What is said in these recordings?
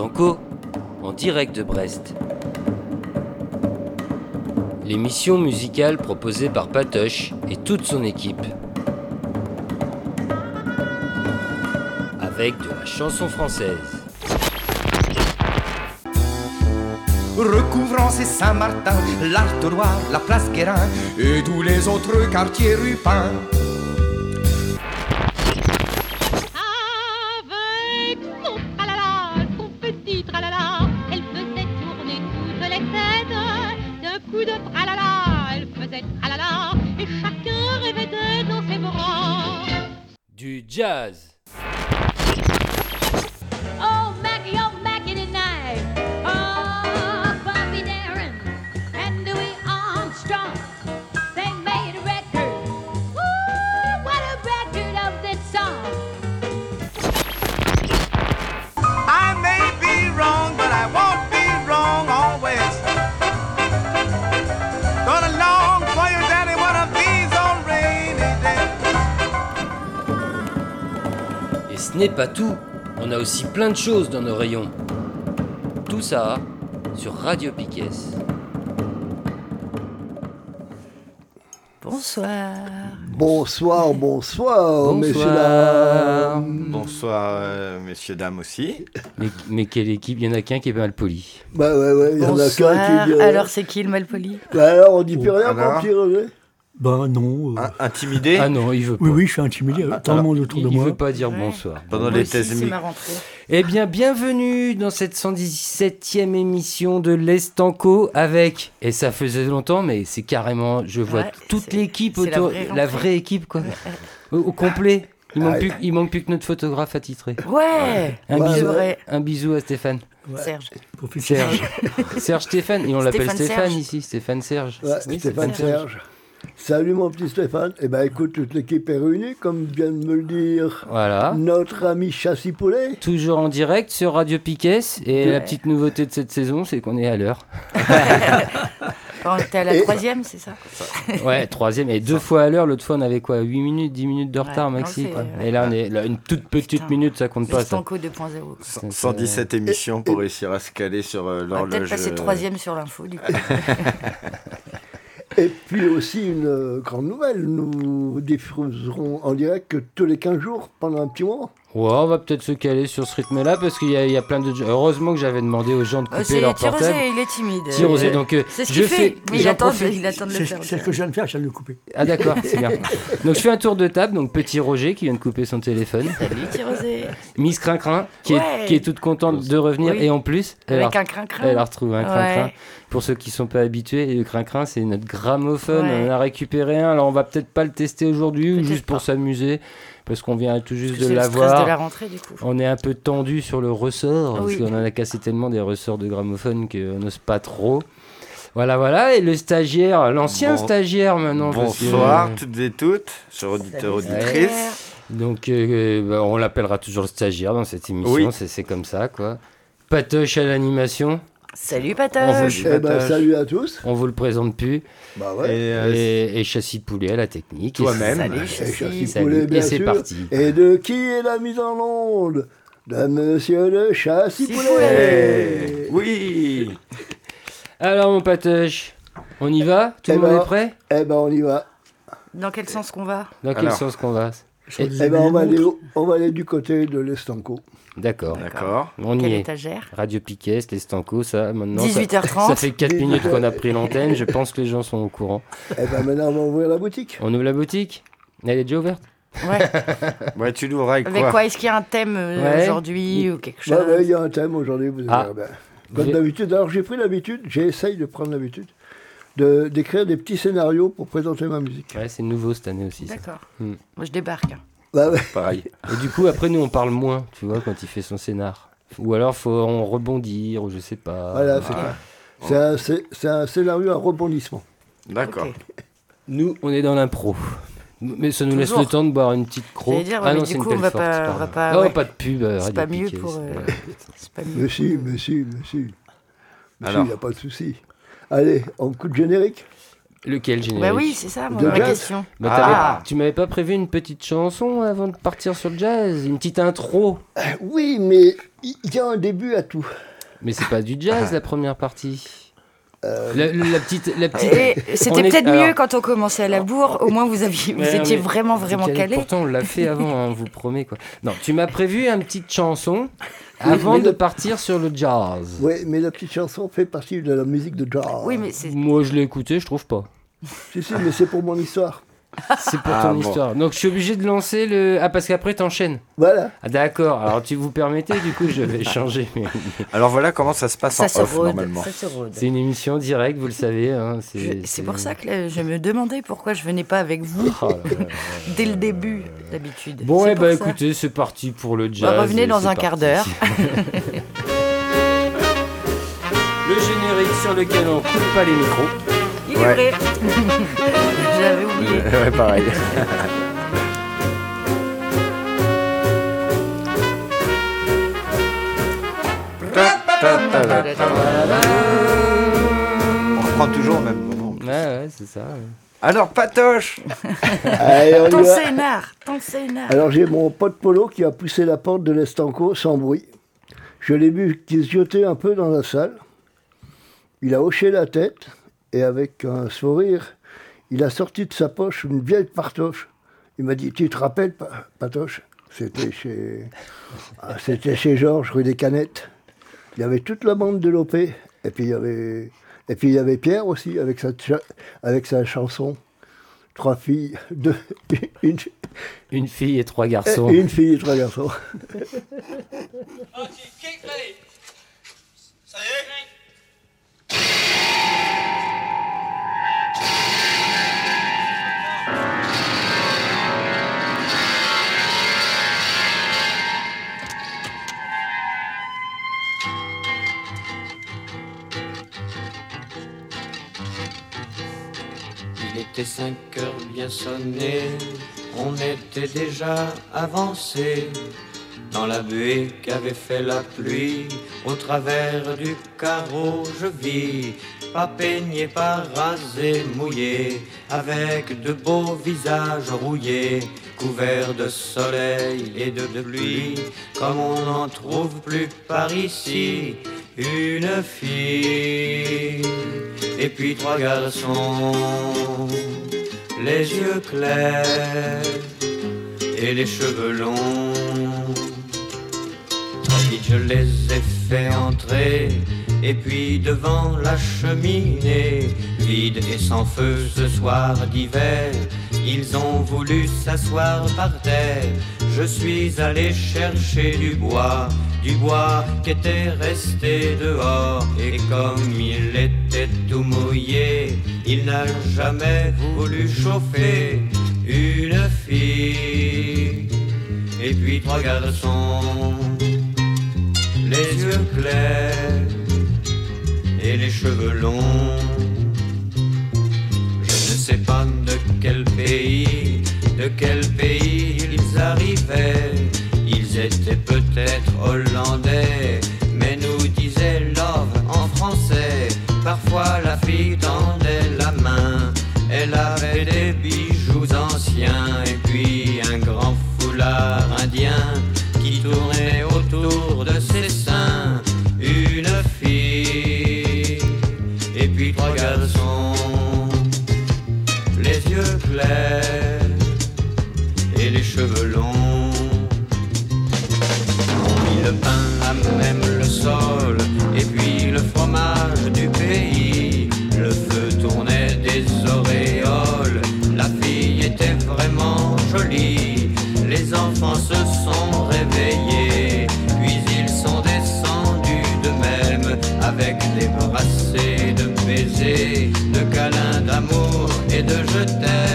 en direct de Brest. L'émission musicale proposée par Patoche et toute son équipe. Avec de la chanson française. recouvrant ses Saint-Martin, l'Artois, la place Guérin et tous les autres quartiers rupins. N'est pas tout, on a aussi plein de choses dans nos rayons. Tout ça sur Radio Piquet. Bonsoir. Bonsoir, bonsoir, messieurs Bonsoir. dames. Bonsoir, euh, messieurs, dames aussi. Mais, mais quelle équipe? Il y en a qu'un qui est mal poli. Bah ouais, ouais, il y en a qu'un qui dit. Alors, c'est qui le malpoli Bah alors, on dit plus rien, petit Roger Ben non. euh, In- Intimidé Ah non, il veut pas. oui, oui, je suis intimidé. Ah, Tant le alors, monde autour il, de il moi. veut pas dire Ouais. bonsoir. pendant Moi les thèses c'est mi- ma rentrée. Eh bien, bienvenue dans cette 117e émission de l'Estanco avec, et ça faisait longtemps, mais c'est carrément, je vois Ouais, toute l'équipe la autour, vraie la vraie équipe quoi, au, au complet. Il manque, Ouais. plus, il manque plus que notre photographe attitré. Ouais, Un, Ouais, bisou, ouais. vrai. un bisou à Stéphane. Serge. Professionnel. Serge. Serge Stéphane, et on l'appelle Stéphane Stéphane Serge. ici, Stéphane Serge. Ouais, Oui, Stéphane Serge. Salut mon petit Stéphane. Eh ben écoute, toute l'équipe est réunie, comme vient de me le dire Voilà. notre ami Chassis Poulet. Toujours en direct sur Radio Piquet. Et la petite nouveauté de cette saison, c'est qu'on est à l'heure. T'es à la Et- troisième, c'est ça Ouais, troisième. Et deux fois à l'heure. L'autre fois, on avait quoi 8 minutes, 10 minutes de retard, Ouais, maxi. Et là, on est là, une toute petite Putain. minute, ça compte pas. Ça. Stanco 2.0. Cent- 117 émissions pour réussir à se caler sur euh, On va peut-être l'horloge. passer euh, troisième sur l'info, du coup. Et puis aussi une euh, grande nouvelle, nous diffuserons en direct tous les 15 jours pendant un petit moment. Ouais, on va peut-être se caler sur ce rythme-là parce qu'il y, a- il y a plein de. Heureusement que j'avais demandé aux gens de Euh, couper leur Tirosé, portable. il est timide. Tirosé, donc euh, C'est ce je qu'il fais. fait. Mais il attend, il attend de le faire. c'est ce que je viens de faire, je viens de le couper. Ah d'accord, c'est bien. Donc je fais un tour de table. Donc petit Roger qui vient de couper son téléphone. Salut, Tirosé. Miss Crincrin qui, Ouais. est, qui est toute contente de revenir Oui. et en plus elle a, Avec un crin-crin. elle a retrouvé un Crincrin. Pour ceux qui sont pas habitués, et le Crincrin c'est notre gramophone. Ouais. On en a récupéré un. Alors on va peut-être pas le tester aujourd'hui juste pour s'amuser parce qu'on vient tout juste de l'avoir. stress de la rentrée, du coup. On est un peu tendu sur le ressort, Oui. parce qu'on en a cassé tellement des ressorts de gramophone qu'on n'ose pas trop. Voilà, voilà, et le stagiaire, l'ancien Bon- stagiaire maintenant. parce que- Bonsoir toutes et toutes, chers auditeurs, auditrices. Donc, euh, bah, on l'appellera toujours le stagiaire dans cette émission, Oui. c'est comme ça, quoi. Patoche à l'animation, Salut, Patoche. Eh ben Patoche. salut à tous. on vous le présente plus, Bah Et, ouais. euh, et, et Châssis Poulet à la technique. Toi-même. Salut, Et Chassis. Salut, Poulet, bien et c'est sûr. parti. Et de qui est la mise en onde? De monsieur de Chassis Si Poulet. Eh, Oui Alors, mon Patoche, on y va? Tout le Eh monde ben, est prêt? Eh ben on y va. Dans quel sens qu'on va? Dans quel Alors. sens qu'on va? Eh ben on va, aller, on va aller du côté de l'Estanco. D'accord, D'accord. on Quelle y est. Radio Piquet, les Stanco, ça, maintenant. ça- 18h30. Ça fait 4 minutes qu'on a pris l'antenne, je pense que les gens sont au courant. Eh ben maintenant on va ouvrir la boutique. On ouvre la boutique? Elle est déjà ouverte? Ouais. Ouais, tu l'ouvres avec Avec quoi, quoi? Est-ce qu'il y a un thème euh, Ouais. aujourd'hui ou quelque chose? Ouais, ouais, il y a un thème aujourd'hui, vous Ah. bien. Comme d'habitude, alors j'ai pris l'habitude, j'essaye de prendre l'habitude, de- d'écrire des petits scénarios pour présenter ma musique. Ouais, c'est nouveau cette année aussi. ça. D'accord. Hmm. Moi, je débarque. Bah ouais. Pareil. Et du coup, après, nous, on parle moins, tu vois, quand il fait son scénar. Ou alors, faut en rebondir, ou je sais pas. Voilà, c'est Ah. c'est un, c'est- c'est un scénario à rebondissement. D'accord. Nous, on est dans l'impro. Mais ça nous laisse le temps de boire une petite. J'allais dire, ouais, mais du c'est une coup, on va forte, pas- va pas- Non, ouais. pas de pub. euh, C'est pas pour. c'est- euh. C'est pas mieux. Monsieur, monsieur, monsieur. Monsieur, Alors. il n'y a pas de souci. Allez, on coup de générique. Lequel générique Bah oui, c'est ça, moi, De ma jazz question. Bah, Ah. Tu m'avais pas prévu une petite chanson avant de partir sur le jazz Une petite intro Oui, mais Il y a un début à tout. Mais c'est pas du jazz la première partie. La, la petite, la petite. Et On C'était est- peut-être alors- mieux quand on commençait à la bourre. Au moins, vous, aviez, vous Ouais, non, étiez mais vraiment, vraiment calé. calé. Pourtant, on l'a fait avant, hein, on vous promet quoi. Non, tu m'as prévu une petite chanson avant mais de le- partir sur le jazz. Oui, mais la petite chanson fait partie de la musique de jazz. Oui, mais c'est. Moi, je l'ai écouté, je trouve pas. Si, si, mais c'est pour mon histoire. C'est pour Ah, ton bon. histoire. Donc, je suis obligé de lancer le. Ah, parce qu'après, t'enchaînes. Voilà. Ah, d'accord. Alors, tu vous permettez, du coup, je vais changer. Alors voilà comment ça se passe Ça en se off rôde. normalement. C'est une émission directe, vous le savez. hein, C'est pour ça que là, je me demandais pourquoi je venais pas avec vous Oh là là. dès le début, d'habitude. Bon, eh ben, ça. écoutez, c'est parti pour le Bah, jazz. revenez dans un quart d'heure. Le générique sur lequel on coupe pas les micros. Ouais. vrai. J'avais oublié. ouais, pareil. On reprend toujours au même moment. Ouais, ouais, c'est ça. ouais. Alors, Patoche Allez, on Ton scénar, ton scénar. Alors j'ai mon pote Polo qui a poussé la porte de l'Estanco sans bruit. Je l'ai vu qui se jetait un peu dans la salle. Il a hoché la tête et avec un sourire, il a sorti de sa poche une vieille partoche. Il m'a dit, tu te rappelles, Pa- Patoche C'était chez, ah, c'était chez Georges, rue des Canettes. Il y avait toute la bande de l'OP. Et puis il y avait, et puis il y avait Pierre aussi avec sa, cha- avec sa chanson. Trois filles, deux, une, Une fille et trois garçons. une fille et trois garçons. Il cinq heures bien sonnées, on était déjà avancé dans la buée qu'avait fait la pluie. Au travers du carreau, je vis, pas peigné, pas rasé, mouillé, avec de beaux visages rouillés, couverts de soleil et de pluie, comme on n'en trouve plus par ici. Une fille et puis trois garçons, les yeux clairs et les cheveux longs. Vite je les ai fait entrer, et puis devant la cheminée, vide et sans feu ce soir d'hiver, ils ont voulu s'asseoir par terre. Je suis allé chercher du bois, du bois qui était resté dehors, et comme il était tout mouillé, il n'a jamais voulu chauffer une fille et puis trois garçons, les yeux clairs et les cheveux longs. Je ne sais pas de quel pays, de quel pays ils arrivaient. Ils étaient peut-être hollandais, mais nous disait love en français. Parfois la fille tendait la main, elle avait des bijoux anciens et puis un grand foulard indien qui tournait autour de ses seins. Une fille et puis trois garçons, les yeux clairs même le sol, et puis le fromage du pays. Le feu tournait des auréoles, la fille était vraiment jolie. Les enfants se sont réveillés, puis ils sont descendus de même, avec des brassées de baisers, de câlins d'amour et de je t'aime.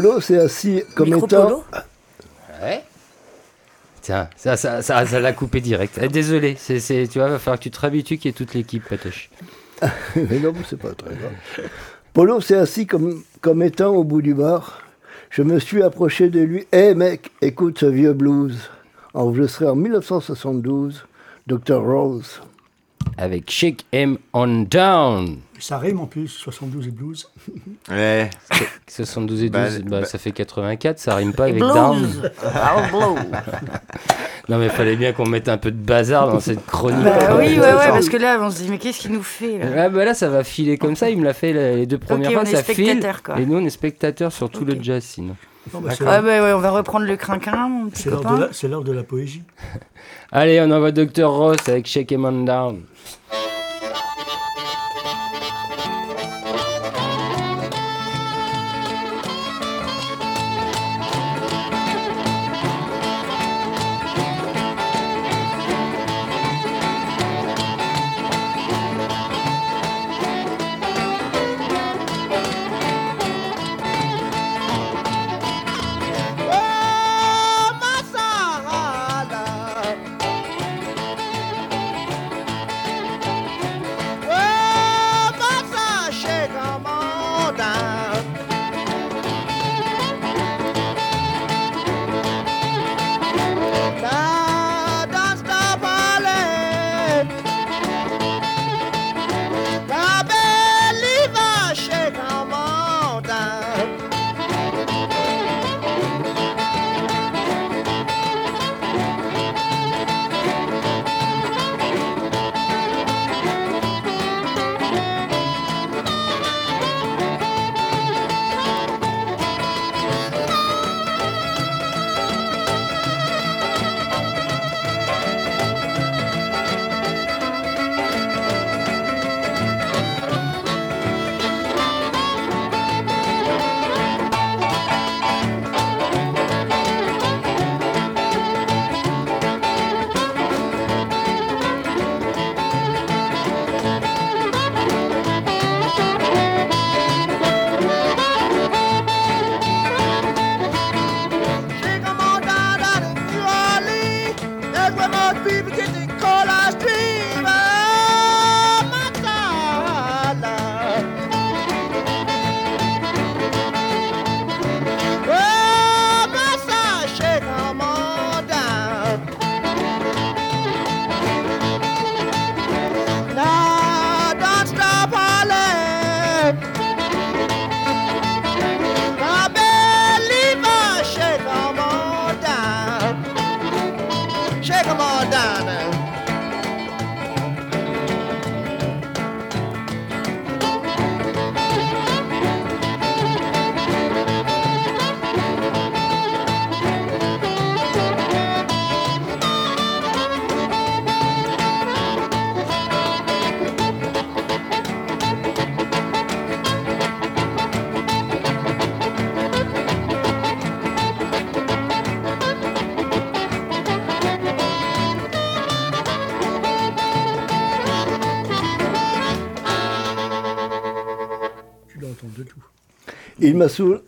Polo s'est assis comme étant. Ouais. Tiens, ça, ça, ça, ça l'a coupé direct. Eh, désolé, c'est, c'est, tu vois, va falloir que tu te réhabitues qu'il y ait toute l'équipe, Patoche. Mais non, c'est pas très grave. Polo s'est assis comme, comme étant au bout du bar. Je me suis approché de lui. Hé mec, écoute ce vieux blues. Enregistré en 1972, Dr. Rose. Avec Shake Him On Down. Ça rime en plus, 72 et blues. Ouais. 72 et 12, Bah, bah, bah- ça fait 84, ça rime pas avec Down. blues. Ah, blues. Non mais fallait bien qu'on mette un peu de bazar dans cette chronique. Bah oui, ouais, ouais, parce que là, on se dit, mais qu'est-ce qu'il nous fait là Ah bah là ça va filer comme ça, il me l'a fait les deux premières fois, on est ça file. spectateurs, quoi. Et nous on est spectateurs sur tout le jazz sinon. Non, bah, c'est Ouais, ouais, ouais, on va reprendre le crinquin, mon petit c'est l'heure de, copain. la- c'est l'heure de la poésie. Allez, on envoie Dr Ross avec Shake Him On Down.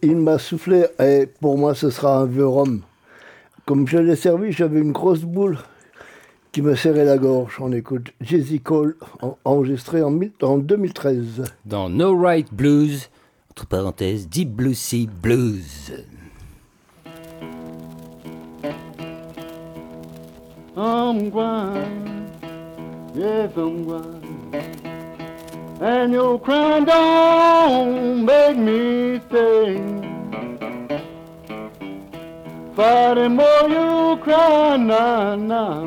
Il m'a soufflé, et pour moi ce sera un vieux rhum. Comme je l'ai servi, j'avais une grosse boule qui me serrait la gorge. On écoute Jay Cole, en- enregistré en, mille- en 2013. Dans No Right Blues, entre parenthèses, Deep Blue Sea Blues. I'm grind, yes I'm grind. And your crying don't make me stay. Fighting more you cry now, now.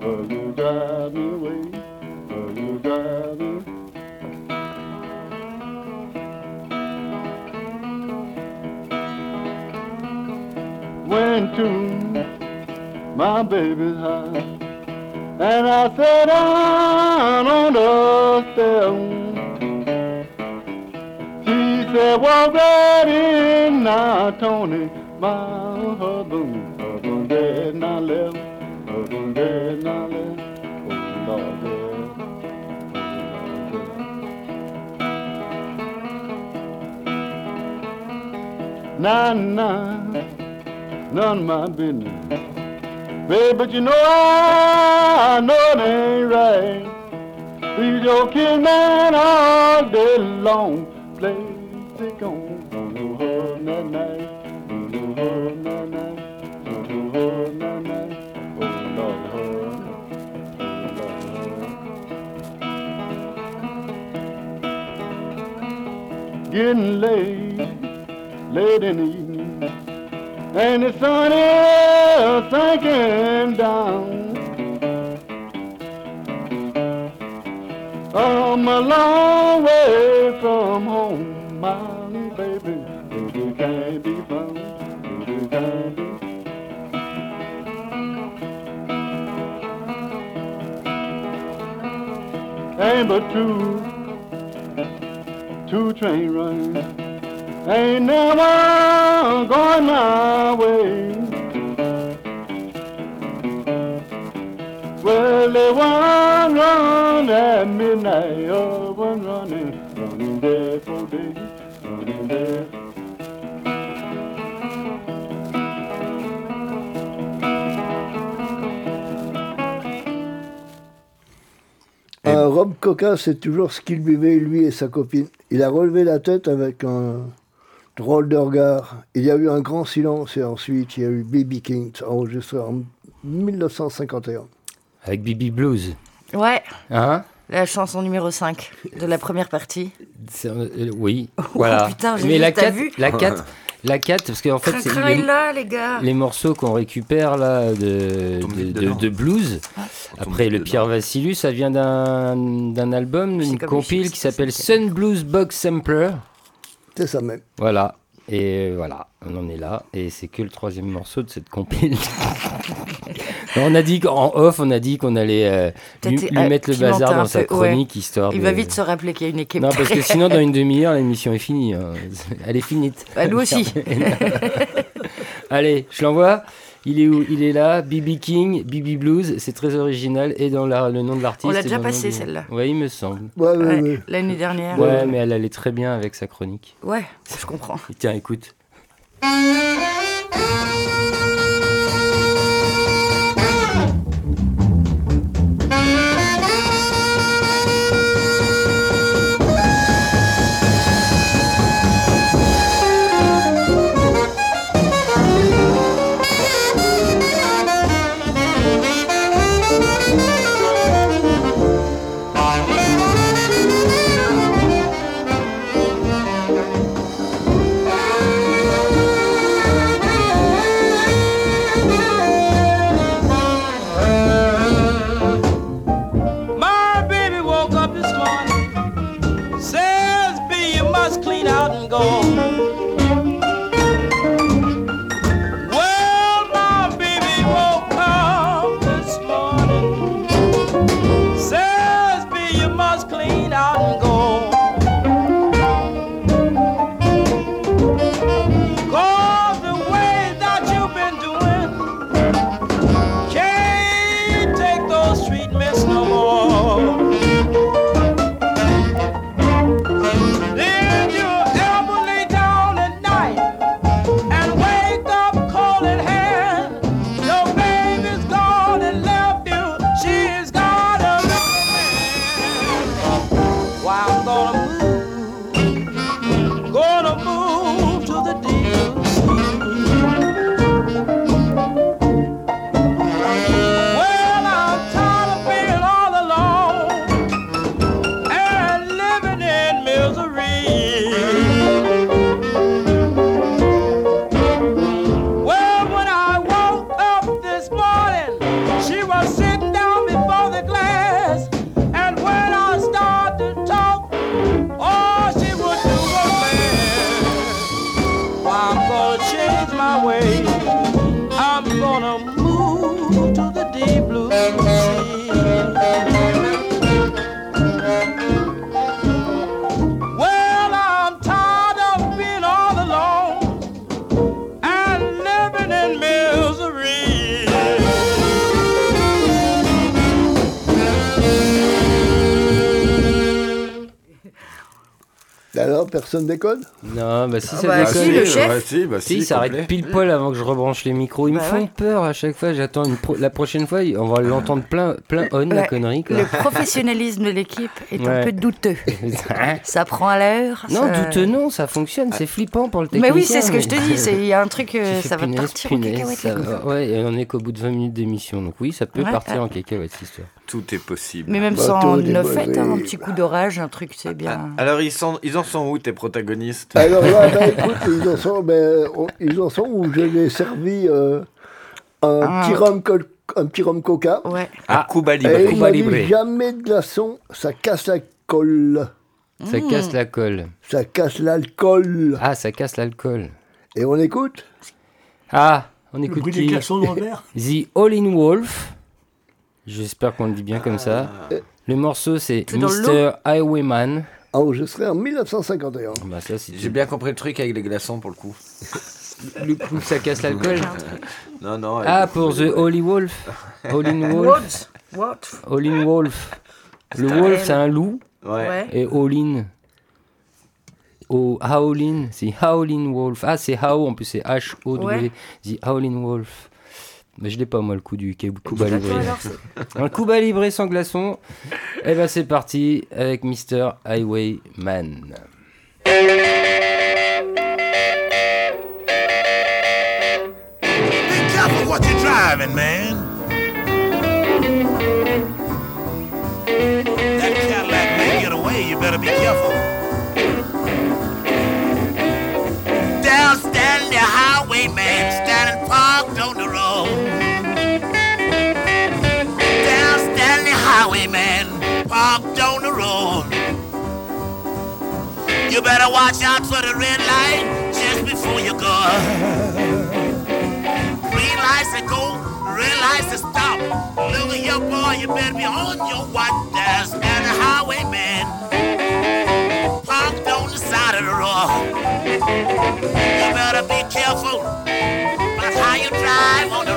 But you drive me away, but you drive me Went to my baby's house and I sat down on the step. Said, walk right in now, Tony, my husband, husband dead now left, husband dead now left. Oh, Lord, yeah. Nah, nah, none of my business. Baby, but you know I know it ain't right. Leave your kid man all day long. Play sick on, no home that night. No home that night. No home that night. Oh, Lord, home. Oh, Lord, home. Getting late, late in the evening. And the sun is sinking down. I'm a long way from home, my baby. Baby can't be found. Baby can't be Ain't but two, two train runs. Ain't never going my way. Well, they one run at midnight, oh, one running, running there Un Rob Coca, c'est toujours ce qu'il buvait, lui et sa copine. Il a relevé la tête avec un drôle de regard. Il y a eu un grand silence et ensuite il y a eu B.B. King, enregistré en 1951. Avec Bibi Blues. Ouais, Hein? La chanson numéro 5 de la première partie. Euh, Oui, voilà. Oh, putain, j'ai Mais vu, la t'as 4, vu? la 4, la 4, parce qu'en fait, c'est les, là, les gars. les morceaux qu'on récupère là de, de, blues. Tombe Après, le dedans. Pierre Vassilus, ça vient d'un d'un album, une compile qui s'appelle Sun Blues Box Sampler. C'est ça même. Voilà. Et voilà, on en est là. Et c'est que le troisième morceau de cette compile. on a dit qu'en off, on a dit qu'on allait euh, lui, euh, mettre le bazar dans sa ouais. chronique, histoire Il de... va vite se rappeler qu'il y a une équipe. Non, parce que sinon, dans une demi-heure, l'émission est finie. hein. Elle est finite. Bah, nous aussi. Allez, je l'envoie. Il est où? Il est là. BB King, BB Blues. C'est très original. Et dans la- le nom de l'artiste. On l'a déjà passé, du- celle-là. Ouais, il me semble. Ouais, ouais, Ouais, ouais. L'année dernière. Ouais, mais elle allait très bien avec sa chronique. Ouais, je comprends. Tiens, écoute. Si Ah ça bah, déconne. si, le chef. si, bah, Si, si, ça complet. arrête pile poil avant que je rebranche les micros. Ils me Bah font ouais. peur à chaque fois. J'attends une pro- la prochaine fois, on va l'entendre plein, plein on la Ouais. connerie. Quoi. Le professionnalisme de l'équipe est Ouais. un peu douteux. Ça prend à l'heure. non, ça- douteux non, ça fonctionne. C'est flippant pour le technicien. Mais oui, c'est ce que je te dis. Il y a un truc, euh, ça va punaise, partir en punaise, cacahuète. ça là. va- Ouais, et on est qu'au bout de 20 minutes d'émission. Donc oui, ça peut Ouais, partir ouais. en cacahuète cette histoire. Tout est possible. Mais même Bateau sans neuf fêtes, hein, un petit coup d'orage, un truc, c'est bien. Alors, ils, sont, ils en sont où, tes protagonistes? Alors là, ben, écoute, ils en sont, ben, on- ils en sont où? Je l'ai servi euh, un, Ah. petit rhum col- un petit rhum coca. Ouais. À Cuba Libre. Et Cuba Libre. jamais de glaçon, ça casse la colle. Ça Mmh. casse la colle. Ça casse l'alcool. Ah, ça casse l'alcool. Et on écoute? Ah, on Le écoute bruit des qui? glaçons dans le verre. The All in Wolf. J'espère qu'on le dit bien comme ça. Le morceau c'est C'est dans Mr. Highwayman. enregistré en 1951. Bah ça c'est J'ai bien compris le truc avec les glaçons pour le coup. le coup ça casse l'alcool. Non, non. Ah pour The Holy Wolf. All in Wolf. What? What? All in Wolf. Le wolf c'est un loup Ouais. Ouais. et all in. Oh, Howlin, c'est Howlin Wolf. Ah, c'est How, en plus c'est H-O-W. Ouais. The Howlin Wolf. Mais je l'ai pas, moi, le coup du Cuba Toi, Libre. Un Cuba Libre sans glaçon. Et ben c'est parti avec Mr. Highwayman. Be careful what you're driving, man. That Cadillac may get away. You better be careful. Down standing the highwayman, standing parked on the road. Highwayman, parked on the road. You better watch out for the red light just before you go. Green lights to go, red lights to stop. Look at your boy, you better be on your watch. There's an highwayman parked on the side of the road. You better be careful about how you drive on the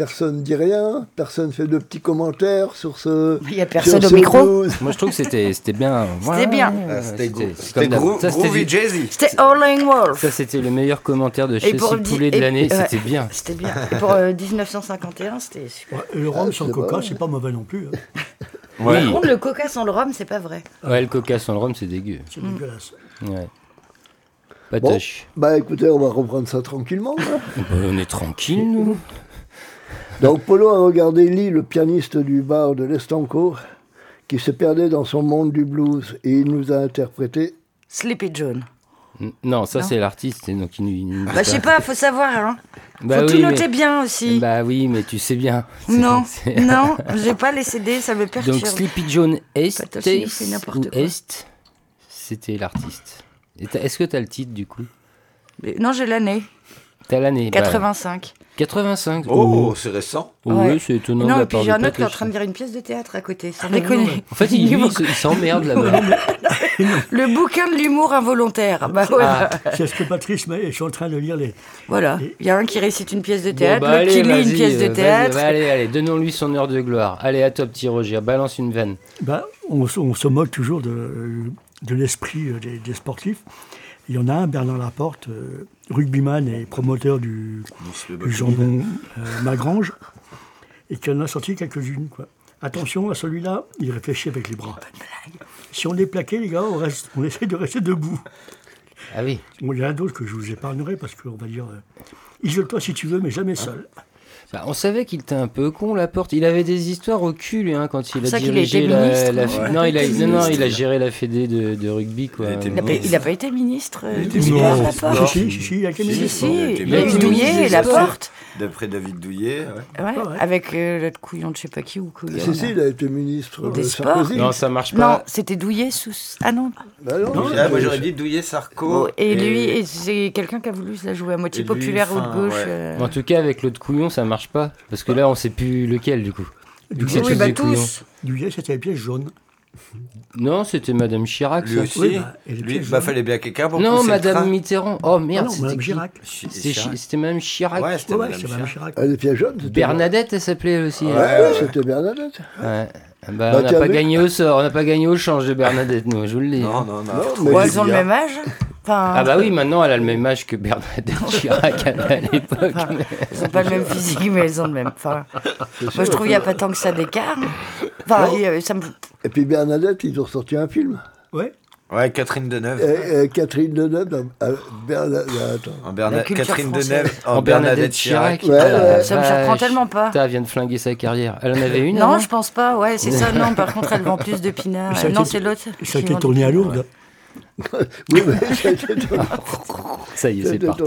personne dit rien, personne fait de petits commentaires sur ce. Il y a personne au micro. blues. Moi je trouve que c'était c'était bien. C'était bien. Ah, C'était c'était groovy jazzy. C'était All in Wolf. Ça c'était le meilleur commentaire de chez Poulet de l'année, ouais. c'était bien. C'était bien. Et pour euh, 1951, c'était super. Ouais, le rhum Ah, sans coca, c'est pas mauvais non plus. hein. Oui. Par contre, le coca sans le rhum, c'est pas vrai. Ouais, le coca sans le rhum, c'est dégueu. C'est dégueulasse. Ouais. Bon, Patoche. bah écoutez, on va reprendre ça tranquillement. hein. Bah, on est tranquille, nous. Donc Polo a regardé Lee, le pianiste du bar de l'Estanco, qui se perdait dans son monde du blues, et il nous a interprété Sleepy John. Non, ça c'est l'artiste. Donc il, il- il- Bah, je sais pas, faut savoir. Hein. Bah faut oui, tout noter mais- bien aussi. Bah oui, mais tu sais bien. non, non, j'ai pas les CD, ça me perturbe. Donc Sleepy John Est. Est, c'était l'artiste. Est-ce que t'as le titre du coup? Mais- Non, j'ai l'année. T'as l'année bah, 85. 85 Oh, c'est récent. Oh, Ouais. oui, c'est étonnant. de non, la et puis j'ai un autre qui est en train de dire une pièce de théâtre à côté, sans non, déconner. En fait, il, lui, il se- il s'emmerde là-bas. Le bouquin de l'humour involontaire. Bah voilà. C'est ce que Patrice m'a. Je suis en train de lire les. Voilà. Il y a un qui récite une pièce de Bon, théâtre, bah, l'autre qui allez, lit une pièce de euh, théâtre. bah, allez, allez, donnons-lui son heure de gloire. Allez, à toi, petit Roger, balance une veine. Bah, on, se- on se moque toujours de, de l'esprit euh, des, des sportifs. Il y en a un, Bernard Laporte, euh, rugbyman et promoteur du, du jambon euh, Magrange, et qui en a sorti quelques-unes. quoi. Attention à celui-là, il réfléchit avec les bras. Si on est plaqué, les gars, on, reste, on essaie de rester debout. Ah oui. Bon, il y en a d'autres que je vous épargnerai parce qu'on va dire euh, isole-toi si tu veux, mais jamais seul. Bah, on savait qu'il était un peu con, la porte. Il avait des histoires au cul, lui, hein, quand il a dirigé la, ministre, la- non non, il a, non, non, il a géré la fédé de, de rugby, quoi. Il pas- n'a pas été ministre euh, Il a été du ministre. sport, Non, Laporte si, si, si, il y a il été il y a eu ministre. Douillet et Laporte. D'après David Douillet. ouais. Ouais, ouais. avec euh, l'autre couillon de je sais pas qui ou couillon. Si, si, il a été ministre Des de sports. Non, ça marche Non, pas. c'était Douillet sous. Ah non. Bah non, Ah, moi j'aurais dit Douillet, Sarko. Et lui, et c'est quelqu'un qui a voulu se la jouer à moitié lui, populaire ou de gauche. ouais. euh. En tout cas, avec l'autre couillon, ça marche pas. Parce que là, on sait plus lequel, du coup. Que c'est Oui, bah tous. Douillet, c'était les pièces jaunes. Non, c'était Madame Chirac. Lui ça. aussi. Oui, bah, lui, bah fallait bien quelqu'un pour Non, Madame train. Mitterrand. Oh Ah merde, non, c'était Chirac. Chi- C'était Madame Chirac. Ouais, c'était Ouais, Madame c'est Madame Chirac. Chirac. Ah, les pièces jaunes, Bernadette, elle s'appelait aussi. Ouais, ouais, c'était Bernadette. Ouais. Bah, on n'a pas gagné au sort, on n'a pas gagné au change de Bernadette, nous, je vous le dis. Non, non, non. Ouais, ont le même âge. Enfin, Ah bah oui, maintenant elle a le même âge que Bernadette Chirac à l'époque. enfin, elles n'ont pas le même physique, mais elles ont le même. Enfin, moi, je trouve qu'il n'y a pas tant que ça d'écart. Enfin, euh, ça me... Et puis Bernadette, ils ont sorti un film. Ouais. Ouais, Catherine Deneuve. Et, et Catherine Deneuve, dans- euh, Bernadette, attends. En Berna- Catherine française. Deneuve en, En Bernadette Chirac. Ouais, Ah ouais. ça me surprend tellement pas. Elle vient de flinguer sa carrière. Elle en avait une Non, je pense pas. Ouais, c'est ça. Non, par contre, elle vend plus de pinards. A non, c'est l'autre. Ça qui a été tourné à. Lourdes. Oui, mais Ça y est, c'est parti.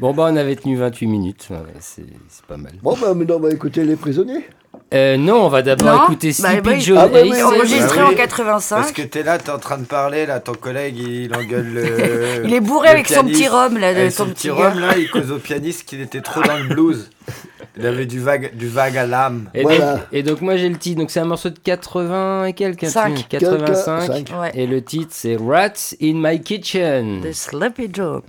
Bon, bah on avait tenu 28 minutes, c'est c'est pas mal. Bon, bah maintenant, on va écouter Les Prisonniers. Euh, non, on va d'abord écouter bah, Sleepy bah, Joe ah, bah, oui, Enregistré oui. en 85. Parce que t'es là, t'es en train de parler, là, ton collègue, il engueule le. Il est bourré avec son petit rhum, là, de Avec son son petit rhum, là, il cause au pianiste qu'il était trop dans le blues. Il avait du vague, du vague à l'âme. Et, Voilà. donc, et donc moi j'ai le titre, donc c'est un morceau de 80 et quelques, Cinq. 85. Cinq. Ouais. Et le titre c'est Rats in My Kitchen. The Sleepy Joe.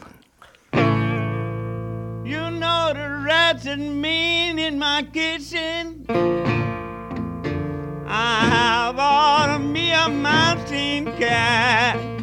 Rats and mean in my kitchen. I have ordered me a mountain cat.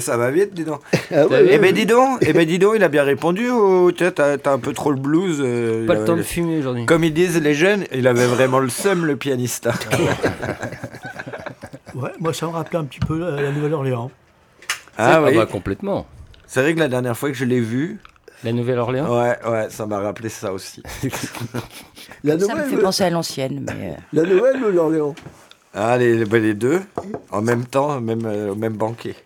Ça va vite, dis donc. Ah ouais, eh ouais, ben ouais. dis donc, eh ben dis donc, il a bien répondu. Ou tu sais, t'as t'as un peu trop le blues. euh, Pas il le temps de fumer aujourd'hui. Comme ils disent les jeunes, il avait vraiment le seum, le pianiste. Ouais, moi, ça me rappelait un petit peu la, la Nouvelle-Orléans. ah Ah oui. bah complètement. C'est vrai que la dernière fois que je l'ai vu, La Nouvelle-Orléans? Ouais, ouais, ça m'a rappelé ça aussi. La Ça me nouvelle, fait penser à l'ancienne, mais. euh, la nouvelle ou l'Orléans Ah, les, bah, les deux, en même temps, même, euh, au même banquet.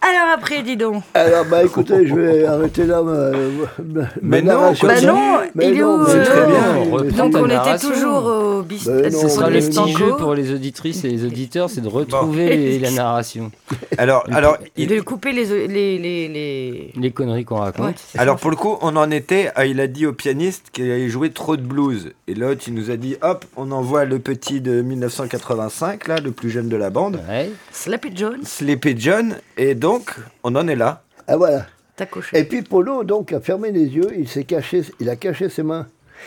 Alors après, dis donc. Alors, bah écoutez, je vais arrêter là ma, ma- ma Mais non, narration. Bah non, Mais il est non, où euh, très bien, Donc on était toujours au bis. Bah non, Ce sera le petit jeu pour les auditrices et les auditeurs, c'est de retrouver les- la narration. Alors, alors, Et il- de couper les, les, les, les... Les conneries qu'on raconte. Ouais, alors pour le coup, on en était, à- il a dit au pianiste qu'il avait joué trop de blues. Et l'autre, il nous a dit, hop, on envoie le petit de 1985, là, le plus jeune de la bande, Ouais. Slappy Jones, Sleepy John. Et donc, on en est là. Ah voilà. t'as coché. Et puis Polo, donc, a fermé les yeux, il s'est caché, il a caché ses mains,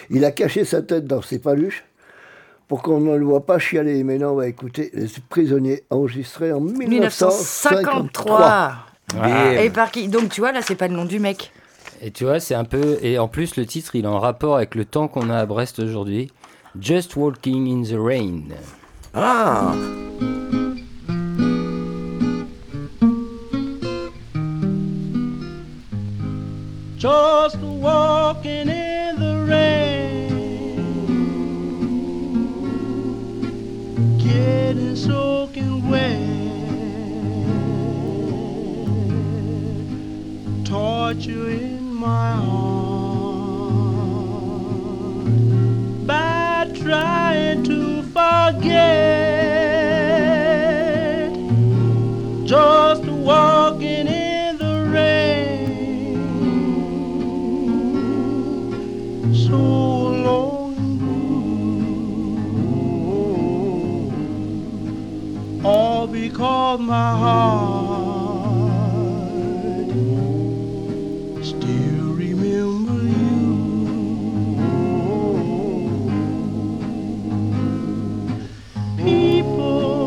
il a caché sa tête dans ses paluches pour qu'on ne le voit pas chialer. Maintenant, on va écouter Les Prisonniers, enregistrés en 1953. 1953. Et par qui? Donc tu vois, là, c'est pas le nom du mec. Et tu vois, c'est un peu. Et en plus, le titre, il est en rapport avec le temps qu'on a à Brest aujourd'hui. Just Walking in the Rain. Ah Just walking in the rain, getting soaking wet, torture in my heart by trying to forget. All because my heart still remember you. People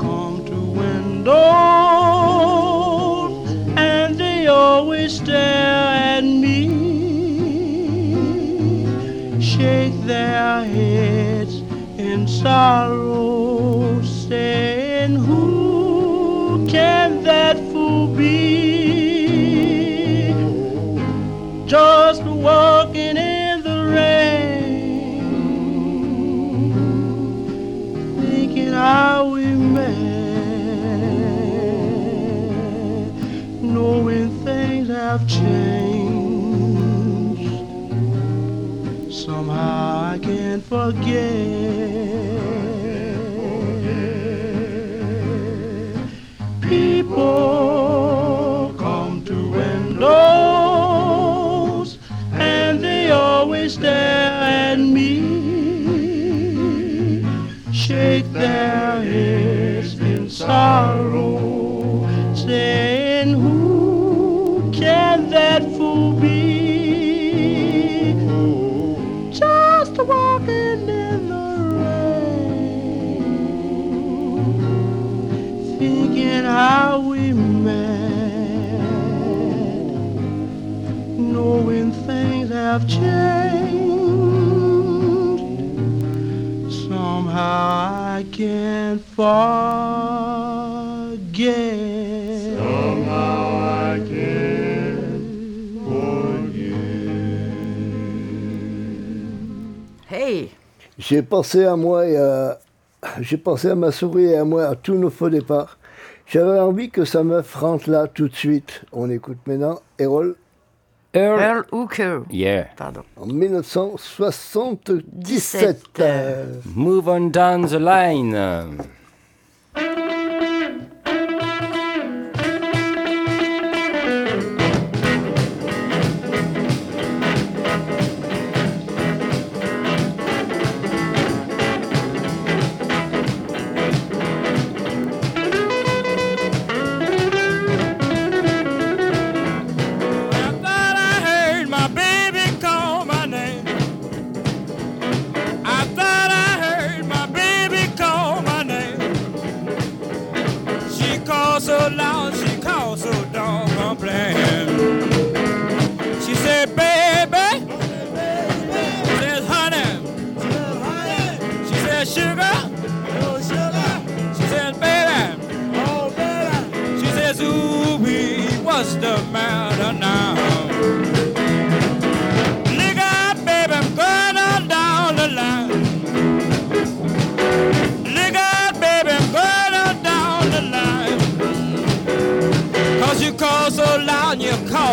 come to windows and they always stare at me shake their heads in sorrow, have changed. Somehow I can't forget. People come to windows and they always stare at me, shake their heads in sorrow, have changed. Somehow I can't forget. Somehow I can't Hey J'ai pensé à moi et à... J'ai pensé à ma souris et à moi, à tous nos faux départs. J'avais envie que sa meuf rentre là tout de suite. On écoute maintenant Errol Earl. Earl Hooker. Yeah. Pardon. en 1977. Euh, Move on down the line.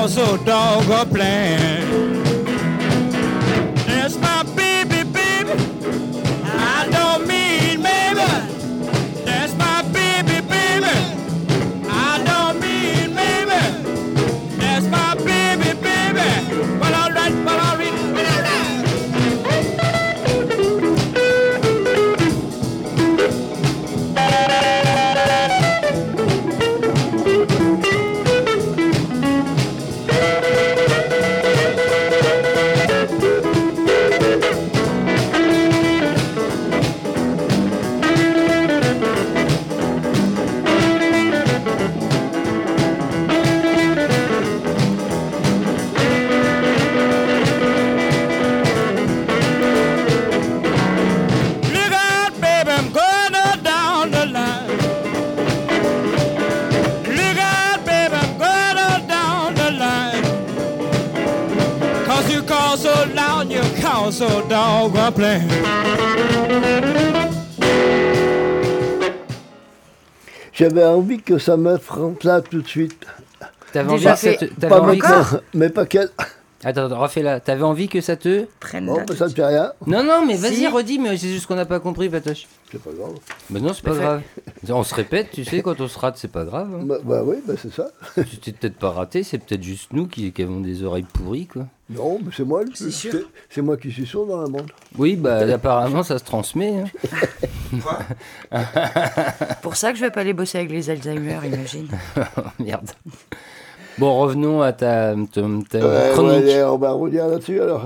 also dog a plan. J'avais envie que sa meuf rentre là tout de suite. T'avais envie, Déjà que ça te- t'avais Pas envie que maintenant, ça... mais pas qu'elle. Attends, attends, refais-la. T'avais envie que ça te... Prenne la- bah, ça ne fait rien. Non, non, mais vas-y, Si. redis, mais c'est juste qu'on n'a pas compris, Patoche. C'est pas grave. Mais non, c'est pas grave. On se répète, tu sais, quand on se rate, c'est pas grave. hein. Bah, bah oui, bah, c'est ça. Tu t'es peut-être pas raté, c'est peut-être juste nous qui, qui avons des oreilles pourries, quoi. Non, mais c'est moi, le- C'est sûr. c'est- c'est moi qui suis sourd dans la bande. Oui, bah apparemment, ça se transmet. hein. Pour ça que je vais pas aller bosser avec les Alzheimer, imagine. Oh, merde. Bon, revenons à ta, ta- ta Ouais, chronique. ouais, on va revenir là-dessus alors.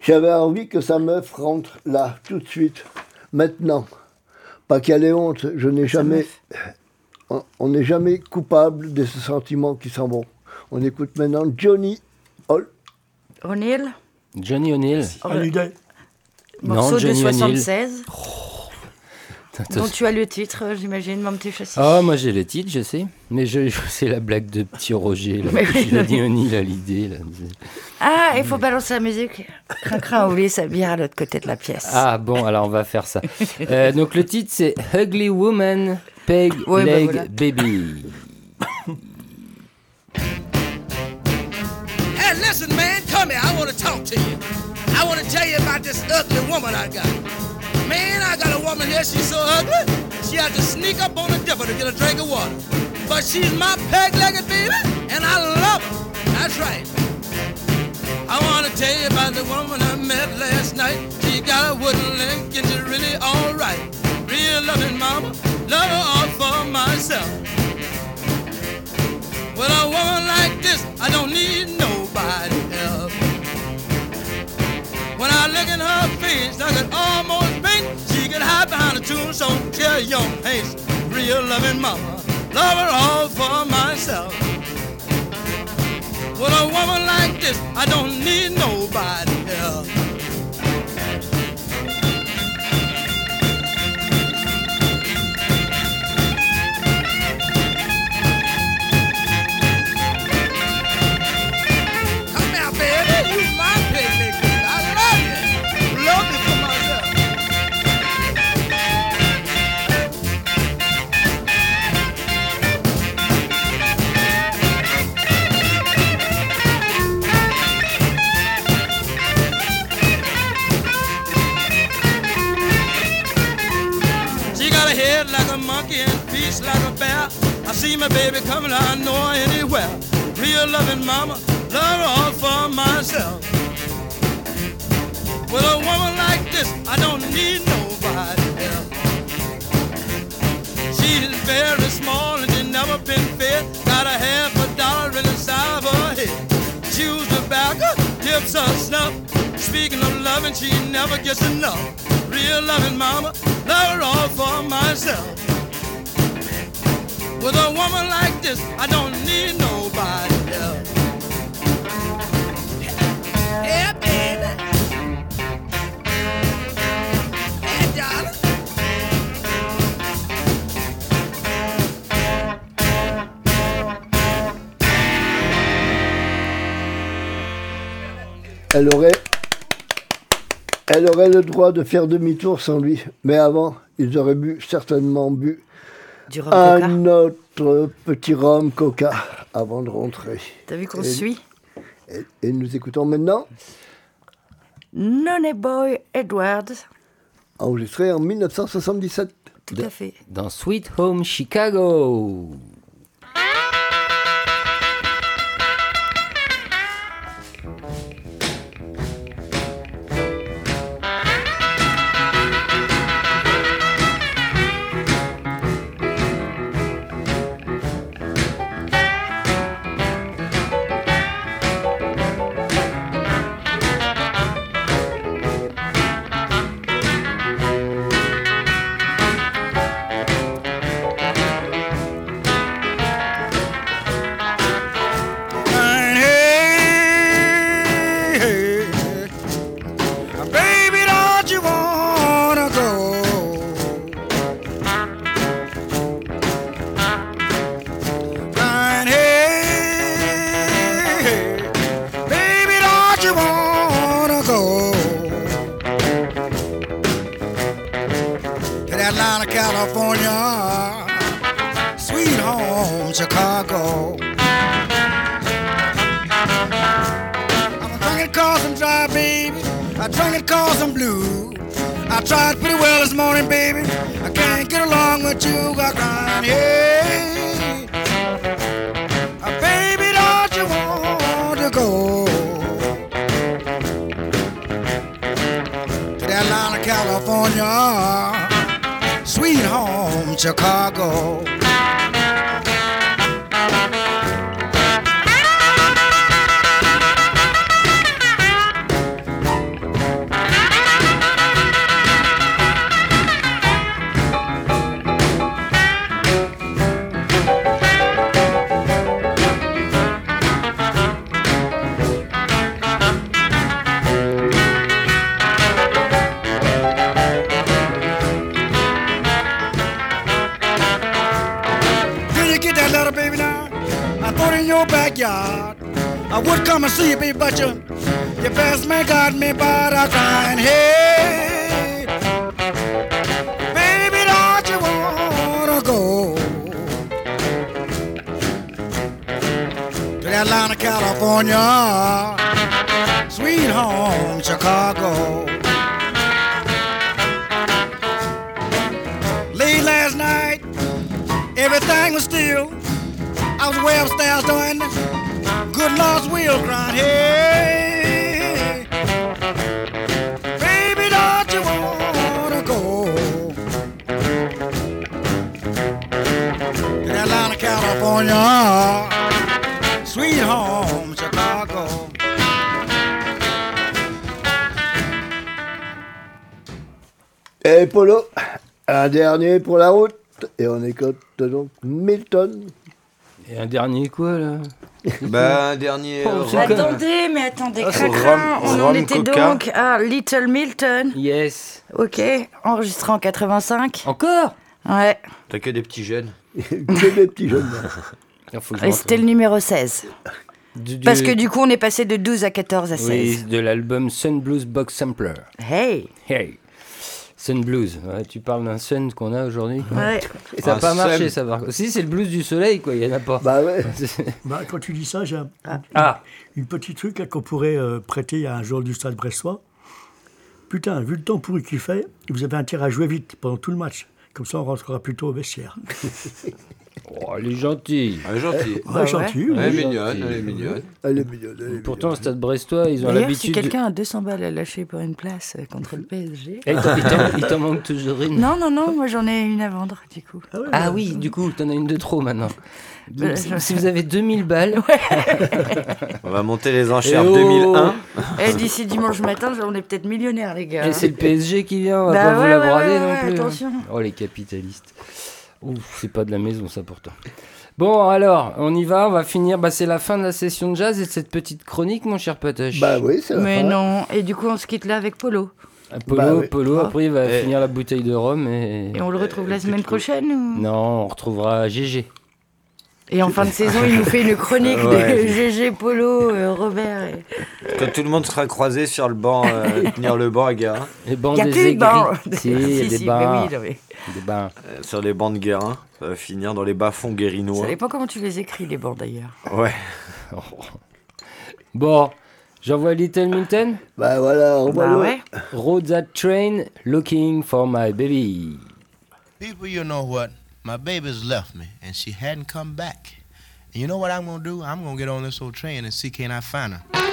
J'avais envie que sa meuf rentre là, tout de suite, maintenant. Pas qu'elle ait honte, je n'ai jamais. On n'est jamais coupable de ces sentiments qui s'en vont. On écoute maintenant Johnny. O'Neill, Johnny O'Neill. Morceau de Johnny O'Neill. 76. Dont tu as le titre, j'imagine, mon petit châssis. Ah, moi j'ai le titre, je sais. Mais je, je- c'est la blague de petit Roger. Là, Mais oui, Johnny oui. O'Neill à l'idée. Là. Ah, il faut balancer la musique. Crin crin a oublié sa bière à l'autre côté de la pièce. Ah bon, alors on va faire ça. Euh, donc le titre c'est Ugly Woman, Peg Ouais, bah, Leg voilà. Baby. Hey, listen, man, come here. I want to talk to you. I want to tell you about this ugly woman I got. Man, I got a woman here. She's so ugly. She had to sneak up on the devil to get a drink of water. But she's my peg-legged baby, and I love her. That's right. I want to tell you about the woman I met last night. She got a wooden leg, and she's really all right. Real loving mama, love her all for myself. With a woman like this, I don't need nobody else. When I look in her face, I could almost think she could hide behind a tombstone, kill young face. Real loving mama, love her all for myself. With a woman like this, I don't need nobody else. See my baby coming, I know her anywhere. Real loving mama, love all for myself. With a woman like this, I don't need nobody else. She's very small and she's never been fed. Got a half a dollar in the side of her head. Chews tobacco, tips her snuff. Speaking of loving, she never gets enough. Real loving mama, love her all for myself. With a woman like this, I don't need nobody else. Yeah, baby. Hey, darling. Elle aurait, elle aurait le droit de faire demi-tour sans lui. Mais avant, ils auraient bu, certainement bu Du rhum coca. un autre petit rhum coca avant de rentrer. T'as vu qu'on Et- suit Et, et nous écoutons maintenant, Nonny Boy Edwards. enregistré en 1977. Tout à fait. Dans Sweet Home Chicago. Dernier pour la route. Et on écoute donc Milton. Et un dernier quoi là? Bah, un dernier. Oh, euh, Attendez, mais attendez, Ah, c'est cracra, rhum- on en était coca. donc à Little Milton. Yes. Ok, enregistré en 85. Encore? Ouais, T'as que des petits jeunes. que des petits jeunes. Il faut que je et rentre. c'était le numéro 16. Du- du- Parce que du coup, on est passé de 12 à 14 à 16. Oui, de l'album Sun Blues Box Sampler. Hey Hey Sun Blues, ouais, tu parles d'un sun qu'on a aujourd'hui. Ouais. Et ça n'a Un pas marché sun. ça par. Si c'est le blues du soleil quoi, il y en a pas. Bah ouais. Bah, quand tu dis ça, j'ai un- Ah une petite truc là, qu'on pourrait euh, prêter à un joueur du stade brestois. Putain, vu le temps pourri qu'il fait, vous avez intérêt à jouer vite pendant tout le match. Comme ça, on rentrera plutôt au vestiaire. Oh, elle est gentille. Elle est gentille. Ouais, Ouais, gentille, Elle est oui. mignonne, elle est mignonne. Elle est mignonne. elle est Pourtant, au stade brestois, ils ont si l'habitude. de- quelqu'un a 200 balles à lâcher pour une place euh, contre le PSG. Eh, il t'en- manque toujours une. Non, non, non, moi j'en ai une à vendre, du coup. Ah oui, du coup, t'en as une de trop maintenant. Donc, Euh, si, si vous avez 2000 balles. On va monter les enchères Eh oh 2001. Et d'ici dimanche matin, on est peut-être millionnaires, les gars. Et c'est le PSG qui vient, on va Bah pas vous la ouais, brader ouais, non ouais, plus. hein. attention. Oh, les capitalistes. Ouf, c'est pas de la maison, ça pourtant. Bon, alors, on y va, on va finir. Bah, c'est la fin de la session de jazz et de cette petite chronique, mon cher Patoche. Bah oui, c'est la Mais fin. non, et du coup, on se quitte là avec Polo. Polo, Bah oui. Polo, Ah. après, il va Eh. finir la bouteille de rhum et. Et on le retrouve la semaine prochaine ou... Non, on retrouvera GG. Et en fin de saison, il nous fait une chronique Ouais. de GG, Polo, euh, Robert. Et... Quand tout le monde sera croisé sur le banc, euh, tenir le banc à Guérin. Les bancs Y a des plus de bancs. Si, des si, oui, Des. Euh, sur les bancs de Guérin. Ça va finir dans les bas-fonds Ça guérinois. dépend comment tu les écris, les bancs d'ailleurs. Ouais. Bon, j'envoie Little Milton. Bah voilà, on va Bah ouais. Road that train, looking for my baby. People, you know what? My baby's left me, and she hadn't come back. And you know what I'm gonna do? I'm gonna get on this old train and see can I find her.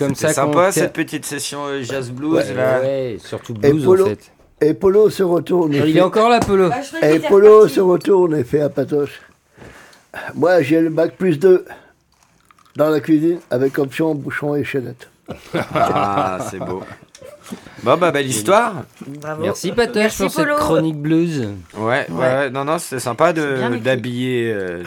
Comme ça sympa cette petite session euh, jazz blues Ouais, là. ouais, surtout Et blues en Polo, fait. et Polo se retourne. et Il fait- est encore là, Polo. Et Polo se retourne et fait à Patoche. Moi, j'ai le bac plus 2 dans la cuisine avec option bouchon et chaînette. Ah, c'est beau. Bon bah belle histoire. Bravo. Merci Patoche Merci, pour cette Polo. chronique blues. Ouais, ouais, non non, c'était sympa C'est écrit. d'habiller euh,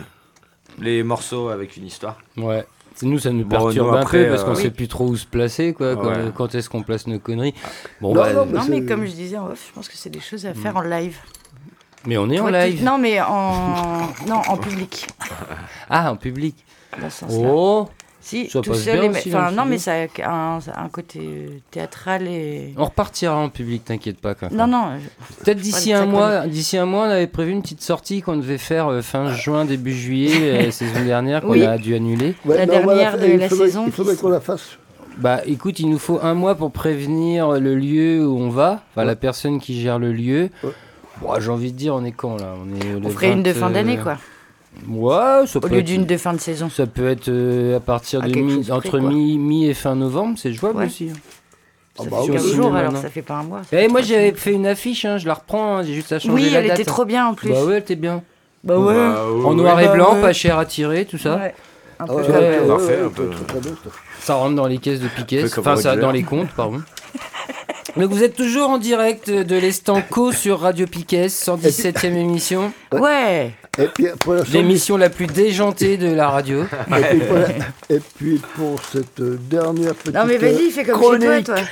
les morceaux avec une histoire. Ouais. Nous, ça nous Bon, perturbe un peu parce qu'on euh, sait plus trop où se placer, quoi. Quand, Ouais. quand est-ce qu'on place nos conneries Bon, Non, bah, non, Non, c'est- mais comme je disais en off, je pense que c'est des choses à faire en live. mais on est en live. Non, mais en... non, en public. Ah, en public. Dans ce sens-là. Oh, Si, Ça tout passe seul. bien et mais- aussi le non, mais ça a un, un côté euh, théâtral et. On repartira en public, t'inquiète pas. Non, non. Peut-être d'ici un mois, d'ici un mois, on avait prévu une petite sortie qu'on devait faire euh, fin juin, début juillet, la saison dernière, qu'on Oui. a dû annuler. Ouais, La dernière de la faudrait- saison Il faudrait qu'on la fasse. Bah écoute, il nous faut un mois pour prévenir le lieu où on va, enfin la personne qui gère le lieu. Ouais. Bon, j'ai envie de dire, on est quand là? On est le On ferait une de 20, fin d'année, euh, quoi. Ouais, ça Au peut lieu être- d'une de fin de saison. Ça peut être euh, à partir À de quelque mi- chose près, entre quoi. mi, mi et fin novembre, c'est jouable Ouais. aussi. hein. Ça bah fait oui, 15 oui, jours, oui, alors maintenant. ça fait pas un mois. ça Eh, moi trois j'avais semaines. fait une affiche, hein, je la reprends, hein, j'ai juste à changer Oui, la elle date. était trop bien en plus. Bah ouais, elle était bien. Bah ouais. En noir et Bah blanc, pas cher à tirer, tout ça. Ouais. Un peu Ah ouais, ouais, parfait, ouais, un peu. très, très bien, ça. Ça rentre dans les caisses de Piquet, Un peu comme enfin ça Roger. dans les comptes, pardon. Donc vous êtes toujours en direct de l'Estanco sur Radio Piquet, 117e émission. Ouais. Et puis pour la L'émission la plus déjantée de la radio. Et puis, pour la- et puis pour cette dernière petite. Non mais vas-y, fais comme chez chronique, toi, toi.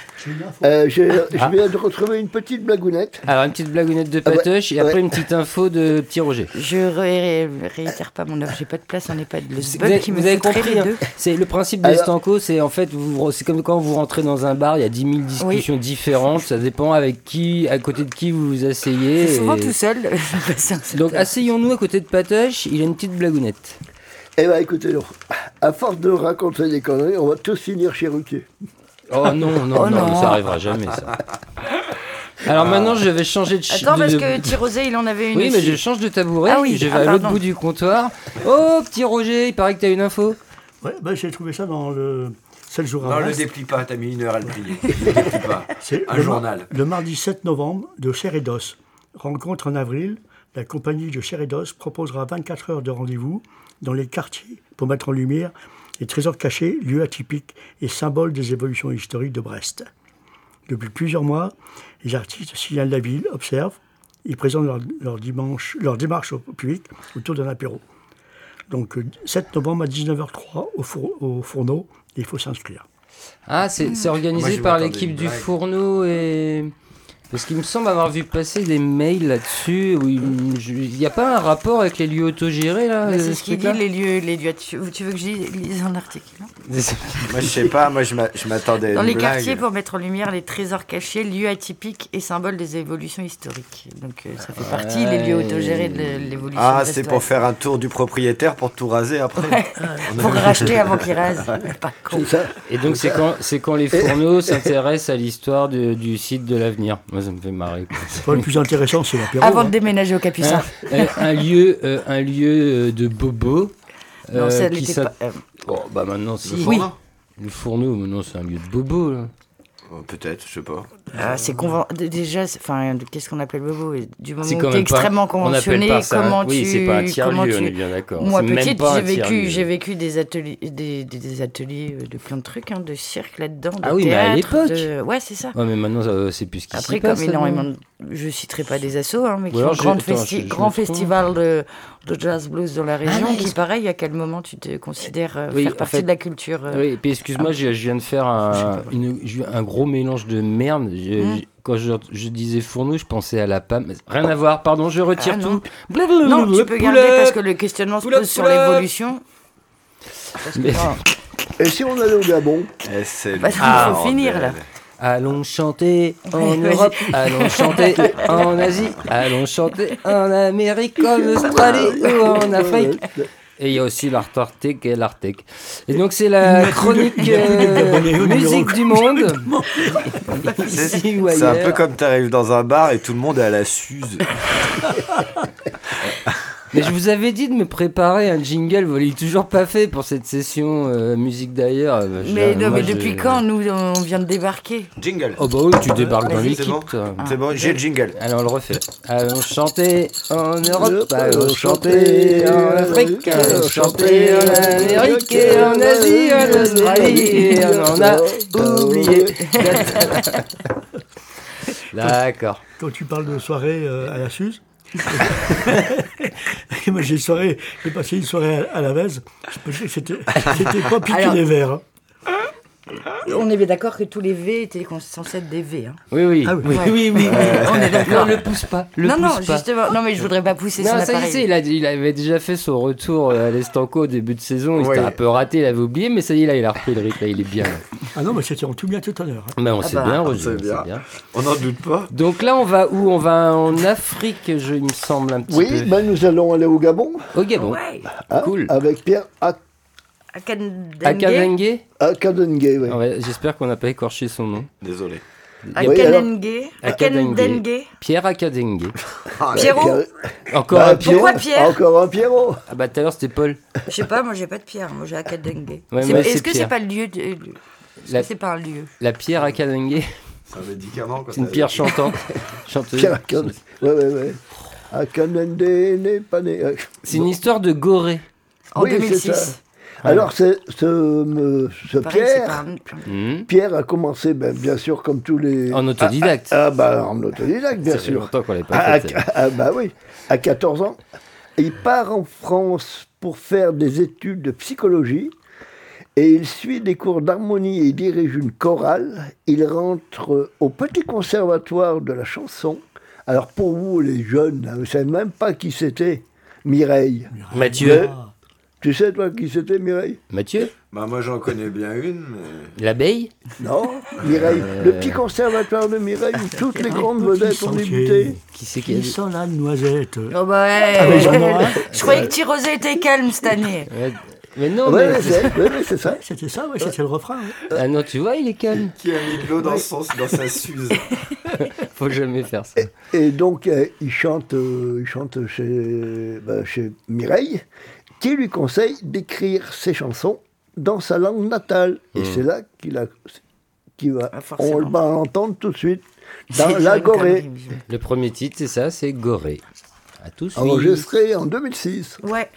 euh, j'ai- Ah. Je viens de retrouver une petite blagounette. Alors une petite blagounette de Ah ouais, Patoche et après ouais. une petite info de Petit Roger. Je ré- réitère pas mon offre, j'ai pas de place en EHPAD. Le Vous Sbug avez, qui me vous avez compris, les hein, deux. c'est le principe de Alors- c'est en fait, vous- c'est comme quand vous rentrez dans un bar, il y a 10 000 discussions différentes, ça dépend avec qui, à côté de qui vous vous asseyez. C'est souvent et- tout seul. je Donc asseyons-nous à côté de Patoche, il a une petite blagounette. Eh ben écoutez, donc, à force de raconter des conneries, on va tous finir chez Ruquier. Oh non, non, Oh non, non. ça arrivera jamais ça. Alors maintenant, je vais changer de Attends, parce de- que Tirosé, il en avait une. Oui, mais je change de tabouret, Ah oui, je vais ah, à l'autre bout du comptoir. Oh, petit Roger, il paraît que tu as une info. Ouais, bah, j'ai trouvé ça dans le 7 jours à Non, le déplie pas, t'as mis une heure à le plier. Le déplie pas. C'est Un le mar- journal. Le mardi 7 novembre de Chair et d'Os. Rencontre en avril, la compagnie de Chair et d'Os proposera 24 heures de rendez-vous dans les quartiers pour mettre en lumière les trésors cachés, lieux atypiques et symboles des évolutions historiques de Brest. Depuis plusieurs mois, les artistes signalent la ville, observent, ils présentent leur, leur dimanche, leur démarche au public autour d'un apéro. Donc euh, 7 novembre à 19h03 au, four- au fourneau, il faut s'inscrire. Ah, c'est Moi, organisé par l'équipe du fourneau et. Parce qu'il me semble avoir vu passer des mails là-dessus. Il n'y a pas un rapport avec les lieux autogérés là Bah, euh, c'est ce qu'il dit, les lieux, les lieux. Tu, veux que je lise, un article hein Moi, je sais pas, moi, je m'a- je m'attendais Dans les blague. quartiers pour mettre en lumière les trésors cachés, lieux atypiques et symboles des évolutions historiques. Donc euh, ça fait partie les lieux autogérés de l'évolution. Ah, c'est pour faire un tour du propriétaire pour tout raser après. Pour racheter avant qu'il rase. Pas con. C'est ça Et donc c'est quand, c'est quand les fourneaux s'intéressent à l'histoire du site de l'avenir. Moi ça me fait marrer. Enfin, le plus intéressant, c'est l'apéro. Avant hein. de déménager au Capucin. Un, un- un lieu, euh, un lieu euh, de bobo. Non, euh, ça qui pas. euh, Oh, bah maintenant si. Le Oui. fourneau Le fourneau, maintenant c'est un lieu de bobo Peut-être, je sais pas. Ah, c'est conven- déjà, enfin, qu'est-ce qu'on appelle bobo Du moment où quand tu es même pas- extrêmement on conventionné, pas ça comment oui, tu. c'est pas un tiers-lieu, comment on tu- est bien d'accord. Moi, petite, j'ai vécu, j'ai vécu des ateliers, des, des- des ateliers euh, de plein de trucs, hein, de cirque là-dedans, de Ah oui, mais à théâtre, l'époque. de- Ouais, c'est ça. Ouais, mais maintenant euh, c'est plus ce qui Après, passe. comme ça, énormément, de- je citerai pas des assos, hein, mais qui alors grand, attends, festi- je- je grand festival de, de jazz blues dans la région, mais qui pareil, à quel moment tu te considères euh, Oui, faire partie de la culture euh, Oui, puis excuse-moi, je, je viens de faire un gros mélange de merde. Je- Hmm. je- quand je, je disais fourneau, je pensais à la pomme. Rien à voir, pardon, je retire Ah, tout. Blablabla, Non, tu peux poulet. garder parce que le questionnement se Poulet, pose sur l'évolution. Mais- Et si on allait au Gabon Eh, c'est Bah, il faut finir, là. Allons chanter en Europe, allons chanter en Asie, allons chanter en Amérique, en Australie ou en Afrique. Et il y a aussi l'Artartique et l'Arctique. Et donc c'est la chronique euh, musique du monde. C'est un peu comme t'arrives dans un bar et tout le monde est à la suze. Mais je vous avais dit de me préparer un jingle, vous l'avez toujours pas fait pour cette session euh, musique d'ailleurs. Euh, Mais, non, mais depuis quand nous on vient de débarquer Jingle. Oh bah oui, tu débarques dans l'équipe. C'est bon. C'est bon, j'ai le jingle. Allez, on le refait. Allons chanter en Europe, allons chanter en Afrique, allons chanter en Amérique et en Asie, en Australie, et on en a oublié. D'accord. Quand tu parles de soirée euh, à la Suze, moi j'ai passé une soirée à, à la Vèze, c'était pas piquer les verres. hein. On est bien d'accord que tous les V étaient censés être des V. Hein. Oui, oui. Ah oui. oui, Ouais. oui, oui, oui. On est d'accord. Non, le pousse pas. Le non, pousse non, pas. justement. Non, mais je voudrais pas pousser Non, son ça y est, il, a, il avait déjà fait son retour euh, à l'Estanco au début de saison. Il Ouais. s'était un peu raté, il avait oublié, mais ça y est, là, il a repris le rythme. Là, il est bien. là. Ah non, mais c'était en tout bien tout honneur. hein. Mais on Ah sait bah, bien, on Roger, sait on bien. sait bien. On n'en doute pas. Donc là, on va où On va en Afrique, je, il me semble, un petit Oui, peu. ben nous allons aller au Gabon Au Gabon. Ouais. hein, Cool. avec Pierre Akadengue Akadengue. oui. On va- J'espère qu'on n'a pas écorché son nom. Désolé. Akadengue. Akadengue. Pierre Akadengue. Pierrot? Pierre- Encore Bah, un Pierre Pourquoi Pierre? Encore un Pierrot. Ah bah tout à l'heure c'était Paul. Je sais pas, moi j'ai pas de pierre, moi j'ai Akadengue. Ouais, Est-ce que c'est pas le lieu de... Est-ce La, que c'est pas un lieu? La Pierre Akadengue, C'est un médicament. quand c'est une pierre chantante. Chanteuse. Pierre Akadengue. Ouais, ouais, ouais. Akadengue n'est pas né. C'est une histoire de Gorée. En Oui, c'est 2006. Ça. Alors, c'est- ce, c'est Pierre, un- Mhm. Pierre a commencé, ben, bien sûr, comme tous les. En autodidacte. Ah, ah, bah, en autodidacte, bien Ça fait sûr. longtemps qu'on l'avait pas Ah, fait. ah, ah, bah oui, à 14 ans. Il part en France pour faire des études de psychologie et il suit des cours d'harmonie et il dirige une chorale. Il rentre au petit conservatoire de la chanson. Alors pour vous, les jeunes, là, vous ne savez même pas qui c'était Mireille. Mathieu. Ah, Tu sais, toi, qui c'était Mireille Mathieu Bah, moi, j'en connais bien une, mais. L'abeille Non, Mireille. Le petit conservatoire de Mireille où toutes les grandes vedettes ont débuté. Qui c'est qui a sent la noisette Oh bah ouais. Ah, mais. Je croyais que Tirosé était calme cette année. Mais non, Ouais, mais... c'est ouais, ça. C'était ça, ouais, c'était le refrain. ouais. Ah non, tu vois, il est calme. Qui a mis de l'eau dans, son, dans sa suze Faut jamais faire ça. Et donc, euh, il chante, euh, il chante chez, bah, chez Mireille, qui lui conseille d'écrire ses chansons dans sa langue natale. Et c'est là qu'il a, qu'il va, Ah, on va l'entendre tout de suite dans La Gorée. Le premier titre, c'est ça, c'est Gorée. À tous. enregistré en 2006. Ouais.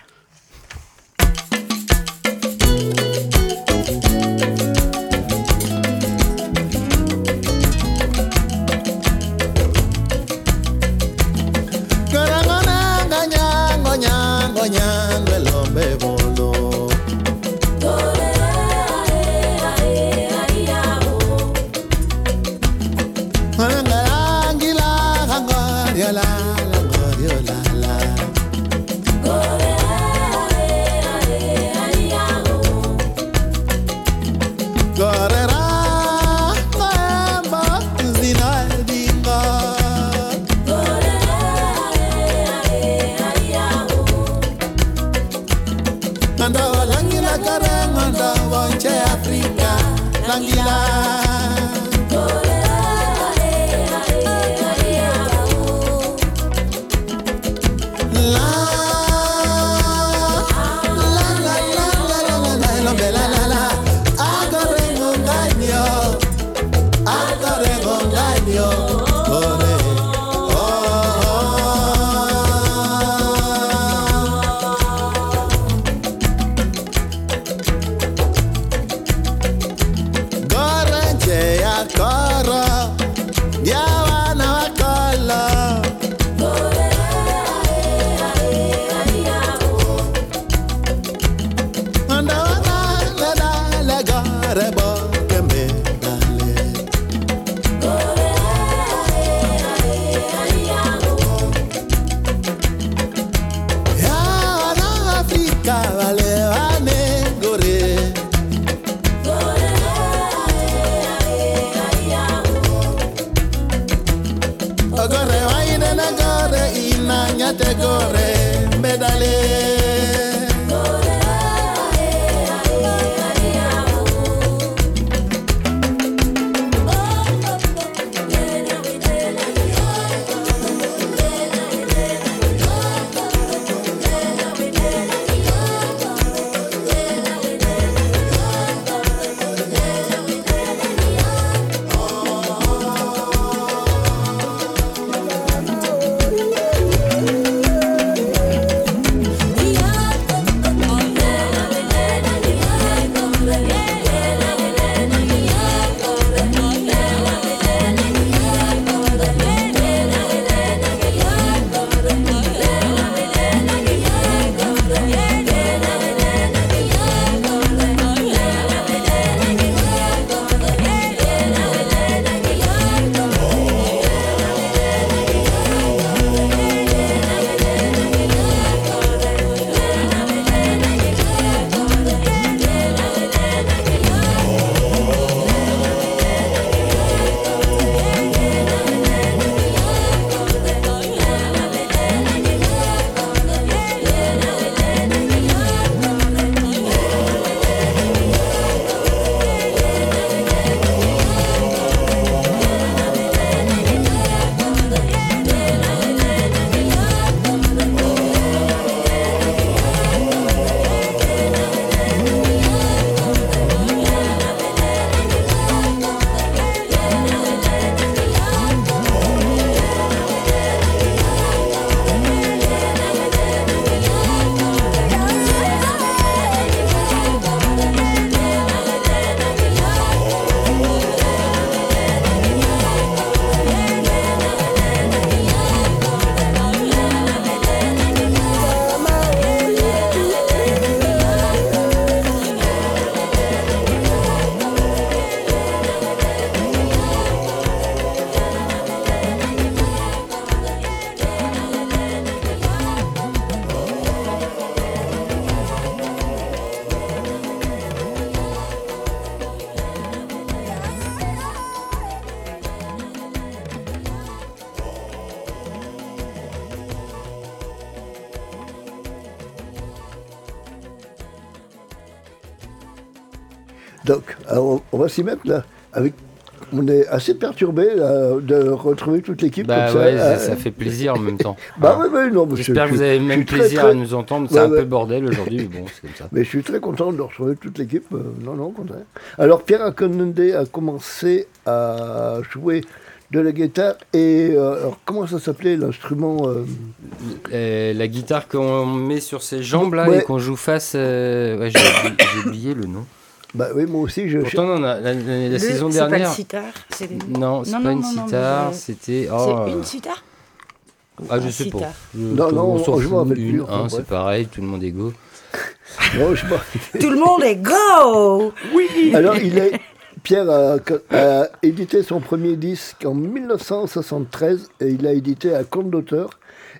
S'y mettre là. Avec, on est assez perturbé là, de retrouver toute l'équipe Bah comme ouais, ça. fait plaisir en même temps. Bah ouais, ouais, non, mais J'espère je- que vous avez même très, plaisir très- à nous entendre. C'est un peu bordel aujourd'hui, mais bon, c'est comme ça. Mais je suis très content de retrouver toute l'équipe. euh, non, non, au contraire. Alors, Pierre Akonende a commencé à jouer de la guitare et. euh, alors, comment ça s'appelait l'instrument euh, Euh, la guitare qu'on met sur ses jambes là Ouais. et qu'on joue face. ouais, j'ai oublié- j'ai oublié le nom. Bah oui, moi aussi, je. Pourtant, on a, la, la- la Le- saison c'est pas dernière. sitar, Non, c'est Non, pas non, une non, non, sitar, c'était. C'est oh, une euh, sitar Ah, je sais pas. Non, non, on s'en je m'en fout, rappelle plus, une, c'est pareil, tout le monde est go. Non, je Tout le monde est go Oui Alors, il est. Pierre a, a édité son premier disque en 1973 et il a édité à compte d'auteur.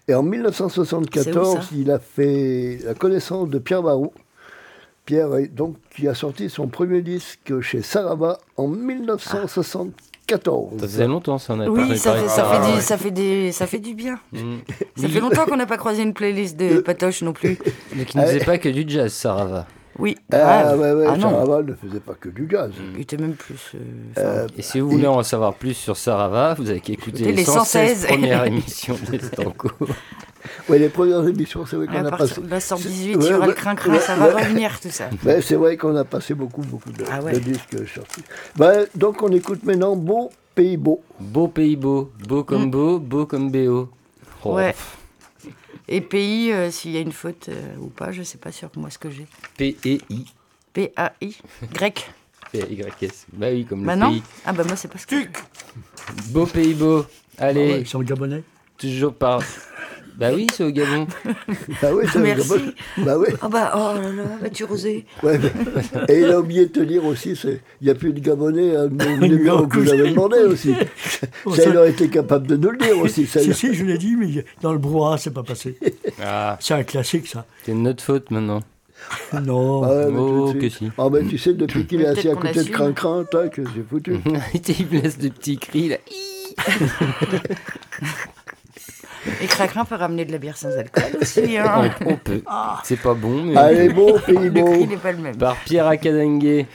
Et en C'est où, 1974, ça? il a fait la connaissance de Pierre Barou. Pierre, est- donc, qui a sorti son premier disque chez Sarava en 1974. Ça faisait longtemps, ça, on a Oui, ça fait, ça, fait du, ça, fait des, ça fait du bien. Mm. Ça fait longtemps qu'on n'a pas croisé une playlist de Patoche non plus. Mais qui ne faisait pas que du jazz, Sarava. Oui. Ah, ouais, ouais, ah non. Sarava ne faisait pas que du jazz. Il était même plus. euh, Euh, Et si vous voulez en savoir plus sur Sarava, vous avez qu'à écouter Écoutez les les 116 116. premières émissions de Stanko. Ouais, les premières émissions, c'est vrai qu'on a passé. de la sort 18, Ouais, il y aura le crin-crin, ouais, ça va ouais. revenir tout ça. Ouais, c'est vrai qu'on a passé beaucoup, beaucoup de, Ah ouais. de disques sortis. Bah, donc on écoute maintenant Beau Pays Beau. Beau pays beau, beau comme beau, beau comme BO. Oh, Ouais. Et pays, euh, s'il y a une faute euh, ou pas, je sais pas sur moi ce que j'ai. P-E-I. P-A-I, grec. P-Y-S. Bah oui, comme Bah le non pays. Ah bah moi c'est pas ce que. Beau pays beau. Ah Allez, ouais, c'est en gabonais? toujours par. Bah oui, c'est au Gabon. Ah oui, c'est Merci. Bah oui. Ah bah oh là là, vas-tu rosé Ouais, mais- Et il a oublié de te dire aussi, c'est- il n'y a plus de Gabonais à nos numéros Non, que vous avez demandé aussi. Oh, Ça, ça- il aurait été capable de nous le dire aussi. Ça, Si, il- si, je l'ai dit, mais dans le brouhaha, c'est pas passé. Ah, C'est un classique, ça. c'est de notre faute maintenant. Non. Ah ouais, mais Oh, tu- que si. Ah ben tu sais, depuis qu'il est Mais assis à peut-être qu'on côté de assume. Crin-Crin, tac, c'est foutu. il me laisse des petits cris là. Et Cracrin peut ramener de la bière sans alcool aussi. Hein. On, on peut. C'est pas bon, mais. Allez, beau, pays Le beau. prix n'est pas le même. Par Pierre Akadengue.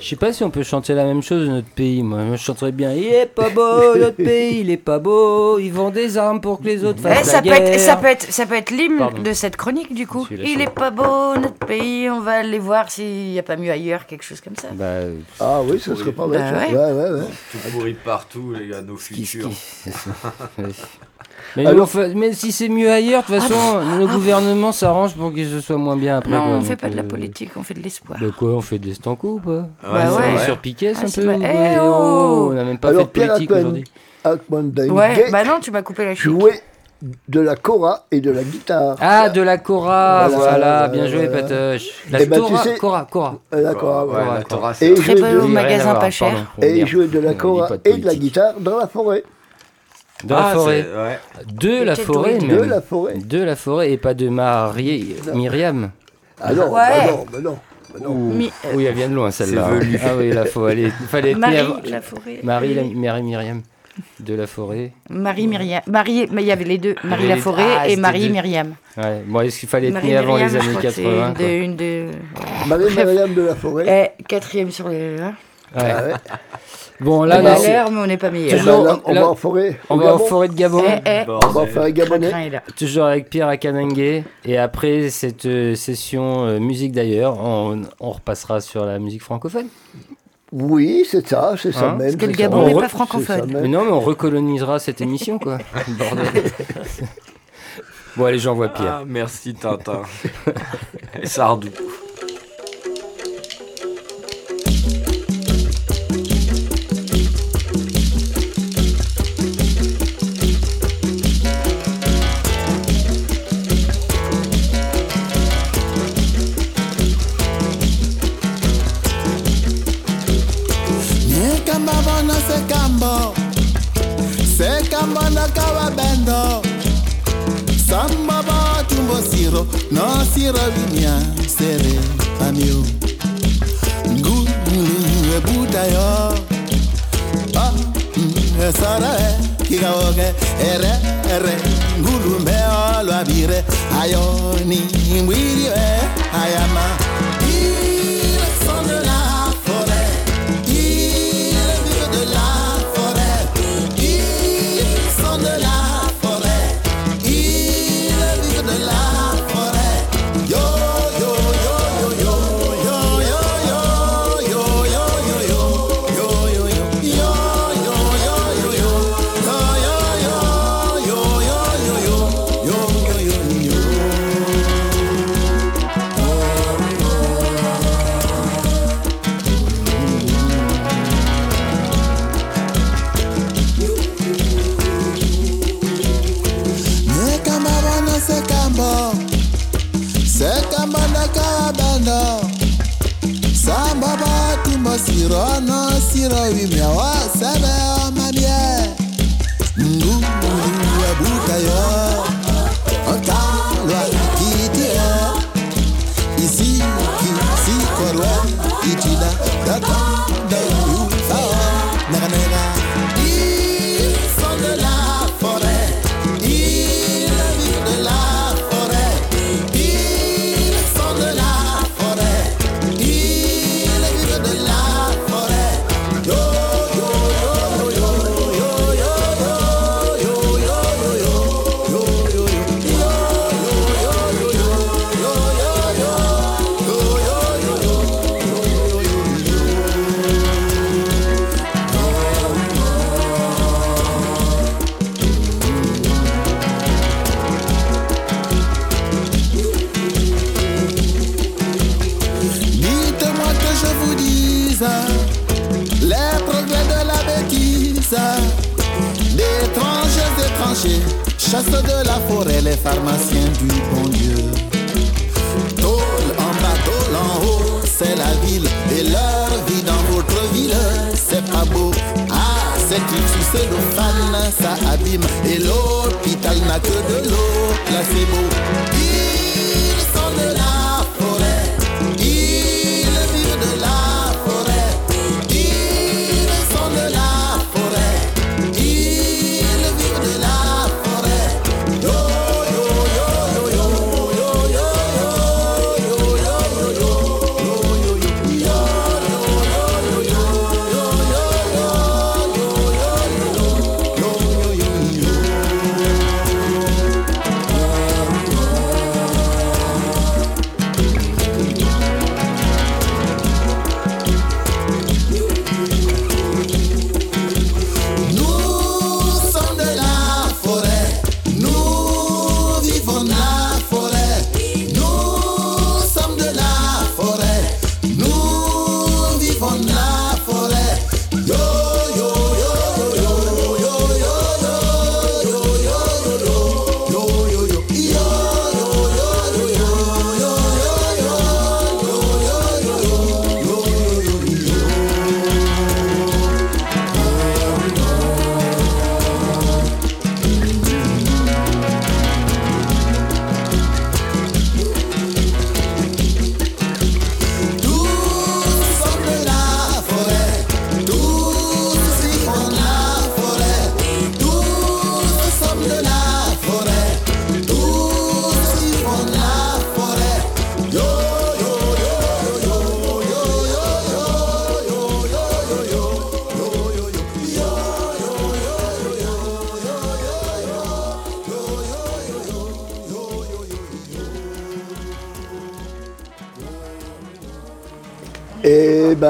Je sais pas si on peut chanter la même chose de notre pays. Moi, je chanterais bien. Il est pas beau, notre pays, il est pas beau. Ils vendent des armes pour que les autres Eh, fassent ça, la peut être, guerre. ça, peut être, ça peut être l'hymne Pardon. de cette chronique, du coup. Il est pas beau, notre pays, on va aller voir s'il n'y a pas mieux ailleurs, quelque chose comme ça. Bah, Ah oui, ça serait pas mal. Bah ouais. Ouais, ouais, ouais. Tout pourri de partout, les gars, nos futurs. mais, Alors- on fait- mais si c'est mieux ailleurs, de toute façon, nos gouvernements s'arrangent pour que ce soit moins bien après. Non, quoi. on fait Donc, pas de la euh, politique, on fait de l'espoir. Bah quoi, on fait des estancos ou pas? Bah c'est ouais. vrai. Sur Piquet, Ah, un peu vrai. ou- Eh oh, On n'a même pas Alors, fait de politique aujourd'hui. Ouais, bah non, tu m'as coupé la chute. jouait de la cora et de la guitare. Ah, de la Cora, Voilà, voilà, bien joué. Patoche. La Eh ben, tu Cora, sais- Cora, Cora. Euh, La cora, Ouais, voilà. la Et Très beau magasin pas cher. Et jouait de la cora pas et de la guitare dans la forêt. Dans la Ah, forêt. c'est- ouais. De la forêt, même. De la forêt. De la forêt et pas de Marie Myriam. Ah non, Ouais. bah non, bah non. Bah non. Ouh. Mi- euh, Oui, elle vient de loin celle-là. Ah oui, là, faut aller. Il fallait Marie, avant- la forêt. Marie, la... Marie Myriam. De la forêt. Marie Myriam. Marie, mais il y avait les deux. Marie les- Laforêt Ah, et Marie deux. Myriam. Ouais. Bon, est-ce qu'il fallait être Marie mis avant Myriam, les années crois que c'est 80 une quoi. de, une de... Marie-Myriam de la forêt. Eh, quatrième sur le. hein. Ouais. Ah ouais. Bon, Là, là, on a l'air, mais on n'est pas meilleur. Toujours- là, on là- va en forêt. on va en forêt de Gabon. Eh, eh, On va en forêt gabonais. Toujours avec Pierre Akanangue. Et après cette euh, session euh, musique d'ailleurs, on, on repassera sur la musique francophone. Oui, c'est ça, c'est ça Hein même. Parce que le Gabon n'est pas francophone. Mais non, mais on recolonisera cette émission, quoi. Bordel. bon, allez, j'envoie Pierre. Ah, merci Tintin. Et Sardou. Tumbo siro No siro vinya sere pamio Ngulu ebuta yo. Ah, e Kika oke ere ere. Ngulu mbe olo abire Ayo ni mwiri e Ayama Сира на сирові м'яла chasseurs de la forêt, les pharmaciens du bon Dieu. Tôle en bas, tôle en haut, c'est la ville, et leur vie dans votre ville, c'est pas beau. Ah, c'est sous cellophane, ça abîme, et l'hôpital n'a que de l'eau, placebo. Ils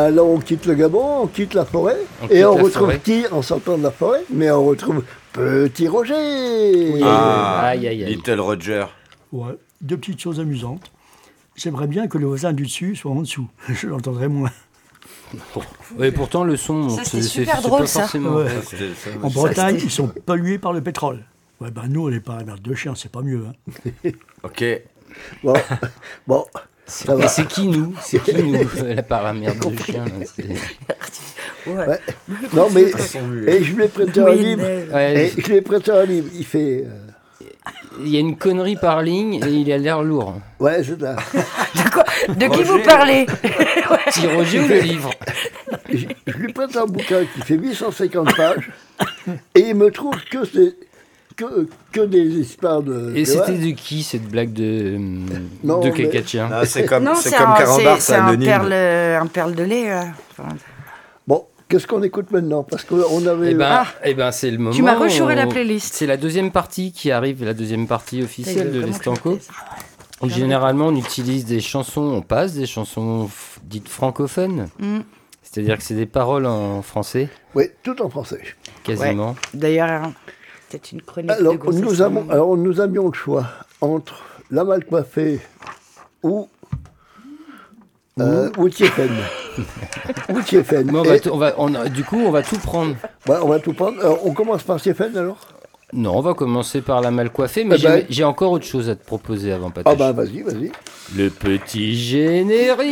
Ben là, on quitte le Gabon, on quitte la forêt, On et on la retrouve forêt. qui en sortant de la forêt? Mais on retrouve Petit Roger Ah, Aïe, aïe, aïe. Little Roger. Ouais, deux petites choses amusantes. J'aimerais bien que le voisin du dessus soit en dessous. Je l'entendrai moins. Et pourtant, le son. C'est- super drôle, ça. forcément- Ouais. C'était ça. En Bretagne, ils sont pollués par le pétrole. Ouais, ben nous, on n'est pas un merde de chien, c'est pas mieux. hein. Ok. Bon, bon. C'est qui nous? C'est qui nous? La paramerde de chien. c'est- Ouais. Non, mais et je lui ai prêté un livre. Ouais, Et je lui ai prêté un livre. Il fait. euh, Il y a une connerie par ligne et il a l'air lourd. ouais, c'est ça. De, quoi? De qui Roger. vous parlez? Petit Roger ou le livre? Je, je lui prête un bouquin qui fait 850 pages. Et il me trouve que c'est. Que, que des histoires de. Et c'était de qui cette blague de, Non, de mais- de chien Ah, c'est comme, c'est c'est comme un, Carambar, c'est- un anonyme. perle, un perle de lait. là. Enfin, Bon, qu'est-ce qu'on écoute maintenant? Parce qu'on avait. Eh ben, Ah. eh ben c'est le moment. Tu m'as rechouré la playlist. C'est la deuxième partie qui arrive, la deuxième partie officielle de l'Estanco. Généralement, on utilise des chansons, on passe des chansons dites francophones. Mm. C'est-à-dire que c'est des paroles en français, Oui, tout en français. quasiment. D'ailleurs, peut-être une chronique Alors, de nous, avons, alors, nous avions le choix entre la mal coiffée ou. Euh, ou Tiefen. ou Tiefen. On va on va- on a- du coup, on va tout prendre. ouais, on va tout prendre. Alors, on commence par Tiefen alors? Non, on va commencer par la mal coiffée, mais Eh ben- j'ai- encore autre chose à te proposer avant, Ah Patrick. bah vas-y, vas-y. Le petit générique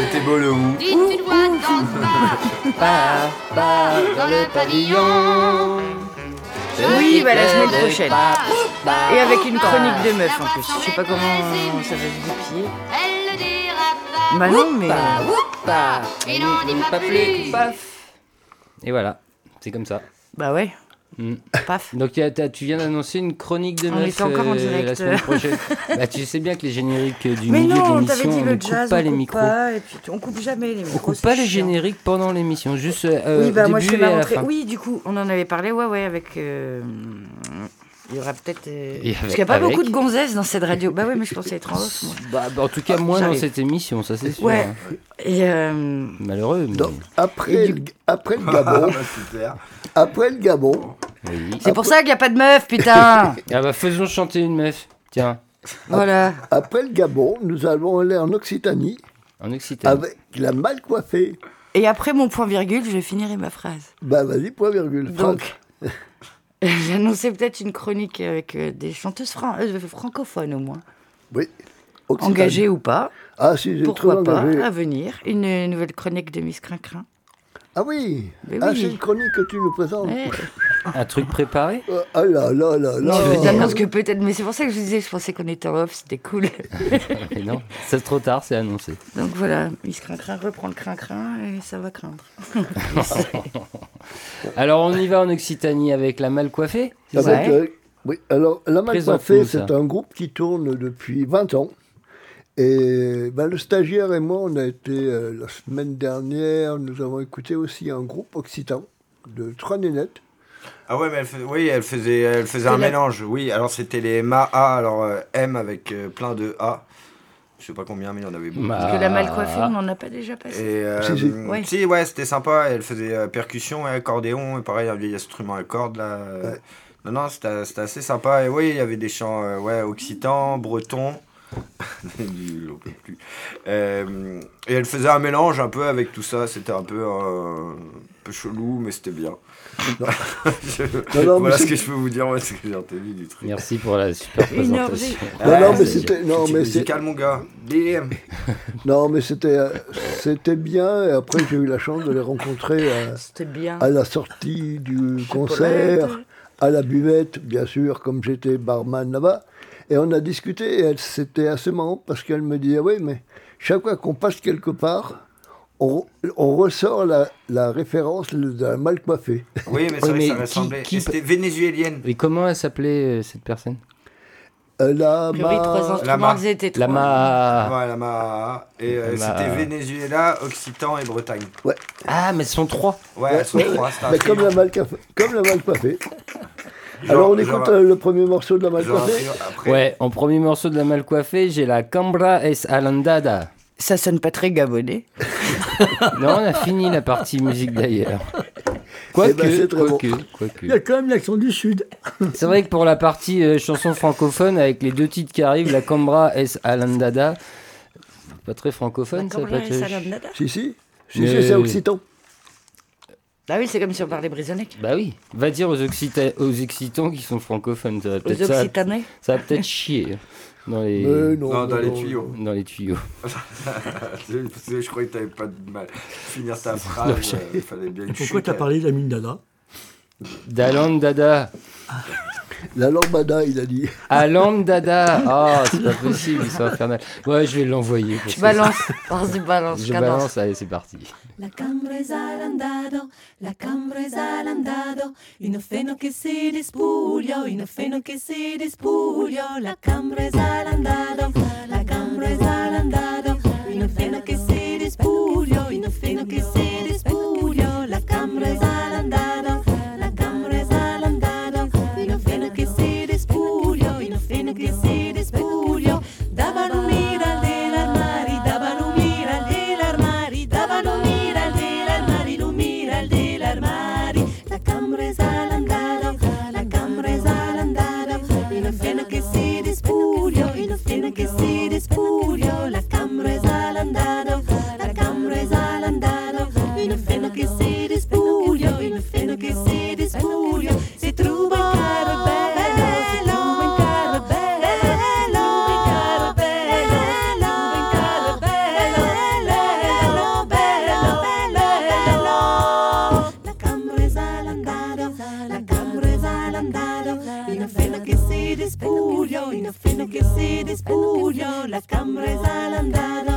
était beau le ou. Dites une voix dans le dans le pavillon. Oui, bah la semaine prochaine. Et avec une chronique de meuf en plus. Je sais pas comment ça va se goupiller. Elle le dira pas. Bah non, mais. Whoopa. Il n'en dit pas plus. paf. Et voilà, c'est comme ça. Bah ouais. Mm. Paf. Donc y a- t'as- tu viens d'annoncer une chronique de meuf était encore en euh, direct. la semaine prochaine. bah, tu sais bien que les génériques euh, du Mais milieu non, de l'émission, on ne coupe jazz, pas on les coupe micros. pas, et puis on coupe jamais les micros. On coupe pas les chiant. génériques pendant l'émission, juste euh, Oui, bah au moi je début et à la fin. Oui, du coup, on en avait parlé, ouais, ouais, avec. euh, Il y aura peut-être. euh, Parce qu'il n'y a pas avec beaucoup de gonzesses dans cette radio. Bah ouais, mais je pensais être en off, moi. Bah, bah, en tout cas, moins dans J'arrive. cette émission, ça c'est sûr. Ouais. hein. Et. euh, Malheureux. Mais... Donc, après, Et le, après le Gabon, Super. après le Gabon, Oui. C'est pour ça qu'il n'y a pas de meuf, putain Ah bah faisons chanter une meuf. Tiens, Voilà. après le Gabon, nous allons aller en Occitanie en Occitanie. avec la mal coiffée. Et après mon point virgule, je finirai ma phrase. Bah vas-y, point virgule. Donc, annoncé peut-être une chronique avec euh, des chanteuses fran- euh, francophones au moins. Oui. Occitanie. Engagées ou pas. Ah si, j'ai trop Pourquoi pas, engagé. à venir. Une euh, nouvelle chronique de Miss Crincrin. Ah oui. Ah, oui. c'est une chronique que tu nous présentes. Ouais. Un truc préparé? Euh, Ah là là là là. Je j'annonce que peut-être, mais c'est pour ça que je vous disais, je pensais qu'on était en off, c'était cool. Mais non, c'est trop tard, c'est annoncé. Donc voilà, Miss Crincrin reprend le Crincrin et ça va craindre. Alors on y va en Occitanie avec la mal coiffée c'est ça? Avec, euh, oui, alors la mal coiffée, c'est un groupe qui tourne depuis 20 ans. Et ben, le stagiaire et moi, on a été euh, la semaine dernière, nous avons écouté aussi un groupe occitan de trois nénettes. Ah ouais, mais elle faisait, oui, elle faisait, elle faisait un mélange. Oui, alors c'était les MA-A, alors euh, M avec euh, plein de A. Je sais pas combien, mais il y en avait beaucoup. Ma- Parce que la mal coiffée, on n'en a pas déjà passé. Et euh, Si, si. Ouais. si, ouais, c'était sympa. Elle faisait euh, percussion et accordéon, et pareil, un vieil instrument à cordes là. Non, non, c'était c'était assez sympa. Et oui, il y avait des chants euh, ouais, occitans, bretons. Plus. Euh, et elle faisait un mélange un peu avec tout ça. C'était un peu, euh, un peu chelou, mais c'était bien. Je- Non, non, voilà ce c'est- que je peux vous dire, moi, ce que j'ai entendu du truc. Merci pour la super présentation. Non, non, mais c'est- c'était- non, c'est mais c'est- musical, mon gars. DM. Non, mais c'était c'était bien. Et après, j'ai eu la chance de les rencontrer C'était bien. à la sortie du concert, à la buvette, bien sûr, comme j'étais barman là-bas. Et on a discuté, et elle- c'était assez marrant parce qu'elle me dit Ah oui, mais chaque fois qu'on passe quelque part, on, on ressort la, la référence de la mal coiffée. Oui, mais Oui, c'est vrai que ça ressemblait. qui- C'était vénézuélienne. Et comment elle s'appelait euh, cette personne? Euh, la ma- trois La instruments, ma- ils étaient trois. Et euh, c'était Venezuela, Occitan et Bretagne. Ah, mais ce sont trois. Ouais, elles sont trois, mais comme la mal, comme la mal coiffée. Genre- Alors on genre- écoute euh, le premier morceau de la mal coiffée. Ouais, en premier morceau de la mal coiffée, j'ai la Cambra es Alandada. Ça sonne pas très gabonais. Non, on a fini la partie musique d'ailleurs. Quoique, Eh ben, c'est très bon. quoique, quoique. Il y a quand même l'accent du Sud. C'est vrai que pour la partie euh, chanson francophone, avec les deux titres qui arrivent, la Cambra es Alandada, pas très francophone, ça peut être... Si, si. Si, Mais- si, c'est occitan. Ah oui, c'est comme si on parlait brisonnec. Bah oui, va dire aux, Occita- aux Occitans qui sont francophones, ça va Aux peut-être ça va peut-être chier dans les, non, Non, dans non, les non. tuyaux. dans les tuyaux. je, que croyais que t'avais pas de mal. Finir ta Non, phrase, je- euh, il fallait bien une Pourquoi tu as parlé d'Amin Dada Daland Dada. La lambada, il a dit. Aland Dada. Ah, c'est pas possible, ils sont infernales. Ouais, je vais l'envoyer. Tu balances. Vas-y, balance. Je cadence. balance, allez, c'est parti. La cambresa l'andado, la cambresa l'andado, une feno che si despuglio, une feno che si despuglio, la cambresa l'andado, la cambresa l'andado, une feno che si despuglio, une feno che si despuglio, Puyo, las cambres al andar.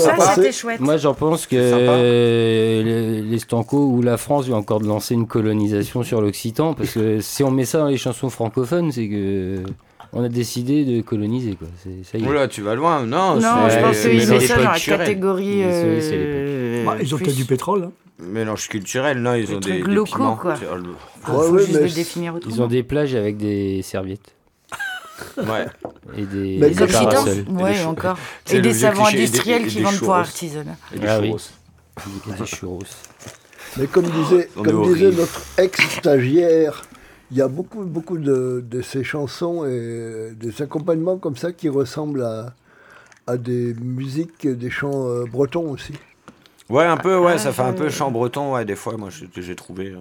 C'était Moi, j'en pense que C'est sympa. euh, les, les Stanco ou la France vient encore de lancer une colonisation sur l'Occitan, parce que si on met ça dans les chansons francophones, c'est que on a décidé de coloniser, quoi. C'est- Ça y est. Oula, tu vas loin. Non, Non, c'est- je pense qu'ils mélange mettent ça dans la catégorie. Euh, Bah, ils ont peut-être du pétrole. hein. Mélange culturel, non, ils Des ont des, trucs des locaux, piments. quoi. Tu vois, le- Faut, Ouais, faut ouais, juste mais le c'est- définir autrement. Ils ont des plages avec des serviettes Ouais. et des, Mais des Occitans parasols. Et des Ouais, encore. C'est Et des savons industriels qui vendent pour artisanat. Et des Ah oui. churros. Des churros. Mais comme disait, comme disait notre ex-stagiaire, il y a beaucoup, beaucoup de, de ces chansons et des accompagnements comme ça qui ressemblent à, à des musiques, des chants euh, bretons aussi. Ouais, un peu, ouais, Ah, ça fait un peu chant breton, ouais, des fois, moi, j'ai j'ai trouvé. euh,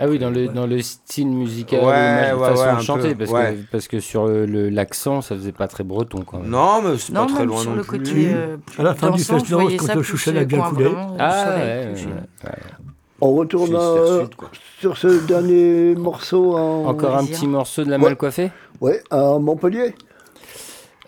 Ah oui, dans le, dans le style musical, Ouais, ouais, façon ouais, de chanter, peu, parce, ouais. que, parce que sur le- le- l'accent, ça faisait pas très breton quand même. Non, mais c'est Non, pas très loin sur non le plus. côté. euh, À la fin du festival, quand le Chouchel a euh, bien coulé. vraiment, Ah ouais. On retourne euh, sur ce dernier morceau en, Encore un petit morceau de la Ouais. mal coiffée? Ouais, à Montpellier.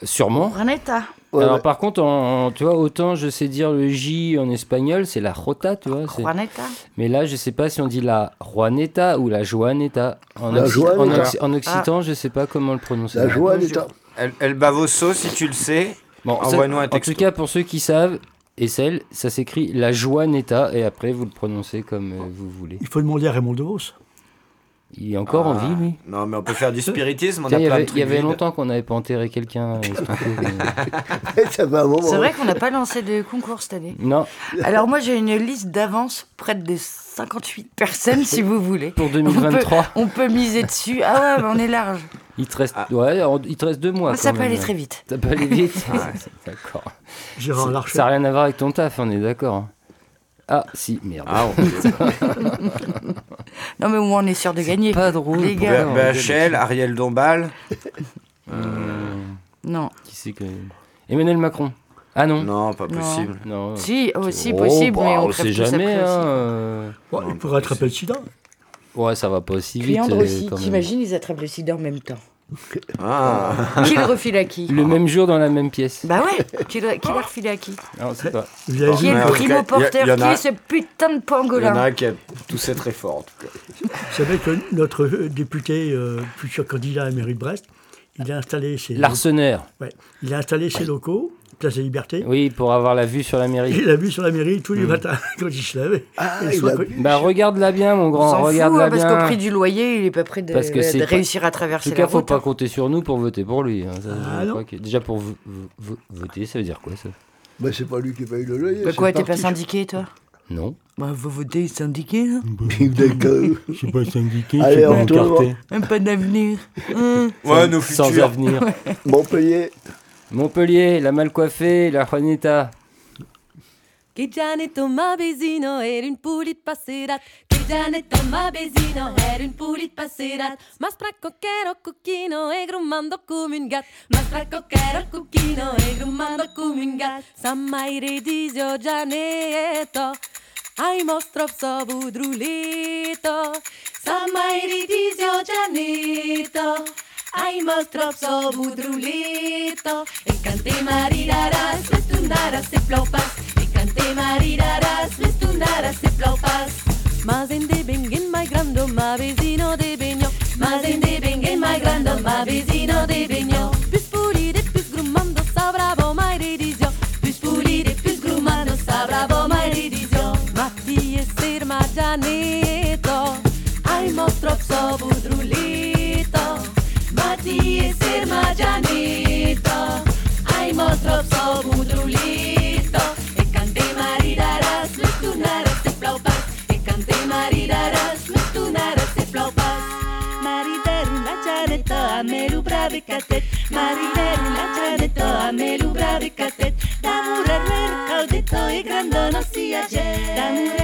Sûrement. Ranetta. Ouais, Alors ouais. par contre, en, en- tu vois, autant je sais dire le J en espagnol, c'est la Jota, tu vois. Juanetta. Mais là, je sais pas si on dit la Juaneta ou la Joaneta. En, La occi- Joaneta. en occi- en occitan, je sais pas comment le prononcer. La d'État. El, El Bavoso, si tu le sais. Bon, ça- Envoie-nous un en texto. tout cas, pour ceux qui savent, et celle, ça s'écrit la Joaneta, et après vous le prononcez comme euh, vous voulez. Il faut demander à Raymond DeVos. Il est encore en Ah, vie, lui. Non, mais on peut faire du spiritisme, il y avait, y longtemps qu'on n'avait pas enterré quelqu'un. euh. C'est vrai qu'on n'a pas lancé de concours cette année. non, Alors moi j'ai une liste d'avance près de 58 personnes si vous voulez. pour On peut, 2023, on peut miser dessus. Ah ouais, mais on est large. il te reste, Ah. ouais, il te reste deux mois. ça quand peut même. aller très vite. Ça peut aller vite. d'accord. Ça- Larcher. Ça n'a rien à voir avec ton taf, on est d'accord. hein. Ah, si, merde. Ah, on- Non mais au moins on est sûr de gagner. Pas drôle. Les gars. BHL, Ariel Dombal. Euh, Non. qui c'est que. Emmanuel Macron. Ah non. Non, pas possible. Non. Si, aussi Oh, possible, bah, mais on on crève sait jamais. après hein, euh. Ouais, il pourrait attraper le sida. Ouais, ça va pas aussi vite. Cliandre euh, aussi, t'imagines, ils attrapent le sida en même temps. Ah. Qui le refile à qui Le même jour dans la même pièce. Bah ouais, qui le, l'a refilé à qui Non, pas. Qui est le primo porteur Qui est ce putain de Il y en a pangolin un qui a toussé très fort, en tout cas. vous savez que notre euh, député, euh, futur candidat à la mairie de Brest, il a installé ses L'arseneur. Ouais. Il a installé ses locaux, Place des Libertés. Oui, pour avoir la vue sur la mairie. Il a vu sur la mairie tous les Mm. matins quand il se levait. Ah, Et il a Bah regarde-la bien, mon On grand, regarde-la hein, parce bien. qu'au prix du loyer, il est pas prêt de, Parce que c'est de pas- réussir à En traverser tout la cas, faut route. pas hein. compter sur nous pour voter pour lui. hein. Ça, Ah non. que- déjà pour vo- vo- vo- voter, ça veut dire quoi ça? Bah, c'est pas lui qui paye le loyer. Bah quoi, t'es pas syndiqué, toi? Non. Bah, vous votez syndiqué, là D'accord. Je suis pas syndiqué, Allez, je suis pas encarté. Même pas d'avenir. Hum. Ouais, nos Sans futurs. avenir. Montpellier. Montpellier, la mal coiffée, la Juanita. Che Gianetto ma vesino era un pulit passerat. Che Gianetto ma vesino era un pulit passerat. Ma spracco che ero cucchino e grummando come un gat. Ma spracco che ero cucchino e grummando come un gat. Sa mai redisio Gianetto Ai mostro so budrulito Sa mai redisio Gianetto Ai mostro so budrulito. E cante maridaras, vestundaras se plopas E cante maridaras, vestundaras se plopas Mas en de bengen mai grando, ma vesino de begno Mas en de bengen mai grando, ma vesino de begno Pius pulide, pius grummando, sa bravo mai redisio Pius pulide, pius grummando, sa bravo mai redisio Matti e ma Ai budrulito Matii este majanita, ai mostrop so budrulito, e cante maridaras, lutunaras te plaupas, e cante maridaras, lutunaras te plaupas. Maridaru la chareta, amelu brave catet, maridaru la chareta, amelu brave catet, da murer mercaudito e grandono si ayer, da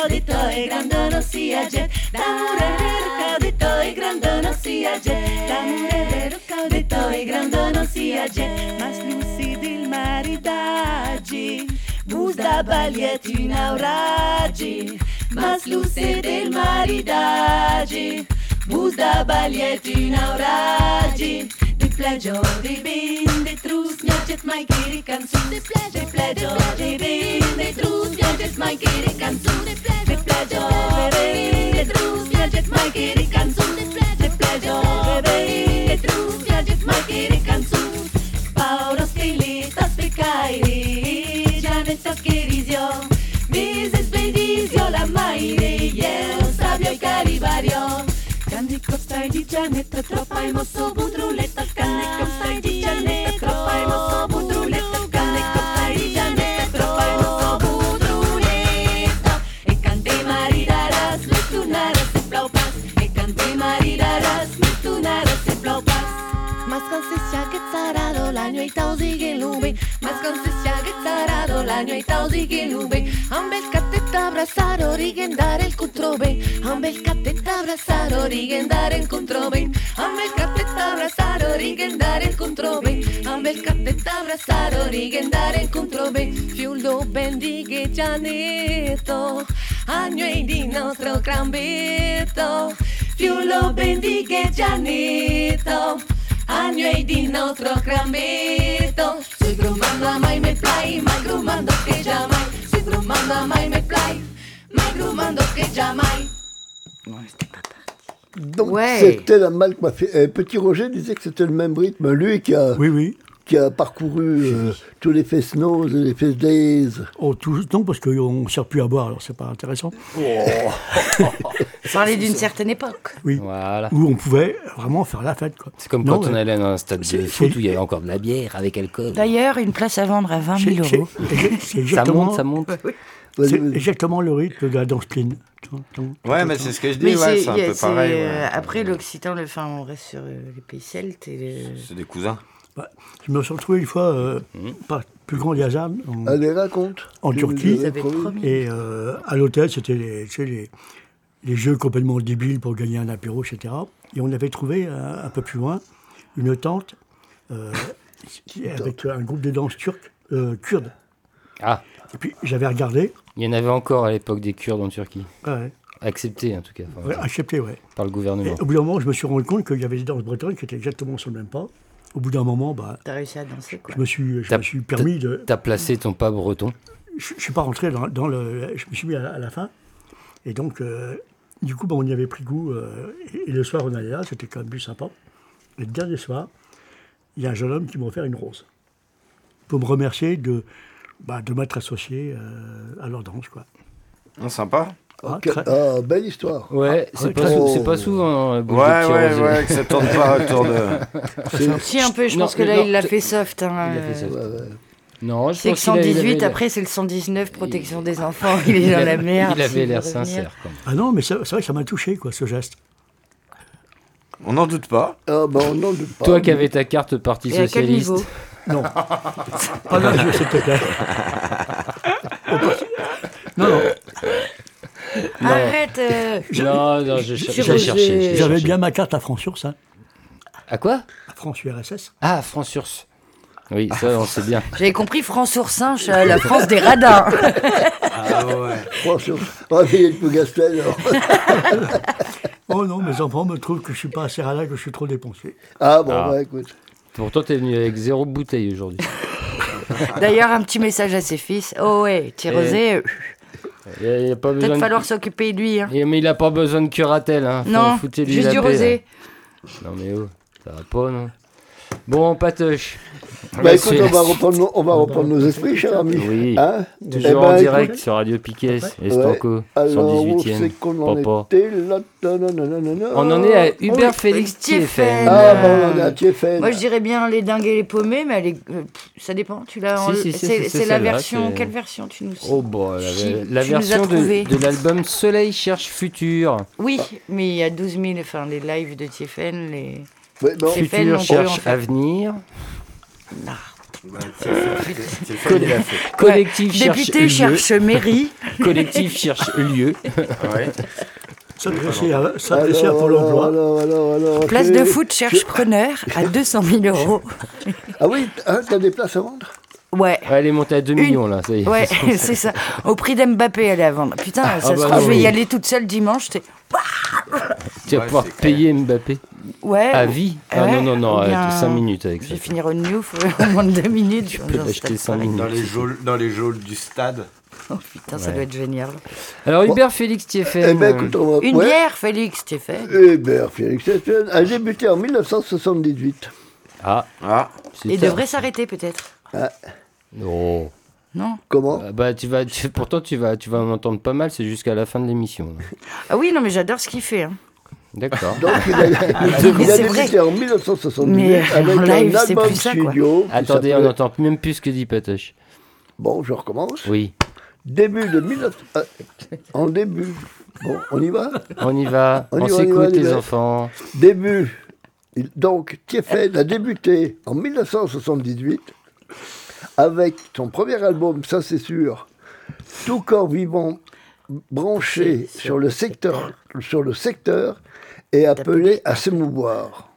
Howdy toy, grandono si agget. Tamurero, howdy toy, grandono si agget. Tamurero, howdy toy, grandono si agget. Mas lucidi il maridaggi, buzda baglietti in auraggi. Mas lucidi il maridaggi, buzda baglietti in auraggi. pleasure, they've been the truth, not just my kitty can soon. The pleasure, the pleasure, they've been the truth, not just my kitty can soon. The pleasure, the pleasure, they've been the truth, not just my kitty can soon. The pleasure, they've been the truth, not just my kitty can soon. Pauros kilitos de Kairi, Janetos Kirizio, Mrs. Benicio, la Maire, y el sabio y caribario. Кандичко в стајдичанета, тропајмо со будрулета, канека в стајдичанета, тропајмо со будрулета, канека в стајдичанета, тропајмо со будрулета. E canti maridaras, mi tu nara se blaupas, e canti maridaras, mi tu nara se blaupas. Mas kan se sjaket sara laño i tauzigi lubi, mas consisciaga tarado laño i tauzigi lubi, ambel catetta abrazar origen dar el cutrobe, ambel catetta abrazar origen dar el controbe, ambel catetta abrazar origen dar el controbe, ambel catetta abrazar origen dar el controbe, fiuldo bendigue janeto, año e di nostro gran beto, fiuldo bendigue janeto. E di nostro crambetto Sui grumando mai me play Mai grumando che già mai Sui grumando mai me play Mai grumando che già mai Donc Ouais. c'était la mal coiffée. Et Petit Roger disait que c'était le même rythme. Lui qui a, Oui, oui. Qui a parcouru euh, tous les Fest Nose et les Fest Days. Oh, tout, non, parce qu'on ne sert plus à boire, alors c'est pas intéressant. Parler d'une certaine époque. Oui. Voilà. Où on pouvait vraiment faire la fête. Quoi. C'est comme Non, quand on allait dans un stade de foot où il y avait encore de la bière avec alcool. D'ailleurs, une place à vendre à 20 000 C'est- euros. c'est- c'est Ça exactement- monte, ça monte. C'est exactement le rythme de la danse pleine. Ouais, mais c'est ce que je dis, Mais ouais, c'est- c'est un y a- peu c'est, pareil. euh, ouais. Après, l'Occitan, le, enfin, on reste sur euh, les pays celtes. Et le- C'est des cousins. Ouais. Je me suis retrouvé une fois, euh, par plus grand des hasards, en, Allez, raconte. en Tu Turquie. Et euh, à l'hôtel, c'était les, tu sais, les, les jeux complètement débiles pour gagner un apéro, etc. Et on avait trouvé euh, un peu plus loin une tente euh, avec un groupe de danse turque, euh, kurde. Ah, Et puis j'avais regardé, il y en avait encore à l'époque des Kurdes en Turquie. ouais, Acceptés en tout cas. enfin, ouais, accepté, ouais. Par le gouvernement. Et au bout d'un moment, je me suis rendu compte qu'il y avait des danses bretonnes qui étaient exactement sur le même pas. Au bout d'un moment, bah, T'as réussi à danser, quoi. je me suis, je T'as- me suis permis de. T'as placé ton pas breton. Je ne suis pas rentré dans, dans le. Je me suis mis à la, à la fin. Et donc, euh, du coup, bah, on y avait pris goût. euh, et, et le soir, on allait là, c'était quand même plus sympa. Et le dernier soir, il y a un jeune homme qui m'a offert une rose. Pour me remercier de, bah, de m'être associé euh, à leur danse. Quoi. Non, sympa. Ah, Ah, belle histoire. Ouais, c'est pas, sou- c'est pas souvent. euh, Ouais, ouais, ouais, que ça tourne pas autour de. Si, un peu, je Non, pense que là, non, il l'a fait soft. hein, Il fait euh, Non, je C'est que pense il 118, avait- après c'est le 119, protection des enfants, il est il dans la merde. Il avait l'air sincère quand même. Ah non, mais c'est vrai que ça m'a touché, quoi, ce geste. On n'en doute pas. Ah, bah, on doute pas. Toi qui avais ta carte Parti Et à quel Socialiste. niveau Non. Pas l'âge, s'il te plaît. Non, non. Arrête euh, Non, non, je, j'ai cherché. J'avais bien ma carte à France-URSS. Hein. À quoi? À France-URSS. Ah, France-URSS. Oui, ça, on sait bien. J'avais compris France oursin, à la France des radins. Ah ouais. On va payer le Pougastel, alors. Oh non, mes enfants me trouvent que je suis pas assez radin, que je suis trop dépensé. Ah, bon, Ah. bah, écoute. Pourtant, t'es venu avec zéro bouteille aujourd'hui. D'ailleurs, un petit message à ses fils. Oh ouais, Tirosé, euh, Il peut-être de... falloir s'occuper de lui. hein. Et- Mais il a pas besoin de curatelle. Hein. Faut- Non, juste du paix, rosé. là. Non mais oh, ça va pas, non? Bon, Patoche. Bah, écoute, on va reprendre nos, on va reprendre nos esprits, cher ami. Oui, Hein toujours Eh en ben, direct écoute, sur Radio Piquet, Estanco, ouais. Alors, où c'est 118e. qu'on en Papa. était là Non, non, non, non, non, non. On en est à Hubert Oui, Félix. Thiéfen. Ah, bah, on en est à Thiéfen. Moi, je dirais bien les dingues et les paumés, mais elle est- euh, ça dépend. Tu l'as. Si, si, si, c'est si, c'est c'est la version. c'est- Quelle version tu nous Oh bah, la, la version de, de l'album Soleil cherche futur. Oui, mais il y a 12 000, enfin, les lives de Tiefen, les. Ouais, Futur pu en cherche faire. avenir. Fait. Collectif cherche Député cherche mairie. Collectif cherche lieu. Ouais. S'adresser à, s'adresser à Alors, Pôle alors, emploi. alors, alors, alors, Place de foot cherche preneur à 200 000 euros. Ah oui, hein, t'as des places à vendre? Ouais. Ouais, elle est montée à 2 Une- millions là, ça y est. Ouais, c'est ça. Au prix d'Mbappé, elle est à vendre. Putain, ça Ah se bah trouve, je vais y aller toute seule dimanche. t'es- Tu vas Ouais, pouvoir payer Mbappé Ouais. à vie. Ah ouais, non, non, non, ou bien- 5 minutes avec Je ça. vais finir au Newf en moins de 2 minutes. Tu peux l'acheter cinq minutes. Dans les geôles, dans les geôles du stade. Oh putain, ça doit être génial. Alors Hubert Félix Thiéfen. Eh ben, écoute, on va... Une ouais. bière, Félix, fait. Hubert Félix Thiéfen a débuté en 1978. Ah, Ah, c'est Il ça. devrait s'arrêter peut-être. Oh. Non Comment Ah Bah tu vas, tu- pourtant tu vas, tu vas en entendre pas mal. C'est jusqu'à la fin de l'émission. là. Ah oui, non, mais j'adore ce qu'il fait. hein. D'accord. Donc, il a, il a c'est vrai. débuté en 1978 Mais avec en live, un c'est album plus ça, quoi. studio. qui Attendez, on s'appelait- n'entend même plus ce que dit Patoche. Bon, je recommence. Oui, Début de 19... euh, en début. Bon, on y va? On y va. On y On, va, on y va, s'écoute on y les va. enfants. Début. Il- Donc, Thiéfen a débuté en 1978 avec son premier album, ça c'est sûr, Tout corps vivant branché sur le secteur, sur le secteur et appelé à s'émouvoir.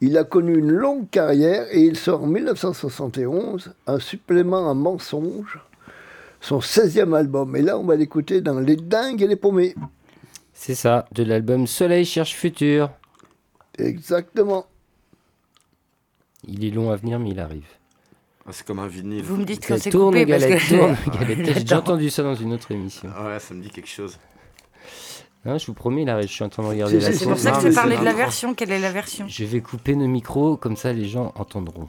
Il a connu une longue carrière et il sort en 1971 un supplément à mensonge, son 16e album. Et là, on va l'écouter dans Les Dingues et les Paumés. C'est ça, de l'album Soleil cherche futur. Exactement. Il est long à venir, mais il arrive. Ah, c'est comme un vinyle. Vous me dites quand Galette, c'est tourne, coupé parce galette, que... tourne, galette. J'ai entendu ça dans une autre émission. Ah Ouais, ça me dit quelque chose. Hein, je vous promets, arrive. Je suis en train de regarder la C'est pour ça que c'est parlé de la version. Quelle est la version? Je vais couper nos micros, comme ça les gens entendront.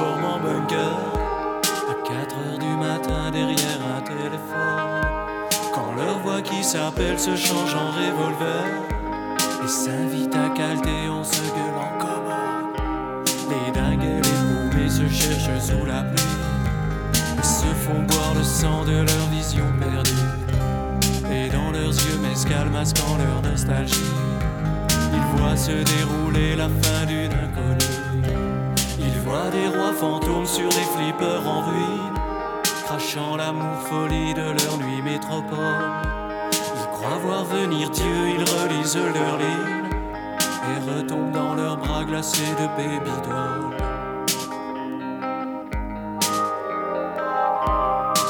En bunkers. À 4 heures du matin, derrière un téléphone. Quand leur voix qui s'appelle se change en revolver et s'invite à calter, on se gueule en commun. Les dingues et les paumés se cherchent sous la pluie. Ils se font boire le sang de leur vision perdue. Et dans leurs yeux mescal masquant leur nostalgie, ils voient se dérouler la fin d'une fantômes sur des flippers en ruine, crachant l'amour folie de leur nuit métropole. Ils croient voir venir Dieu, ils relisent leur ligne et retombent dans leurs bras glacés de baby doll.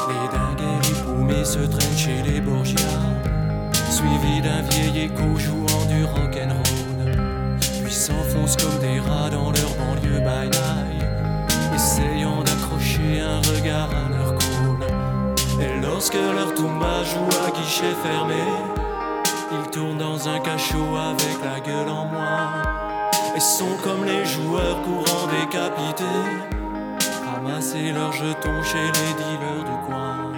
Les dingues paumés se traînent chez les Borgia, suivis d'un vieil écho jouant du rock'n'roll. Puis s'enfoncent comme des rats dans leur Lorsque leur tumba joue à guichet fermé, ils tournent dans un cachot avec la gueule en moins. Et sont comme les joueurs courants décapités, ramasser leurs jetons chez les dealers du coin.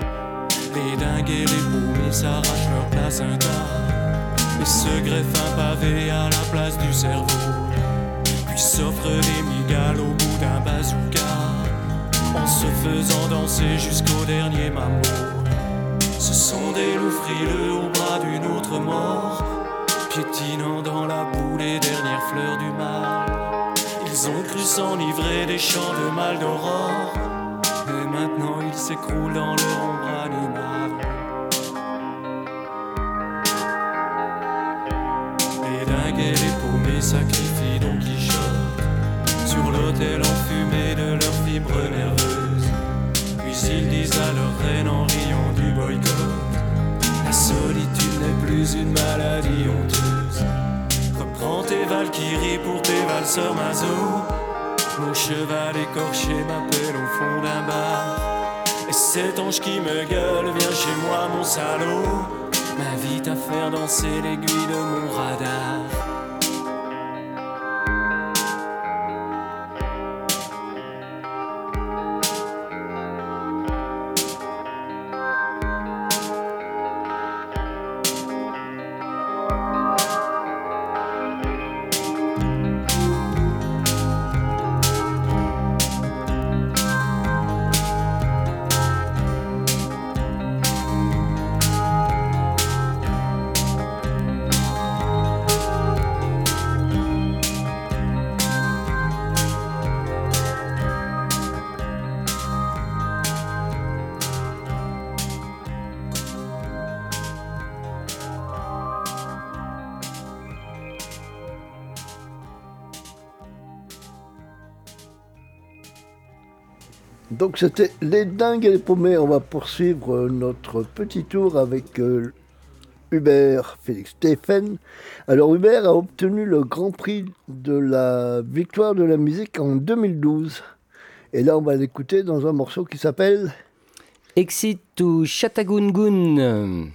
Les dingues et les paumés s'arrachent leur placenta et se greffent un pavé à la place du cerveau. Puis s'offrent des migales au bout d'un bazooka en se faisant danser jusqu'au dernier mambo. Ce sont des loups frileux au bras d'une autre mort, piétinant dans la boue les dernières fleurs du mal. Ils ont cru s'enivrer des chants de mal d'aurore, et maintenant ils s'écroulent dans leur ombre animale. Les dingues et les paumés sacrifient Don Quichotte sur l'autel enfumé de leurs fibres nerveuses. Puis ils disent à leur reine en riant une maladie honteuse. Reprends tes valkyries pour tes valseurs mazo. Mon cheval écorché m'appelle au fond d'un bar. Et cet ange qui me gueule, viens chez moi, mon salaud. M'invite à faire danser l'aiguille de mon radar. C'était les dingues et les paumés. On va poursuivre euh, notre petit tour avec euh, Hubert Félix Stéphane. Alors Hubert a obtenu le Grand Prix de la victoire de la musique en 2012. Et là on va l'écouter dans un morceau qui s'appelle Exit to Chatagungun.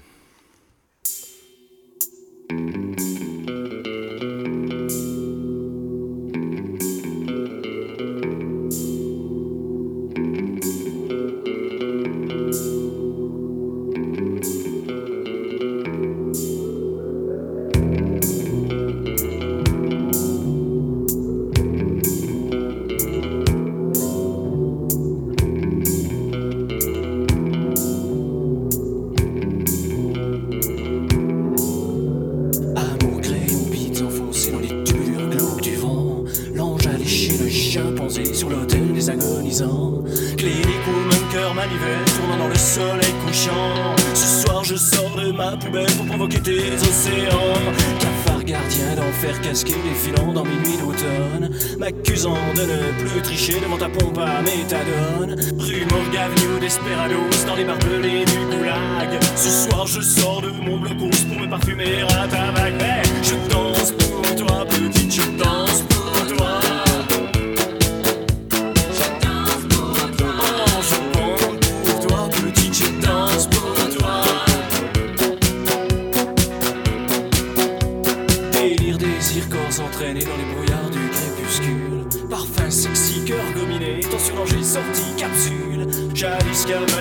Rue Morgue Avenue Desperados dans les barbelés du goulag. Ce soir je sors de mon blocos pour me parfumer à ta bague. Mais je danse pour toi, petite, je danse pour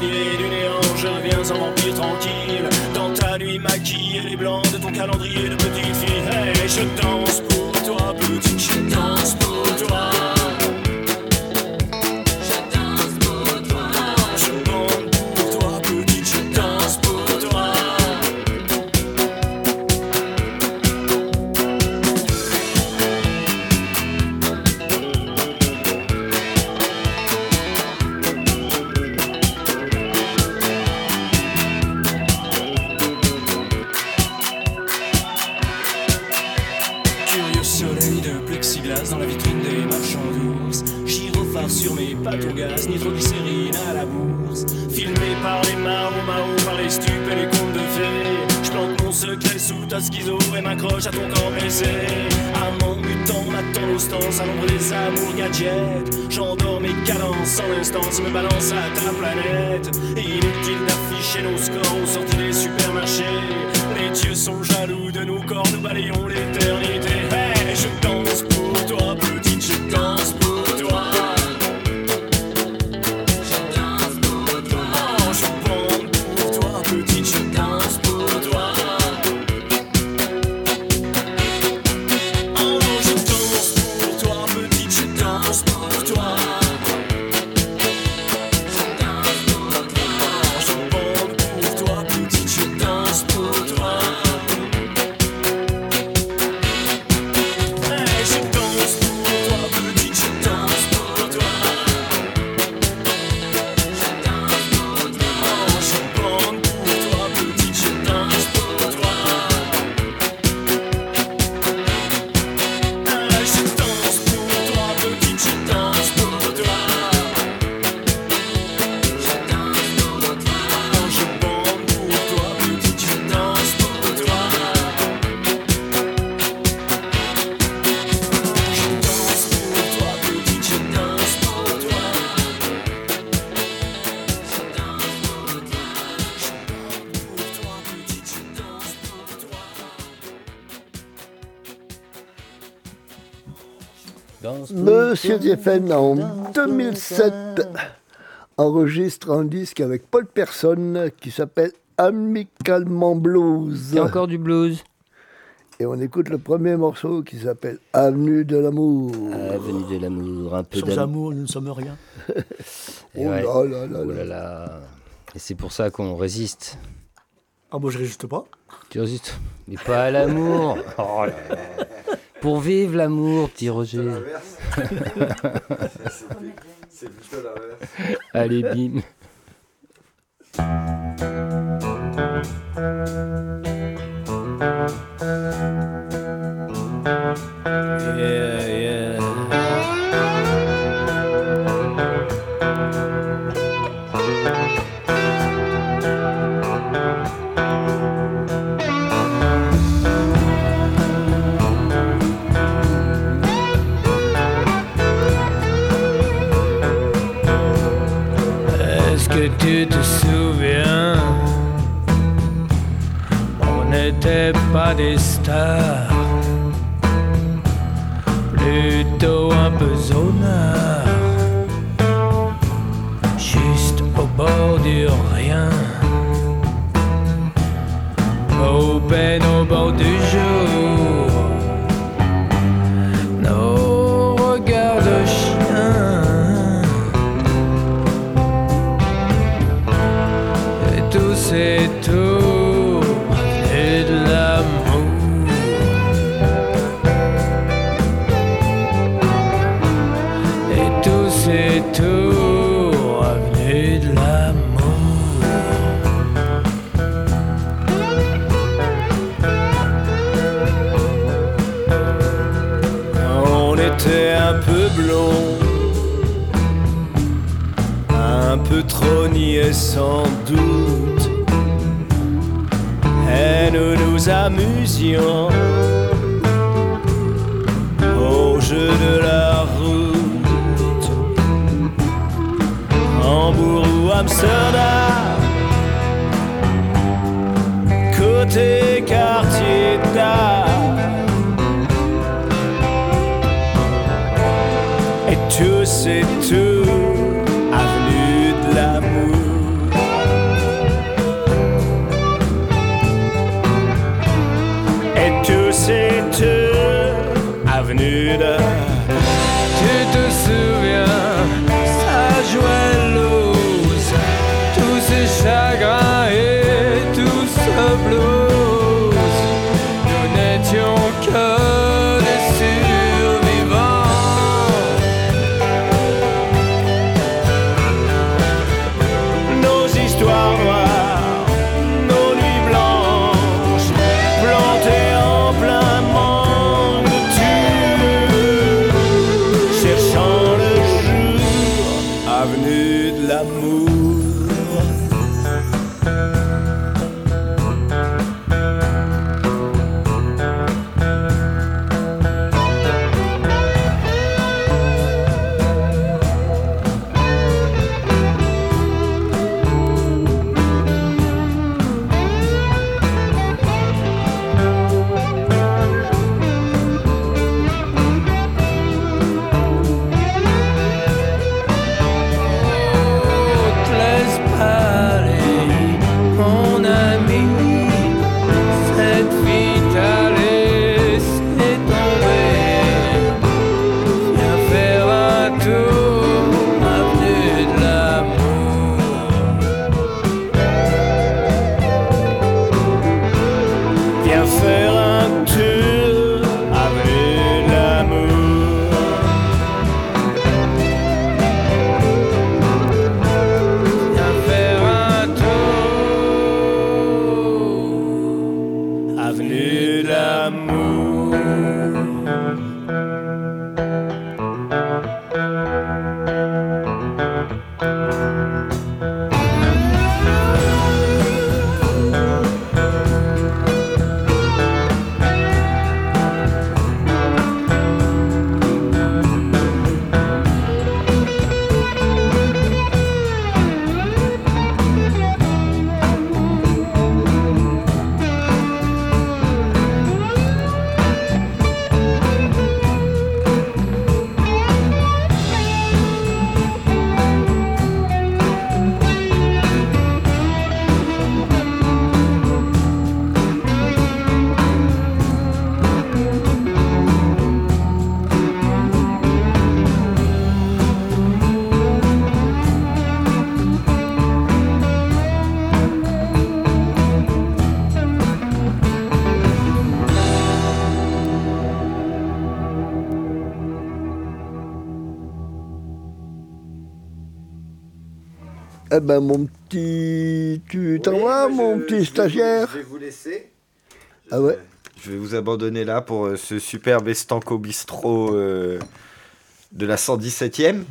Cavalier du néant, je reviens en vampire tranquille. Dans ta nuit maquillée, les blancs de ton calendrier de petite fille. Hey, je danse pour toi, petite, je danse pour toi. Sud FM en 2007 enregistre un disque avec Paul Personne qui s'appelle Amicalement Blues. Il y a encore du blues. Et on écoute le premier morceau qui s'appelle Avenue de l'amour. Avenue de l'amour, un peu Sans amour, nous ne sommes rien. Et, oh là là oh là. Là Et c'est pour ça qu'on résiste. Ah, moi bon, je résiste pas. Tu résistes Mais pas à l'amour oh là là. Pour vivre l'amour, petit Roger. C'est plutôt l'inverse. Allez, bim. n'étaient pas des stars, plutôt un peu juste au bord du rien, au peine au bord du jour. Ben, mon petit. Tu t'en vas, mon petit stagiaire Je vais vous laisser. Ah ouais Je vais vous abandonner là pour euh, ce superbe estanco bistrot euh, de la 117e,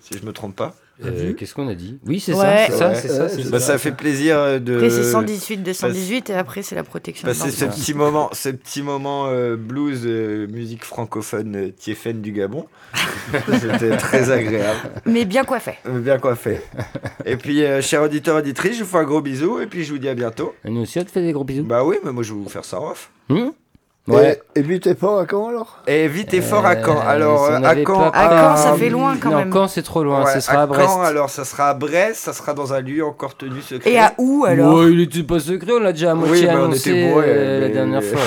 si je me trompe pas. Euh, Qu'est-ce qu'on a dit? Oui, c'est Ouais. ça, c'est ça, Ouais. c'est ça. c'est Bah, ça. ça fait plaisir de. Après, c'est 118, 218, et après, c'est la protection. Passer ce petit moment, ce petit moment euh, blues, euh, musique francophone euh, Tiefen du Gabon. C'était très agréable. Mais bien coiffé. Bien coiffé. Et puis, euh, chers auditeurs, auditrices, je vous fais un gros bisou et puis je vous dis à bientôt. Et nous aussi, on te fait des gros bisous. Bah oui, mais moi je vais vous faire ça en off. Hmm Ouais. Et, et vite et fort à quand alors? Et vite et fort à Caen. Alors, si on euh, à Caen. pas- À Caen, ça fait loin, quand non, même. Caen, c'est trop loin. Ouais, ce sera à Brest. Caen, alors, ça sera à Brest, ça sera dans un lieu encore tenu secret. Et à où alors? Ouais, il était pas secret, on l'a déjà à moitié Oui, on annoncé était bourrés, euh, la dernière fois.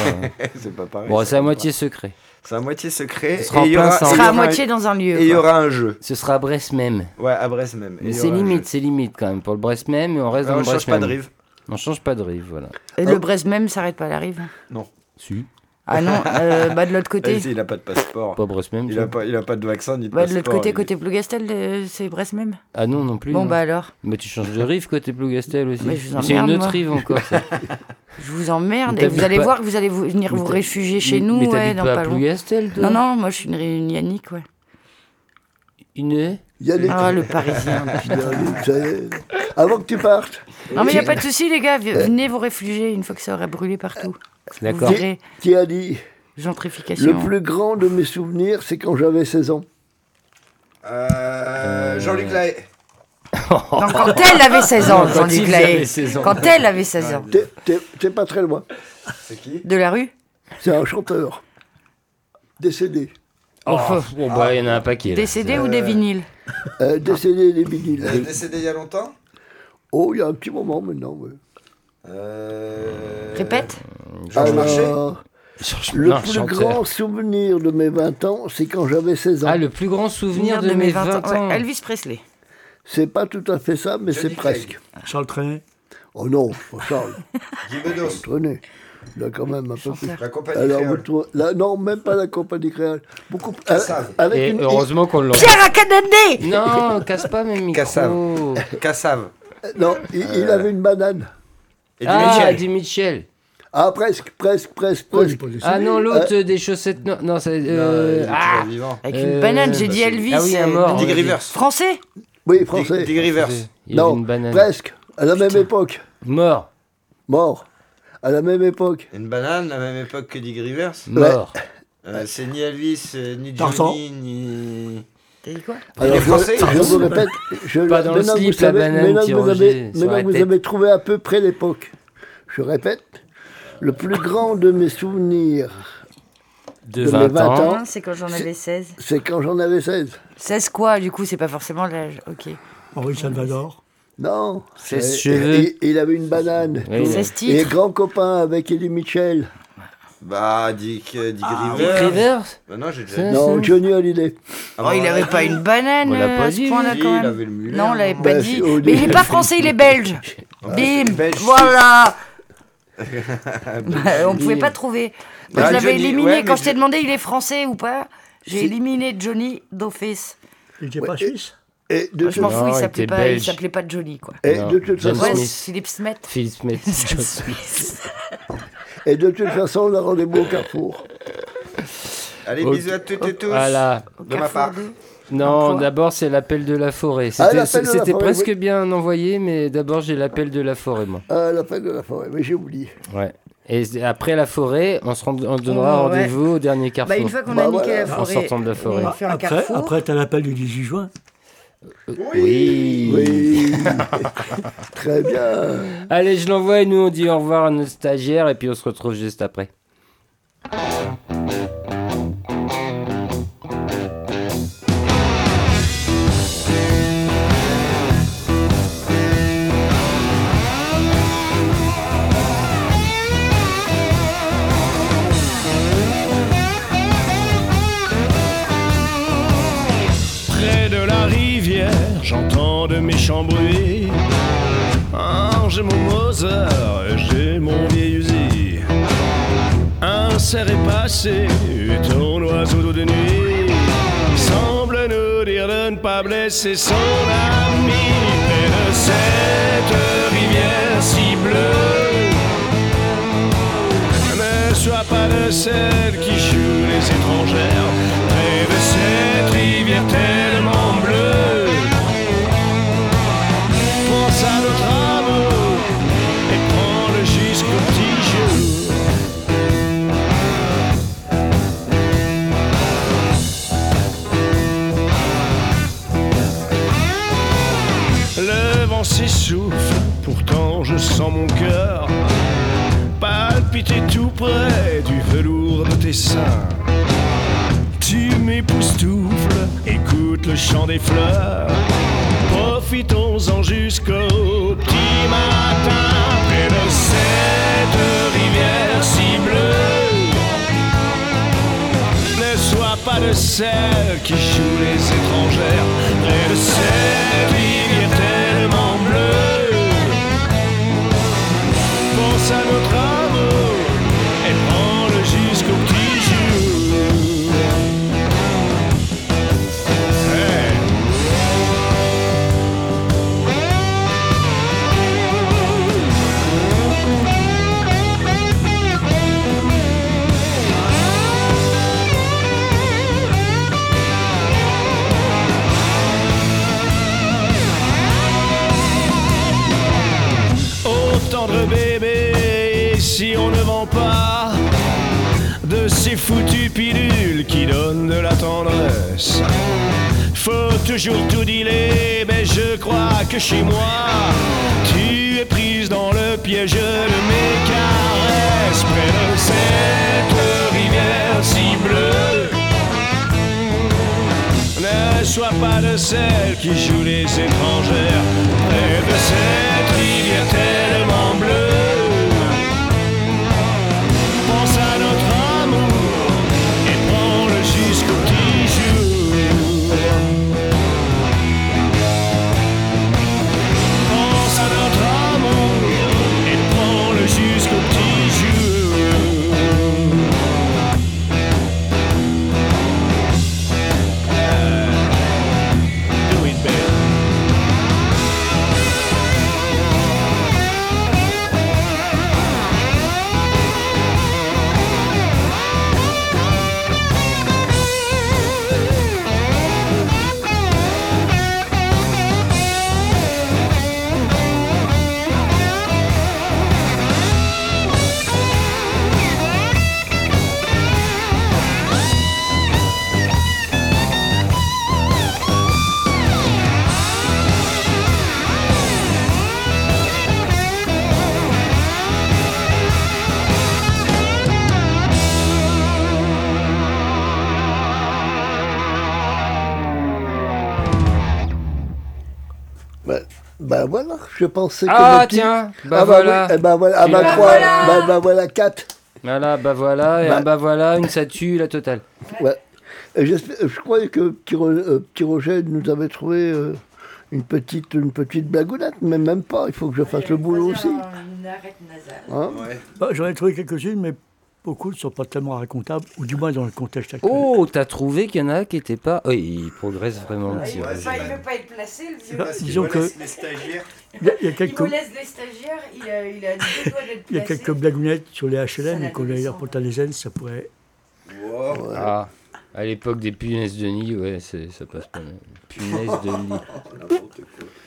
c'est pas pareil. Bon, c'est à moitié secret. C'est à moitié secret. Ce sera et il y aura- il y à un- moitié dans un lieu, Et il y aura un jeu. Ce sera à Brest même. Ouais, à Brest même. Et Mais c'est limite, c'est limite quand même. Pour le Brest même, et on reste dans on le Brest change pas de même. rive. On change pas de rive, voilà. Et le Brest même s'arrête pas à la rive Non. Si. Ah non, euh, bah de l'autre côté. Vas-y, il a pas de passeport. Pas Brest même. Il ça. a pas, il a pas de vaccin ni de Bah, de passeport. l'autre côté, il- côté Plougastel, euh, c'est Brest même. Ah non, non plus. Bon, non. bah alors. Mais tu changes de rive côté Plougastel aussi. C'est une autre moi. rive encore. ça. Je vous emmerde et vous allez pas- voir que vous allez vous- venir vous réfugier chez mais- nous, mais ouais, dans pas pas. Plougastel, toi Non, non, moi je suis une Réunionique, ouais. Une Yannick. Ah, le Parisien. y. Avant que tu partes. Non, mais il n'y a pas de souci, les gars. Venez vous réfugier une fois que ça aura brûlé partout. D'accord. Vous verrez. Qui a dit Gentrification. Le plus grand de mes souvenirs, c'est quand j'avais 16 ans. Euh, Jean-Luc Lahaye. Non, quand elle avait 16 ans, Quand Jean-Luc Lahaye. avaient 16 ans. Quand elle avait 16 ans. T'es pas très loin. C'est qui? De la rue? C'est un chanteur. Décédé. Oh, bon, bah, il y en a un paquet. là. Décédé ou des vinyles Euh, décédé des vinyles. Est décédé il y a longtemps Oh, il y a un petit moment maintenant. ouais. Euh... Répète Georges Marchais le plus chanteur. grand souvenir de mes 20 ans, c'est quand j'avais 16 ans. Ah, le plus grand souvenir de, mes 20 ans. Ouais, Elvis Presley. C'est pas tout à fait ça, mais c'est presque. Charles Trenet. Oh non, Charles. Guy Bedos. A quand même un peu plus. La compagnie Alors, vous créole. trouvez- là, non, même pas la compagnie créole. Beaucoup plus. Cassav. Avec Et une- heureusement qu'on l'a. Pierre Académie Non, casse pas mes micros. Cassav. Cassav. Non, il, il avait une banane. Et Ah, Michel. Eddie Mitchell. Ah, presque, presque, presque, est presque. Ah non, l'autre euh, des chaussettes. Non, non c'est. Euh, ah. Avec Euh, une banane, j'ai bah, dit c'est- Elvis. Ah oui, un euh, mort. Dick Rivers. Français Oui, français. Dick Rivers. Il Non, une banane. presque. À la même époque. Mort. Mort. À la même époque. Une banane, à la même époque que Dick Rivers. Mort. Euh, c'est ni Elvis, euh, ni Tarzan. Johnny, ni. T'as dit quoi Alors, est je, français, je est vous répète, je, Pas dans le maintenant slip, vous savez, la banane maintenant qui vous avez, sur maintenant la que vous tête. avez trouvé à peu près l'époque. Je répète, le plus grand de mes souvenirs, De De 20, mes 20 ans. C'est quand j'en avais 16. c'est quand j'en avais 16. 16 quoi Du coup, c'est pas forcément l'âge. Ok. Henri Salvador. Non. 16 Et- cheveux. et- et il avait une banane. Oui, tout. 16 Et grand copain avec Eddie Mitchell. Bah, Dick, euh, Dick Dick Rivers. Rivers Bah non, j'ai déjà C'est-. Non, Johnny Hallyday. Ah, Oh, il bah, avait pas une banane On l'a euh, pas à ce dit, point-là quand il avait le mulet, Non, on l'avait non pas Bah, dit. Mais il est pas français, il est belge. Bim belge. Voilà On pouvait Bim. pas trouver. Moi, Bah, je l'avais Johnny, éliminé. ouais, Quand je t'ai je- demandé il est français ou pas, j'ai éliminé Johnny d'office. Il n'était Ouais, pas suisse Et de, Moi, je m'en fous, il s'appelait pas, il s'appelait pas Johnny quoi. et Non, de toute façon, Ouais, Smith. Philippe Smith. Et de toute façon, on a rendez-vous au carrefour. Allez, bisous à toutes et tous. Voilà. De ma part. Non, d'abord c'est l'appel de la forêt. Ah, C'était presque oui. bien envoyé, mais d'abord j'ai l'appel de la forêt, moi. Ah, l'appel de la forêt, mais j'ai oublié. Ouais. Et après la forêt, on se rend- on donnera Oh, ouais. rendez-vous au dernier carrefour. Bah, une fois qu'on a niqué la En forêt, sortant de la forêt. on fait un Après, carrefour. après tu as l'appel du 18 juin. Oui. Oui. Très bien. Allez, je l'envoie et nous on dit au revoir à nos stagiaires et puis on se retrouve juste après. J'ai mon Mozart, j'ai mon vieil usi. Un cerf est passé, ton oiseau de nuit. Semble nous dire de ne pas blesser son ami. Près de cette rivière si bleue. Ne sois pas de celle qui joue les étrangères Près de cette rivière tellement je sens mon cœur palpiter tout près du velours de tes seins. Tu m'époustoufles, écoute le chant des fleurs. Profitons-en jusqu'au petit matin, près de cette rivière si bleue. Ne sois pas de celle qui joue les étrangères, près de cette rivière ces foutues pilules qui donnent de la tendresse, faut toujours tout dealer, mais je crois que chez moi, tu es prise dans le piège de mes caresses, près de cette rivière si bleue. Ne sois pas de celles qui jouent les étrangères Près de cette rivière tellement bleue je pensais que. Ah, le petit- tiens, bah ah voilà. oui, eh ben voilà, ah Tu bah bah, bah voilà quatre. Voilà, bah voilà, et Bah. un bah voilà, une statue, la totale. Ouais. Et je croyais que petit, euh, petit Roger nous avait trouvé euh, une petite une petite blagounette, mais même pas. Il faut que je fasse le boulot aussi. Hein? Bah, J'en ai trouvé quelques-unes, mais beaucoup ne sont pas tellement racontables, ou du moins dans le contexte actuel. Oh, t'as trouvé qu'il y en a qui n'étaient pas. Oui, il progresse vraiment. Ah, il veut il veut pas être placé, le vieux. Bah, disons que Les stagiaires. il y a, il y a Il quelques, me laisse les stagiaires, il a, il a deux doigts d'être il y a quelques blagounettes sur les HLM, et qu'on a l'air pour les zen, ça pourrait. Ah, à l'époque des punaises de nid, ouais, c'est- ça passe pas mal. Punaises de nid.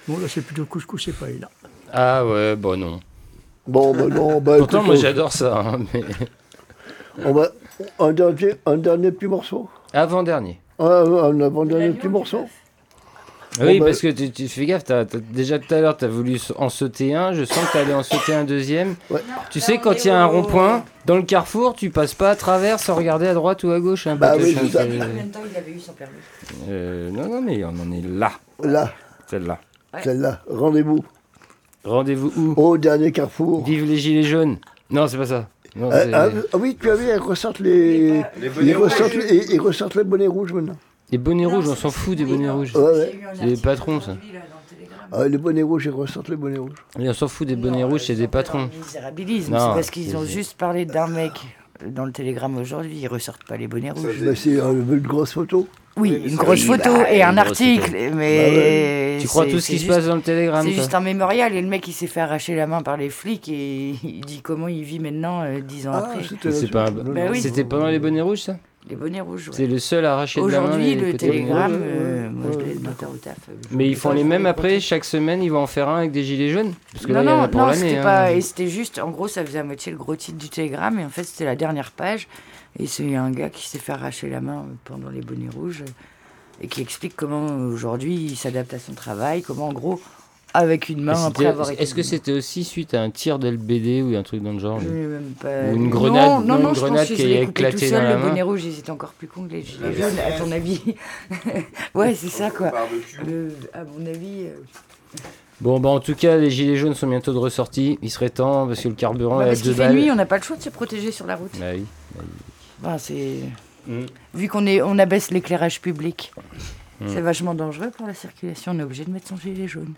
Bon, là, c'est plutôt couscous et paella. là. Ah ouais, bon non. Bon, bah non, bah Pourtant, moi on- j'adore ça. hein, mais... On va... un, dernier, un dernier petit morceau Avant-dernier. Un avant-dernier petit morceau Oui, bah- parce que tu, tu fais gaffe, t'as- t'as- déjà tout à l'heure, tu as voulu en sauter un. Je sens que tu allais en sauter un deuxième. Tu sais, quand il y a un rond-point, dans le carrefour, tu passes pas à travers sans regarder à droite ou à gauche. Hein, Bah oui, Batoche, c'est ça. Combien de temps il avait eu son permis euh, non, non, mais on en est là. Là, Celle-là. celle-là, rendez-vous. Rendez-vous où? Au dernier carrefour. Vive les gilets jaunes. Non, c'est pas ça. Non, Ah, c'est- ah, ah oui, tu as vu, ils ressortent les, Les bonnets ils ressortent, rouges. les- ils ressortent les bonnets rouges maintenant. Les bonnets rouges, on s'en fout des bonnets rouges. Ouais, ouais. C'est les patrons, ça. Ah, les bonnets rouges, ils ressortent les bonnets rouges. Et on s'en fout des bonnets rouges, c'est des patrons. Misérabilisme, Non, c'est parce qu'ils ont juste parlé d'un mec dans le télégramme aujourd'hui, ils ressortent pas les bonnets rouges. Bah, c'est euh, une grosse photo. Oui, une grosse photo bah, et un article, photo. mais... Tu crois tout ce qui se passe dans le télégramme C'est juste un mémorial et le mec il s'est fait arracher la main par les flics et il dit comment il vit maintenant euh, dix ans Ah, après. c'était pas Bah oui. C'était pendant les bonnets rouges, ça Les bonnets rouges. ouais. C'est le seul à arracher de la main. Aujourd'hui, le télégramme, rouges. euh, moi je l'ai euh, je Mais ils font les mêmes après, chaque semaine, ils vont en faire un avec des gilets jaunes Parce que non, là, non, non, c'était hein. pas. Et c'était juste, en gros, ça faisait à moitié le gros titre du télégramme, et en fait, c'était la dernière page. Et c'est un gars qui s'est fait arracher la main pendant les bonnets rouges, et qui explique comment aujourd'hui il s'adapte à son travail, comment en gros, avec une main après avoir été. Est-ce que c'était aussi suite à un tir d'LBD ou un truc dans le genre Je même pas- Ou une grenade, non, non, non, une je pense grenade que qui je a l'ai coupé tout éclaté seul, dans la le main bonnet rouge, ils étaient encore plus cons que les gilets jaunes, à ton avis. ouais, c'est ça, quoi. Le- à mon avis. euh, Bon, bah en tout cas, les gilets jaunes sont bientôt de ressortie. Il serait temps parce que le carburant bah, est à deux fait balles. nuit, on n'a pas le choix de se protéger sur la route. Bah oui. Bah, c'est. Mm. Vu qu'on est, on abaisse l'éclairage public, C'est vachement dangereux pour la circulation. On est obligé de mettre son gilet jaune.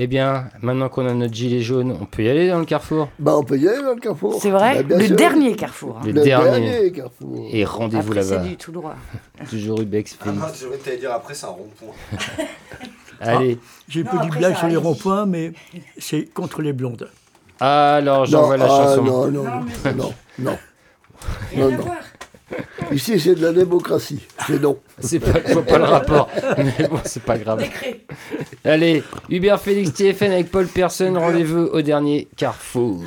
Eh bien, maintenant qu'on a notre gilet jaune, on peut y aller dans le carrefour? Bah, on peut y aller dans le carrefour. C'est vrai Bah, bien Le sûr. dernier carrefour. hein. Le, Le dernier. dernier carrefour. Et rendez-vous Après, c'est là-bas. du tout droit. Toujours Ubex. Ah non, dire après, c'est un rond-point. Allez. J'ai Non, peu dit après, blague sur les ronds-points, mais c'est contre les blondes. Alors, j'envoie la ah, chanson. Non, non, non, non, non. Non, non. Ici, c'est de la démocratie. C'est non. C'est pas, je vois pas le rapport. Mais bon, c'est pas grave. Allez, Hubert Félix TFN avec Paul Person, rendez-vous au dernier carrefour.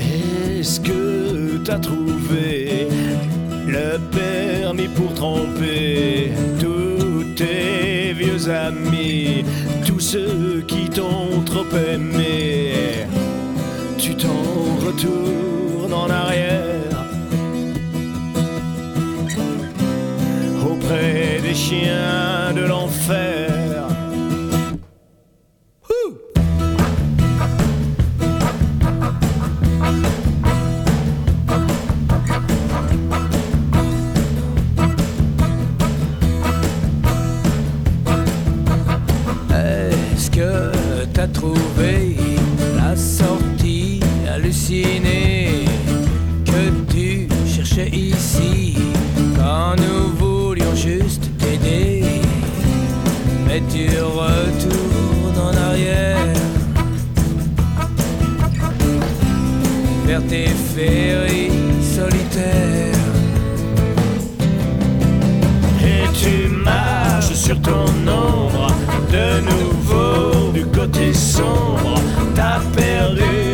Est-ce que t'as trouvé le permis tromper tous tes vieux amis, tous ceux qui t'ont trop aimé Tu t'en retournes en arrière auprès des chiens de l'enfer. Que tu cherchais ici quand nous voulions juste t'aider Mais tu retournes en arrière vers tes féeries solitaires. Et tu marches sur ton ombre De nouveau du côté sombre T'as perdu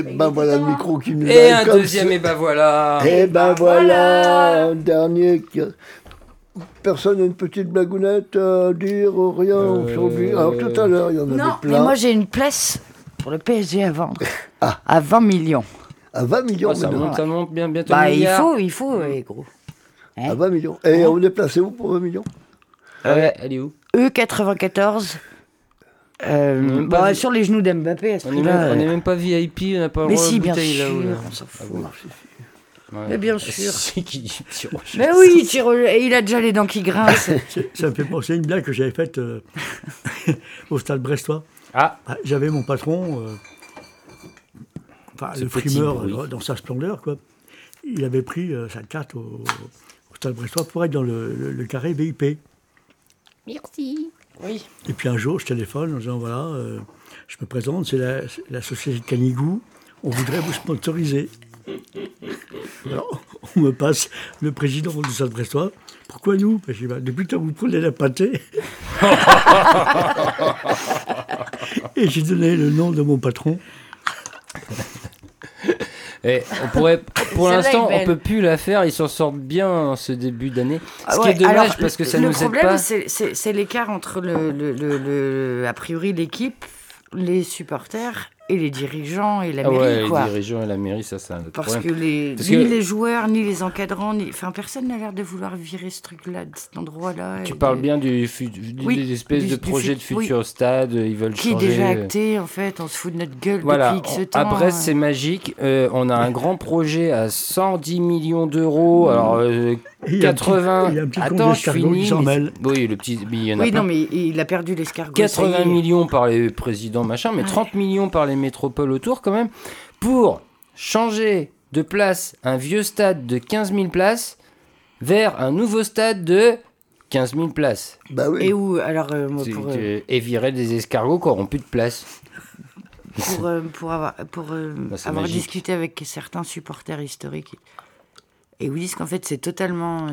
Et ben voilà le micro qui nous Et un deuxième, ça. et ben voilà. Et ben voilà, un dernier qui a... Personne n'a une petite blagounette à dire ou rien s'est oublié. Alors tout à l'heure, il y en avait Non, mais plein. moi j'ai une place pour le PSG à vendre. À 20 millions. À 20 millions Oh, ça, monte, ça monte bien, bientôt Bah, il faut, il faut, ouais, gros. À 20 millions. Et on est placé où pour 20 millions? Ah ouais, elle est où? E94. Euh, bah, sur les genoux d'Mbappé à ce On est, prix-là. même, on est même pas VIP, on n'a pas le Mais droit si, de bien bouteille sûr, là-haut. là. on s'en fout. Ah bon. Ouais. Mais bien sûr. C'est qui dit petit rocher Mais oui, il tire au- et il a déjà les dents qui grincent. C'est- Ça me fait penser à une blague que j'avais faite euh, au stade brestois. Ah. J'avais mon patron, euh, enfin, le petit frimeur bruit. euh, dans sa splendeur, quoi. Il avait pris euh, sa carte au, au stade brestois pour être dans le, le- le carré VIP. Merci. Oui. Et puis un jour, je téléphone en disant voilà, euh, je me présente, c'est la, société Canigou, on voudrait vous sponsoriser. Alors, on me passe le président du Stade Brestois. Pourquoi nous? Parce que, bah, Depuis que vous prenez la pâtée. Et j'ai donné le nom de mon patron. Et on pourrait, pour l'instant, on peut plus la faire. Ils s'en sortent bien en ce début d'année. Ah Ce ouais, qui est dommage alors, parce que ça le nous aide problème, pas. c'est- c'est c'est l'écart entre le, le- le- le- a priori l'équipe, les supporters et les dirigeants et la Ah mairie, ouais, quoi. les dirigeants et la mairie, ça c'est un autre Parce problème. que les, Parce ni que les joueurs, ni les encadrants, ni, enfin personne n'a l'air de vouloir virer ce truc-là, de cet endroit-là. Tu parles de- bien du, Oui, des espèces du- de fut- de oui. futurs stades. Ils veulent qui est changer. déjà acté en fait, on se fout de notre gueule Voilà, depuis X on- temps. à Brest hein. c'est magique. Euh, on a un grand projet à 110 millions d'euros. Alors euh, Et il y a un petit- 80. il y a un petit Attends, je finis. qui mais Oui, le petit. mais il y en a Oui, plein. non, mais il a perdu l'escargot. ça y 80 est. millions par les présidents machin, mais 30 millions par les métropoles autour quand même, pour changer de place un vieux stade de 15 000 places vers un nouveau stade de 15 000 places. Bah oui. Et où, alors, euh, moi, C'est pour, que- euh, Et virer des escargots qui n'auront plus de place. pour, euh, pour avoir, pour, euh, Bah, avoir discuté avec certains supporters historiques, et ils disent qu'en fait, c'est totalement.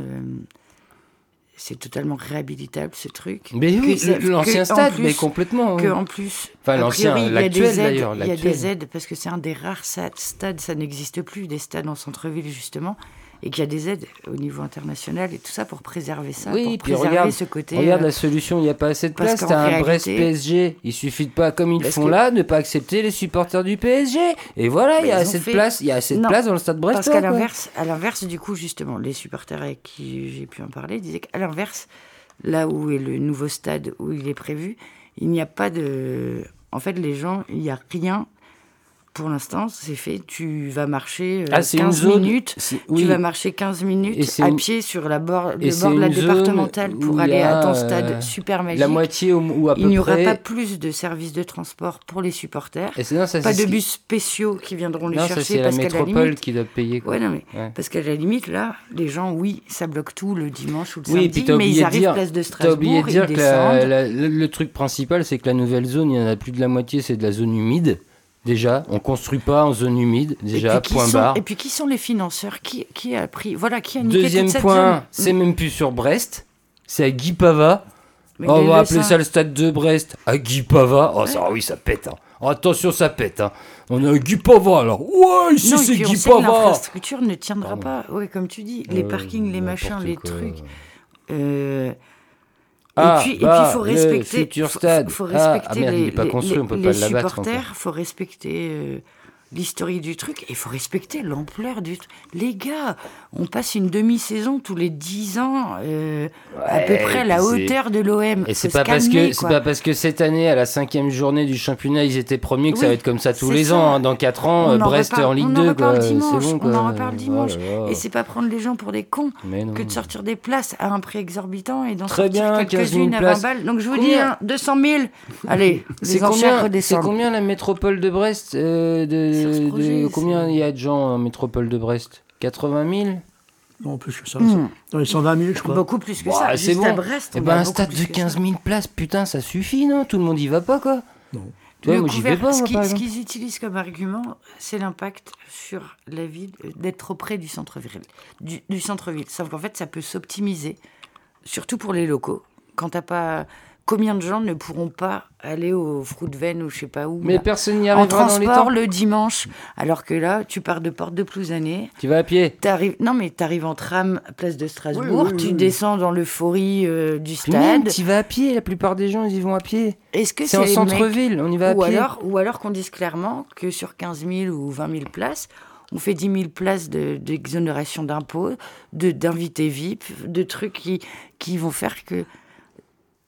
C'est totalement réhabilitable ce truc. Mais oui, l'ancien stade, plus- mais complètement, oui. Que en plus, Enfin, l'ancien, priori, il y a des l'actuel, d'ailleurs, Il y a des aides parce que c'est un des rares stades, ça n'existe plus, des stades en centre-ville justement, et qu'il y a des aides au niveau international et tout ça pour préserver ça, Oui, pour préserver regarde, ce côté. regarde euh, la solution, il n'y a pas assez de place. T'as un Brest PSG. Il suffit de pas, comme ils font que- là, ne pas accepter les supporters du PSG. Et voilà, il y a assez de fait- place. Il y a assez de place dans le stade Brest. Parce qu'à l'inverse, à l'inverse, du coup, justement, les supporters avec qui j'ai pu en parler disaient qu'à l'inverse, là où est le nouveau stade où il est prévu, il n'y a pas de. En fait, les gens, il n'y a rien. Pour l'instant, c'est fait. Tu vas marcher euh, Ah, 15 zone- minutes. oui. Tu vas marcher 15 Et minutes à une- pied sur la bord, le bord de la départementale pour il aller à ton euh, stade super magique. la moitié ou- ou à Il peu n'y aura près- pas plus de services de transport pour les supporters. Et c'est- non, ça, pas de bus spéciaux qui viendront les Non, chercher c'est la métropole limite, qui doit payer. quoi. Ouais, non, mais Ouais. parce qu'à la limite, là, les gens, oui, ça bloque tout le dimanche ou le Oui, samedi, t'as mais ils arrivent dire, place de t'as Strasbourg, oublié de dire que le truc principal, c'est que la nouvelle zone, il y en a plus de la moitié, c'est de la zone humide. Déjà, on construit pas en zone humide. Déjà, point sont, barre. et puis qui sont les financeurs qui, qui a pris Voilà, qui a niqué Deuxième toute cette point, c'est même plus sur Brest, c'est à Guy Pava. Mais on va le appeler ça ça le stade de Brest, à Guy Pava. Oh, ça, oui, ça pète. hein. Oh, attention, ça pète. hein. On a Guy Pava, alors. Ouais, ici, c'est Guy Pava. l'infrastructure ne tiendra pas. Ouais, comme tu dis, les Ouais, parkings, les machins, les trucs. Euh, Ah, et puis, et puis, faut le respecter. futur faut- stade. Faut respecter ah, merde, il les, est pas les- construit, on les- peut les pas l'abattre supporters. Faut respecter euh, l'historique du truc et faut respecter l'ampleur du truc. Les gars, on passe une demi-saison tous les 10 ans, euh, à peu près et la hauteur de l'OM. Et c'est pas parce que c'est pas parce que cette année à la cinquième journée du championnat ils étaient premiers que ça va être comme ça tous les ça. ans. hein. Dans 4 ans, On euh, en Brest reparle- en Ligue on 2 en quoi. dimanche, bon on en reparle dimanche. Oh là. Et c'est pas prendre les gens pour des cons que de sortir des places à un prix exorbitant et d'en sortir bien, 15 000 quelques-unes à 20 places. balles. Donc je vous dis, hein, 200 000. Allez, C'est combien, combien la métropole de Brest euh, de, de- projet, Combien il y a de gens en métropole de Brest? 80 000 Non, plus que ça. Hmm. Dans les 120 000, je crois. Beaucoup plus que Bah, ça. c'est bon. à Brest, Eh on ben, a un stade de que 15 ça. 000 places, putain, ça suffit, non? Tout le monde y va pas, quoi Non. Tu vois, Le moi, j'y vais pas, ce qu'ils utilisent comme argument, c'est l'impact sur la ville euh, d'être trop près du centre-ville. Du, du centre-ville. Sauf qu'en fait, ça peut s'optimiser, surtout pour les locaux. Quand t'as pas, combien de gens ne pourront pas aller au Fruit Veine ou je sais pas où Mais là, personne n'y en arrivera dans les transport temps. le dimanche, alors que là, tu pars de Porte de Plouzané. Tu vas à pied. T'arrives, non mais t'arrives en tram à place de Strasbourg, Oui, oui, tu descends dans l'euphorie euh, du stade. tu vas à pied. La plupart des gens, ils y vont à pied. Est-ce que c'est c'est en centre-ville On y va à ou pied. Alors, ou alors qu'on dise clairement que sur 15 000 ou 20 000 places, on fait 10 000 places de- d'exonération d'impôts, de- d'invités VIP, de trucs qui, qui vont faire que.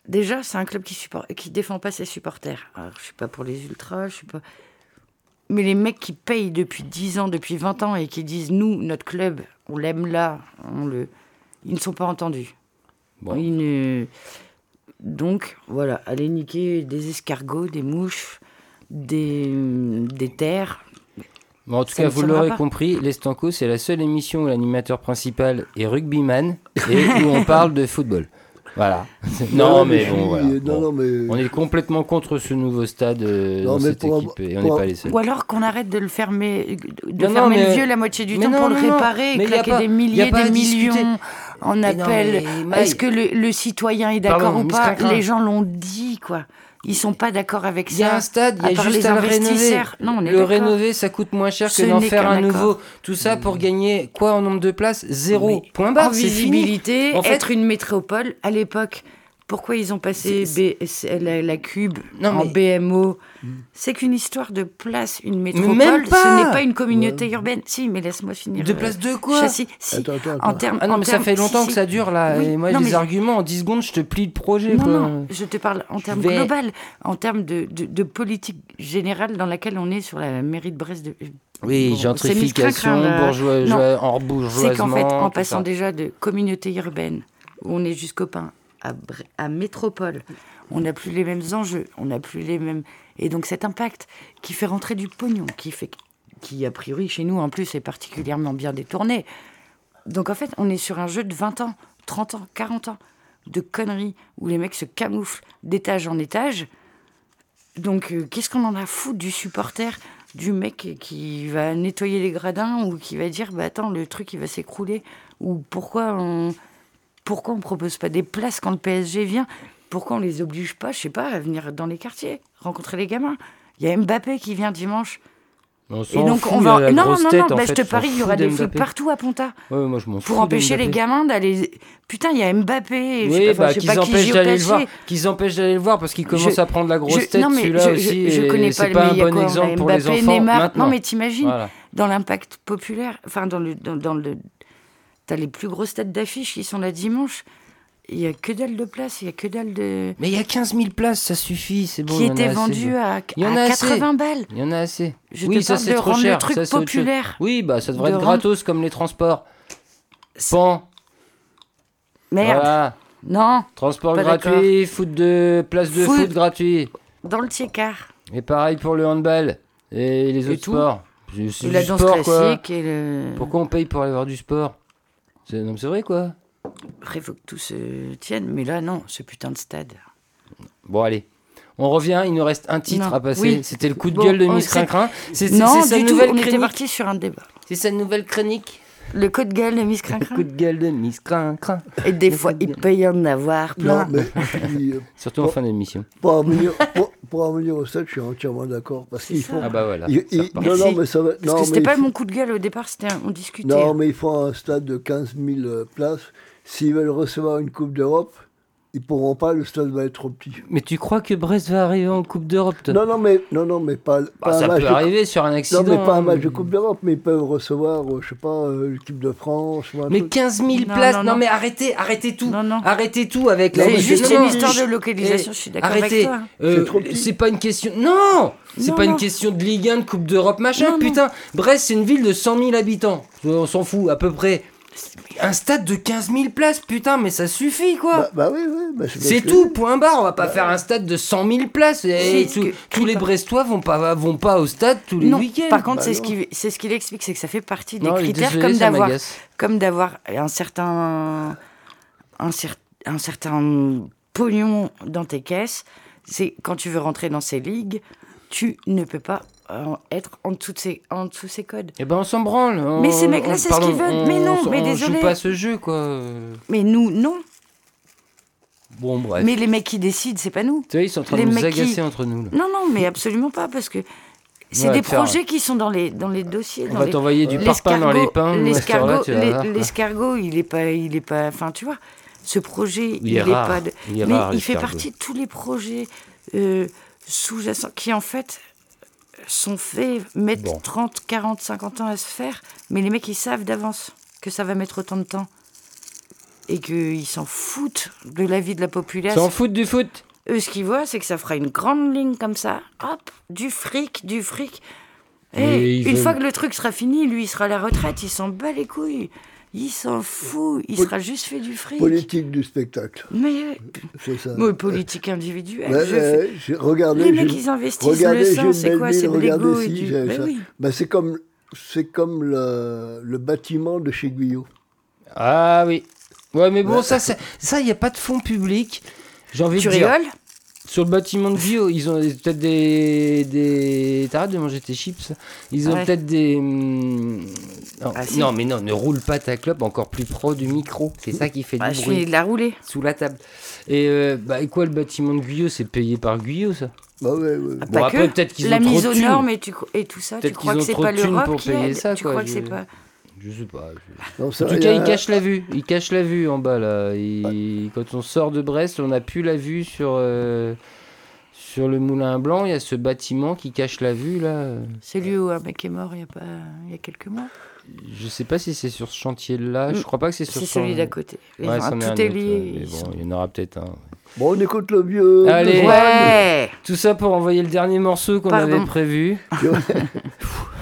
Déjà, c'est un club qui supporte, qui défend pas ses supporters. Alors, je suis pas pour les ultras, je suis pas. Mais les mecs qui payent depuis 10 ans, depuis 20 ans et qui disent nous, notre club, on l'aime là, on le, ils ne sont pas entendus. Ils ne- Donc voilà, allez niquer des escargots, des mouches, des, des terres. Bon, en tout Ça cas, vous l'aurez compris, l'Estanco, c'est la seule émission où l'animateur principal est rugbyman et où on parle de football. Voilà. non, Non, mais mais bon, voilà. suis- non, Bon. non, mais- On est complètement contre ce nouveau stade euh, Non, dans mais cette pour équipe et on pour n'est pas les seuls. Ou alors qu'on arrête de le fermer, de Non, non, fermer mais- le vieux la moitié du mais temps non, pour le non, non. réparer et Mais y a claquer pas- des y a milliers, pas à des discuter. millions en Mais non, appel. mais Maï- Est-ce que le, le citoyen est d'accord Pardon, ou Miss pas. Les gens l'ont dit, quoi. Ils sont pas d'accord avec ça. Il y a un stade, il y a juste les à le rénover. investisseurs. Non, on est le rénover, ça coûte moins cher Ce que d'en faire un nouveau. Tout ça pour gagner quoi en nombre de places? Zéro. Point barre, en c'est fini. visibilité, En fait, être une métropole. À l'époque, pourquoi ils ont passé B- la, la cube Non, en mais- BMO C'est qu'une histoire de place, une métropole. même pas Ce n'est pas une communauté urbaine. Si, mais laisse-moi finir. De euh, place de quoi Châssis. Si, Attends, attends, en termes. Ah non, en mais ça fait longtemps si, que ça dure là. Oui, Et moi, non, les mais- arguments, en 10 secondes, je te plie le projet. Non, quoi. non, je te parle en termes vais- global, en termes de, de, de politique générale dans laquelle on est sur la mairie de Brest. De... Oui, Bon, gentrification, bourgeois- Non. joie- embourgeoisement, C'est qu'en fait, en passant ça. déjà de communauté urbaine, où on est jusqu'au pain, à, métropole, on n'a plus les mêmes enjeux, on n'a plus les mêmes... Et donc cet impact qui fait rentrer du pognon, qui fait qui a priori chez nous en plus est particulièrement bien détourné. Donc en fait, on est sur un jeu de 20 ans, 30 ans, 40 ans de conneries où les mecs se camouflent d'étage en étage. Donc euh, qu'est-ce qu'on en a foutu du supporter, du mec qui va nettoyer les gradins ou qui va dire bah attends le truc il va s'écrouler ou pourquoi on pourquoi on propose pas des places quand le PSG vient? Pourquoi on les oblige pas, je sais pas, à venir dans les quartiers, rencontrer les gamins? Il y a Mbappé qui vient dimanche. On Et donc fout, on va la non non tête, non, bah, fait, je te parie il y aura des feux partout à Ponta. Ouais, moi, je m'en Pour empêcher les gamins d'aller. Putain, il y a Mbappé. je sais Oui, pas, bah, je sais qu'ils pas qui empêchent ai d'aller le voir, qu'ils empêchent d'aller le voir parce qu'il commence Je- à prendre la grosse je- tête non, mais celui-là je- aussi. Je, connais pas, pas un bon quoi, exemple pour les Mbappé, enfants Neymar. maintenant. Non, mais t'imagines, Voilà. dans l'impact populaire, enfin, dans le. Dans, dans le T'as les plus grosses têtes d'affiches qui sont là dimanche. Il y a que dalle de place, il y a que dalle de. Mais il y a 15 000 places, ça suffit, c'est bon. Qui étaient vendues à- à a assez. 80 balles. Il y en a assez. Je oui, te ça c'est trop cher. le truc ça, populaire. Oui, bah ça devrait De être rendre- gratos comme les transports. Pan. Merde. Voilà. Non. Transport gratuit, foot de place de Foot. foot, gratuit. Dans le tiers-quart. Et pareil pour le handball et les Et autres tout. sports. C'est- c'est Et la du danse sport, quoi. classique et le. Pourquoi on paye pour aller voir du sport? C'est non, mais c'est vrai quoi. Après, il faut que tout se tienne. Mais là, non, ce putain de stade. Bon allez. On revient, il nous reste un titre Non, à passer. oui. C'était le coup de Bon, gueule de on Miss sait- Crincrin. C'est c'est- Non, c'est sa du tout, nouvelle on était chronique. parti sur un débat. C'est sa nouvelle chronique. Le coup de gueule de Miss Crincrin. coup de gueule de Miss Crincrin. Et des fois, il peut y en avoir plein. Non, mais puis, euh, Surtout en fin d'émission. pour, en venir, pour, pour au stade, je suis entièrement d'accord. Parce qu'il faut. Ah bah voilà, il- ça il- repart. non, non, mais ça va. Parce non, que c'était pas faut- mon coup de gueule au départ, c'était un- on discutait. Non, mais il faut un stade de 15 000 euh, places. S'ils veulent recevoir une Coupe d'Europe, ils pourront pas, le stade va être trop petit. Mais tu crois que Brest va arriver en Coupe d'Europe Non, non, mais, non, non, mais pas, pas Bah, un ça match peut de- arriver sur un accident. Non, mais pas un match de Coupe d'Europe, mais ils peuvent recevoir, euh, je sais pas, euh, l'équipe de France. ou un Mais truc. 15 000 Non, places, non, non, non. mais arrêtez, arrêtez tout. Non, non. Arrêtez tout avec la C'est juste une histoire de localisation, Eh, je suis d'accord Arrêtez. avec toi. Euh, C'est trop petit. c'est pas une question. Non C'est Non, pas une question de Ligue 1, de Coupe d'Europe, machin. Non, non. Putain, Brest, c'est une ville de 100 000 habitants. On s'en fout, à peu près. Un stade de 15 000 places, putain, mais ça suffit, quoi. Bah, bah oui, oui. bah, c'est que- tout, point barre. On va pas faire un stade de 100 000 places. Et Si, tout- que- tous les Brestois vont pas, vont pas au stade tous les Non, week-ends. par contre, Bah c'est ce qu'il c'est ce qu'il explique, c'est que ça fait partie des Non, critères désolé, comme d'avoir comme d'avoir un certain un, cer- un certain pognon dans tes caisses. C'est quand tu veux rentrer dans ces ligues, tu ne peux pas euh, être en de ces en de ces codes. Eh ben, on s'en branle. on- Mais ces mecs-là, c'est ce qu'ils veulent. on- Mais non, on- mais désolé. joue pas ce jeu, quoi. Mais nous, non. Bon, bref. Mais les mecs qui décident, c'est pas nous. Tu vois, ils sont en train Les de nous qui- agacer entre nous. Là. Non, non, mais absolument pas, parce que c'est Ouais, des projets qui sont dans les, dans les dossiers. On dans va les- t'envoyer du parpaing dans les pains, L'escargot, il est pas, il est pas, enfin, tu vois, ce projet, Il est rare. pas, de- Il est mais rare, il fait partie de tous les projets euh, sous-jacents qui, en fait, sont faits, mettent Bon. 30, 40, 50 ans à se faire, mais les mecs, ils savent d'avance que ça va mettre autant de temps. Et qu'ils s'en foutent de la vie de la population. S'en foutent du foot Eux, ce qu'ils voient, c'est que ça fera une grande ligne comme ça. Hop, du fric, du fric. Et Et ils une veulent- fois que le truc sera fini, lui, il sera à la retraite, il s'en bat les couilles. Il s'en fout, il Pol- sera juste fait du fric. Politique du spectacle. Mais, C'est ça. mais politique individuelle. Ouais, je ouais, fais- regardez, les mecs, ils investissent regardez, le j'ai sang, c'est quoi C'est de l'ego et si, du... Ben ça. oui. Bah, c'est comme, c'est comme le, le bâtiment de chez Guyot. Ah oui. Ouais, mais bon, ça, ça, ça, il n'y a pas de fonds public. J'ai envie Tu de dire. Sur le bâtiment de Bio, ils ont peut-être des. des... T'arrêtes de manger tes chips Ils ont Ouais. peut-être des. Non, Ah, si. non, mais non, ne roule pas ta clope encore plus pro du micro. C'est ça qui fait Bah, du je bruit. finis de la rouler. Sous la table. Et, euh, bah, et quoi, le bâtiment de Guyot, c'est payé par Guyot, ça? Bah ouais, ouais. Ah, Bon, pas après, que. peut-être qu'ils La ont trop mise de aux normes et, tu, et tout ça, tu Peut-être crois qu'ils que ont c'est trop pas l'Europe pour qui payer ça, Tu quoi, crois que je- c'est pas... Je sais pas. je- Non, En tout cas, a- il cache la vue. Il cache la vue en bas là. Il- Quand on sort de Brest, on n'a plus la vue sur euh, sur le Moulin Blanc. Il y a ce bâtiment qui cache la vue là. C'est lui où un mec est mort il y a, pas... il y a quelques mois. Je sais pas si c'est sur ce chantier-là. Je Mm. crois pas que c'est sur C'est ce- celui d'à côté. Ouais, tout est autre, lié, ouais, Mais ils bon, sont- il y en aura peut-être un. Bon, on écoute le vieux. Allez, Ouais. tout ça pour envoyer le dernier morceau qu'on avait prévu.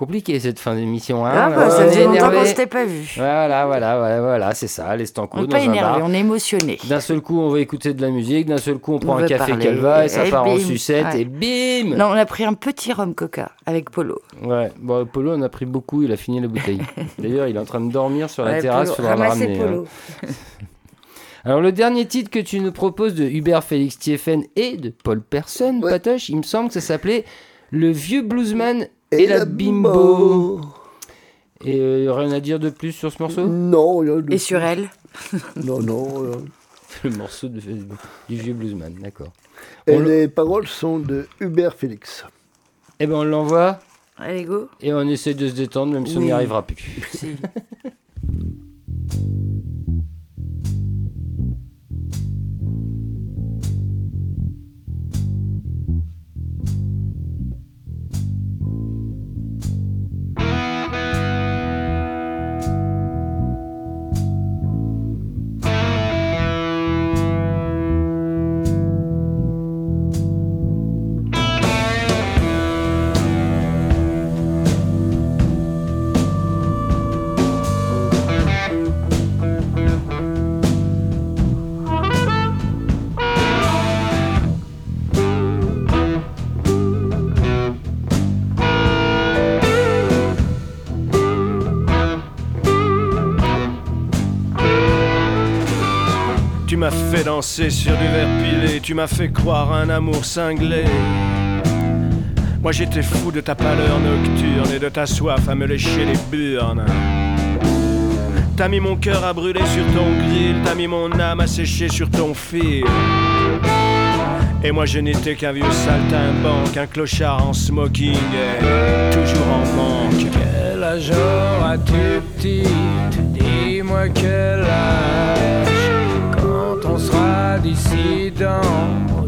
Compliqué cette fin d'émission. Hein, Ah, bah, on ça est faisait longtemps qu'on s'était pas vu. Voilà, voilà, voilà, voilà, c'est ça, les Stanco On n'est pas énervé, on est émotionné. D'un seul coup, on va écouter de la musique, d'un seul coup, on prend On un café calva et ça et part en bim. sucette Ouais. et bim Non, on a pris un petit rhum coca avec Polo. Ouais, bon, Polo en a pris beaucoup, il a fini la bouteille. D'ailleurs, il est en train de dormir sur la Ouais, terrasse, Polo, faudra le ramener. Polo. hein. Alors, le dernier titre que tu nous proposes de Hubert Félix Thieffen et de Paul Persson, Patoche, il me semble que ça s'appelait Le vieux bluesman et, la bimbo. Et euh, rien à dire de plus sur ce morceau? Non, rien de Et sur elle? Non, non. euh. Le morceau de- du vieux bluesman, d'accord. Et On les paroles sont de Hubert Félix. Eh ben, on l'envoie Allez, go. et on essaie de se détendre, même si on n'y arrivera plus. Si. m'as fait danser sur du verre pilé, tu m'as fait croire un amour cinglé. Moi j'étais fou de ta pâleur nocturne et de ta soif à me lécher les burnes. T'as mis mon cœur à brûler sur ton grill, t'as mis mon âme à sécher sur ton fil. Et moi je n'étais qu'un vieux saltimbanque, un clochard en smoking et toujours en manque. Quel âge auras-tu petite? Dis-moi quel âge sera dissident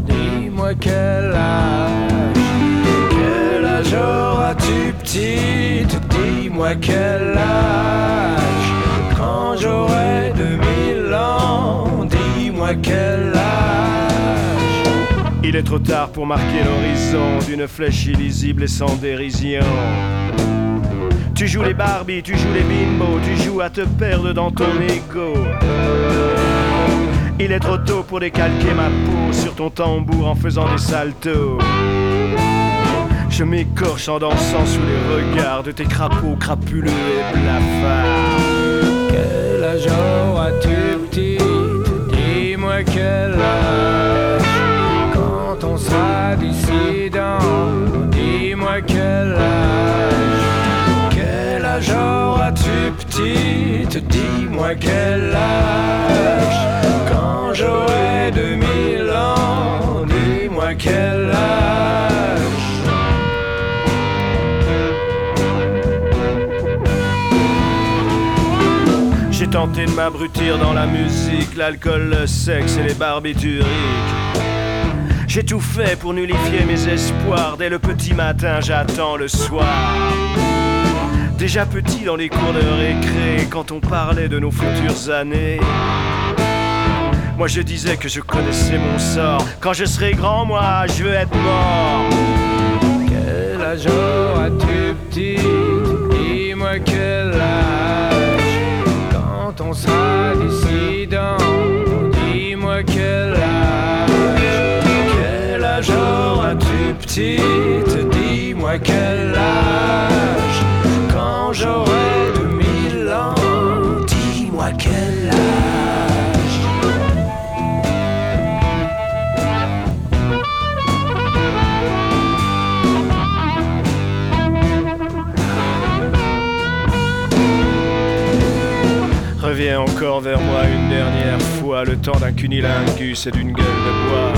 Dis-moi quel âge Quel âge auras-tu petite? Dis-moi quel âge Quand j'aurai 2000 ans Dis-moi quel âge Il est trop tard pour marquer l'horizon d'une flèche illisible et sans dérision. Tu joues les Barbie, tu joues les bimbos, tu joues à te perdre dans ton ego. Il est trop tôt pour décalquer ma peau sur ton tambour en faisant des saltos. Je m'écorche en dansant sous les regards de tes crapauds crapuleux et blafards. Quel âge auras-tu petite Dis-moi quel âge. Quand on sera dissident Dis-moi quel âge. Quel âge auras-tu petite? Dis-moi quel âge j'aurai 2000 ans, dis-moi quel âge. J'ai tenté de m'abrutir dans la musique, l'alcool, le sexe et les barbituriques. J'ai tout fait pour nullifier mes espoirs. Dès le petit matin, j'attends le soir. Déjà petit dans les cours de récré, quand on parlait de nos futures années. Moi je disais que je connaissais mon sort. Quand je serai grand, moi je veux être mort. Quel âge auras-tu petit? Dis-moi quel âge. Quand on sera dissident Dis-moi quel âge. Quel âge auras-tu petite? Dis-moi quel âge. Quand j'aurai Encore vers moi une dernière fois, le temps d'un cunilingus et d'une gueule de bois.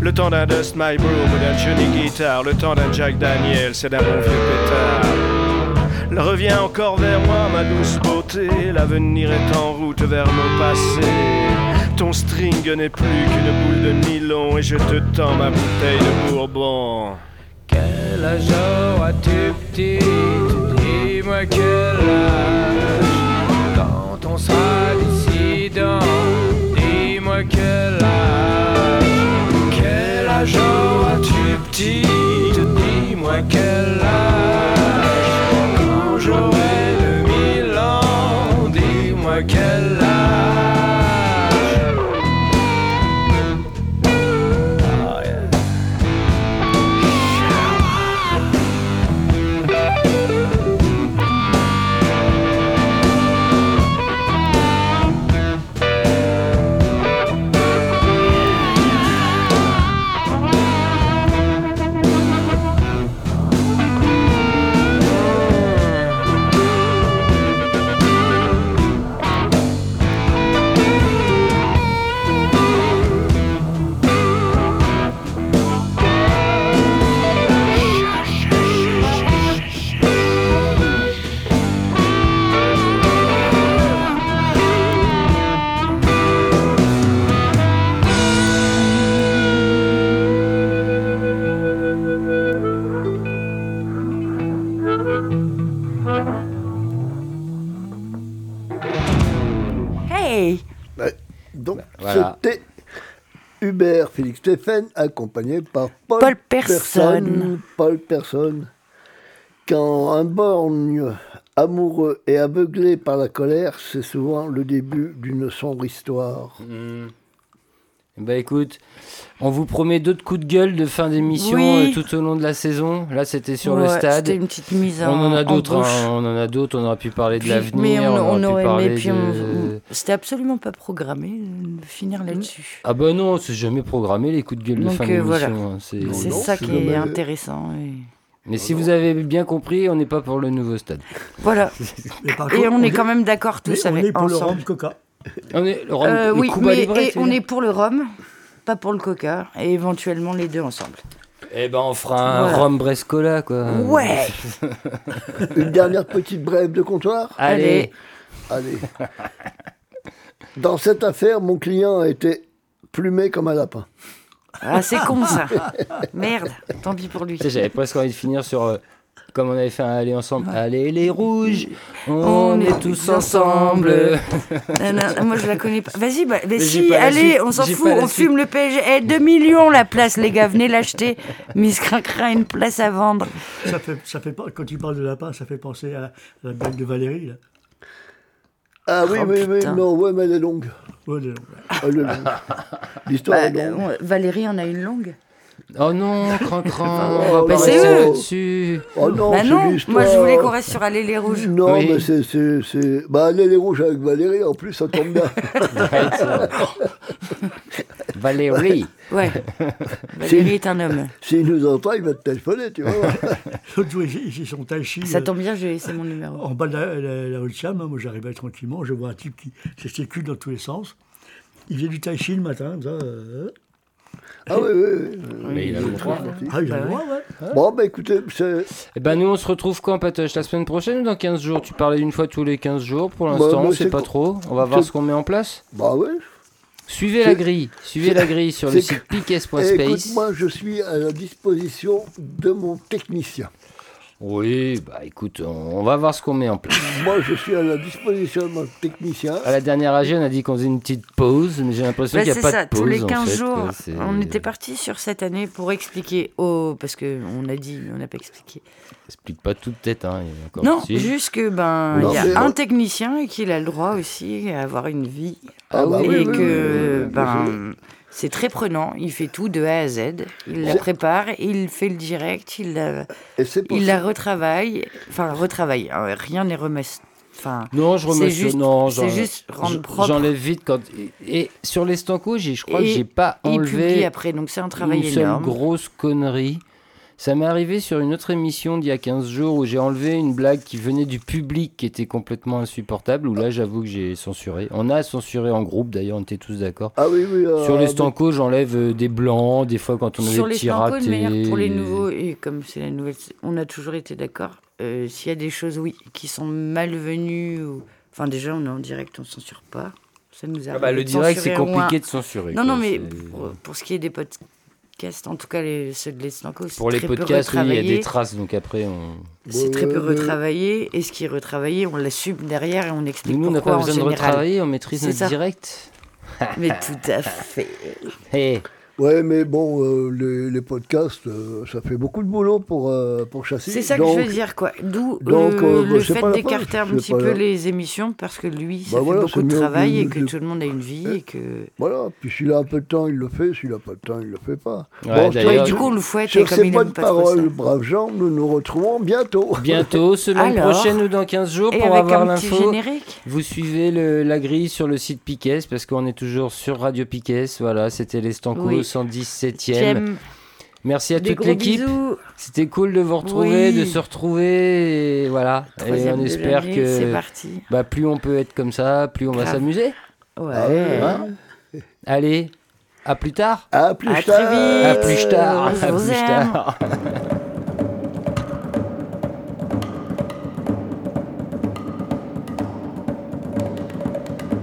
Le temps d'un Dust My Broom ou d'un Johnny Guitar, le temps d'un Jack Daniel, c'est d'un bon vieux pétard. Reviens encore vers moi, ma douce beauté, l'avenir est en route vers mon passé. Ton string n'est plus qu'une boule de nylon et je te tends ma bouteille de bourbon. Quel âge auras-tu petite? Dis-moi quel âge Dis-moi quel âge Quel âge auras-tu petite? Dis-moi quel âge Hubert Félix Stéphane, accompagné par Paul, Paul Persson. Persson. Paul Persson. Quand un borgne amoureux est aveuglé par la colère, c'est souvent le début d'une sombre histoire. Bah écoute, on vous promet d'autres coups de gueule de fin d'émission Oui. euh, tout au long de la saison. Là, c'était sur le stade. c'était une petite mise on en en- a en d'autres. hein, on en a d'autres. On aurait pu parler de l'avenir. mais on, on, on aurait aurait pu parler aimé, on- de- c'était absolument pas programmé de finir là-dessus. Ah bah non, c'est jamais programmé les coups de gueule de fin euh, d'émission. voilà. hein, C'est C'est non, ça qui est intéressant. et- Mais si vous avez bien compris, on n'est pas pour le nouveau stade. Voilà. Et on est quand même d'accord tous on avec est pour le ensemble. rhum coca. On est le rhum- Euh, le oui, Cuba mais Libre, et tu on est pour le rhum, pas pour le coca, et éventuellement les deux ensemble. Eh ben on fera un Voilà. rhum Brescola quoi. Ouais. Une dernière petite brève de comptoir? Allez. Allez. Dans cette affaire, mon client a été plumé comme un lapin. Ah, c'est con ça. Merde, tant pis pour lui. J'avais presque envie de finir sur. euh, comme on avait fait un aller ensemble. Allez les rouges, on, On est est tous ensemble. Non, non, moi je la connais pas. Vas-y, bah, bah Mais j'ai si, pas la allez, suite, on s'en fout, on fume le PSG. Eh, 2 millions la place, les gars, venez l'acheter. Miss Crancra a une place à vendre. Ça fait, ça fait quand tu parles de lapin, ça fait penser à la blague de Valérie. Là. Ah oui, Oh, oui, oui, non, ouais, mais elle est longue. Ouais, elle est longue. L'histoire Bah, est longue. euh, Valérie en a une longue. Oh non, cran-cran, on va pas bah, rester c'est eux. là-dessus. Oh non, bah non, moi je voulais qu'on reste sur Aller les Rouges. Non, Oui. mais c'est, c'est, c'est... Bah, aller les rouges avec Valérie, en plus, ça tombe bien. Valérie. Ouais. Valérie est un homme. S'il nous entend, il va te téléphoner, tu vois. L'autre jour, j'ai j'ai son tai chi. Ça euh, tombe bien, j'ai laissé mon numéro. En bas de la, la- la rue de Cham, hein, moi j'arrivais tranquillement, je vois un type qui gesticule dans tous les sens. Il vient du tai chi le matin, comme ça. euh, Ah oui, oui, oui. Mais il a le droit. ah, il a Bah le ouais. droit, ouais. Bon, bah écoutez, c'est. Eh ben, nous, on se retrouve quand, Patoche La semaine prochaine ou dans 15 jours? Tu parlais d'une fois tous les 15 jours. Pour Bah, l'instant, bah, on sait c'est pas trop. On va voir ce qu'on met en place. Bah ouais. Suivez la grille. Suivez la grille sur le site que- piques.space. Écoute, moi, je suis à la disposition de mon technicien. Oui, bah écoute, on, on va voir ce qu'on met en place. Moi, je suis à la disposition de mon technicien. À la dernière AG, on a dit qu'on faisait une petite pause, mais j'ai l'impression Bah, qu'il n'y c'est a pas ça, de pause. tous les en 15 fait, jours, quoi, on était parti sur cette année pour expliquer au... Parce qu'on a dit, mais on n'a pas expliqué. explique pas tout peut-être. Hein, Non, juste que ben il y a un technicien et qu'il a le droit aussi à avoir une vie Ah bah et oui, que oui, oui, oui, ben c'est très prenant. Il fait tout de A à Z. Il la prépare, il fait le direct, il la, Et il la retravaille. Enfin retravaille. hein, Rien n'est remis. Enfin, Non, je remets juste, non, juste rendre propre. J'enlève vite quand. Et sur les je crois que Et j'ai pas il enlevé. publie après, donc c'est un travail une seule énorme. grosse connerie. Ça m'est arrivé sur une autre émission d'il y a 15 jours où j'ai enlevé une blague qui venait du public qui était complètement insupportable. Où là, j'avoue que j'ai censuré. On a censuré en groupe d'ailleurs, on était tous d'accord. Ah oui, oui. euh, Sur les mais- stancos, j'enlève euh, des blancs, des fois quand on Sur des les petits stancos, de ratés. manière pour les nouveaux, et comme c'est la nouvelle, on a toujours été d'accord. euh, S'il y a des choses, oui, qui sont malvenues, ou... enfin déjà, on est en direct, on ne censure pas. Ça nous arrive Ah bah, le direct, c'est moins- compliqué de censurer, Non, quoi, non, mais pour, pour ce qui est des podcasts, en tout cas les, ceux de c'est Pour les très peu podcasts, oui, il y a des traces, donc après on. C'est très peu retravaillé, et ce qui est retravaillé, on l'assume derrière et on explique Nous, on n'a pourquoi pas besoin de retravailler, on maîtrise notre direct. Mais tout à fait. Hey. Ouais, mais bon, euh, les, podcasts, euh, ça fait beaucoup de boulot pour, euh, pour chasser. C'est ça que je veux dire, quoi. D'où euh, bah, le, fait d'écarter un petit peu les émissions, parce que lui, ça bah fait beaucoup de travail et que tout le monde a une vie. Et que... Voilà, puis s'il a un peu de temps, il le fait, s'il n'a pas de temps, il ne le fait pas. Ouais, du coup, on le fouette et comme ces il bonnes pas paroles, braves gens, nous nous retrouvons bientôt. Bientôt, semaine Alors, prochaine ou dans 15 jours, pour avoir l'info. Vous suivez la grille sur le site Piquet, parce qu'on est toujours sur Radio Piquet. Voilà, c'était les Stancours. 217e. Merci à toute l'équipe. C'était cool de vous retrouver, de se retrouver. Et voilà. Et on espère que bah, plus on peut être comme ça, plus on va s'amuser. Ouais. Ah hein. Allez, à plus tard. À plus tard. À plus tard. Euh, à plus aime. tard.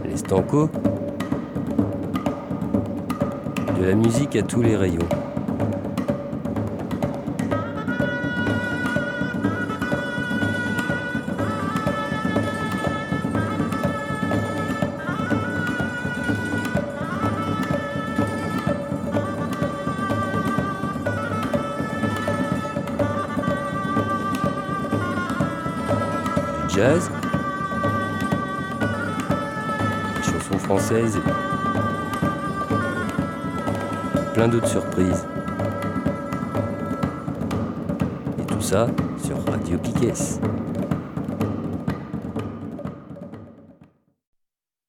L'estanco. De la musique à tous les rayons. Du jazz. Chansons françaises. Plein d'autres surprises. Et tout ça sur Radio Piquet.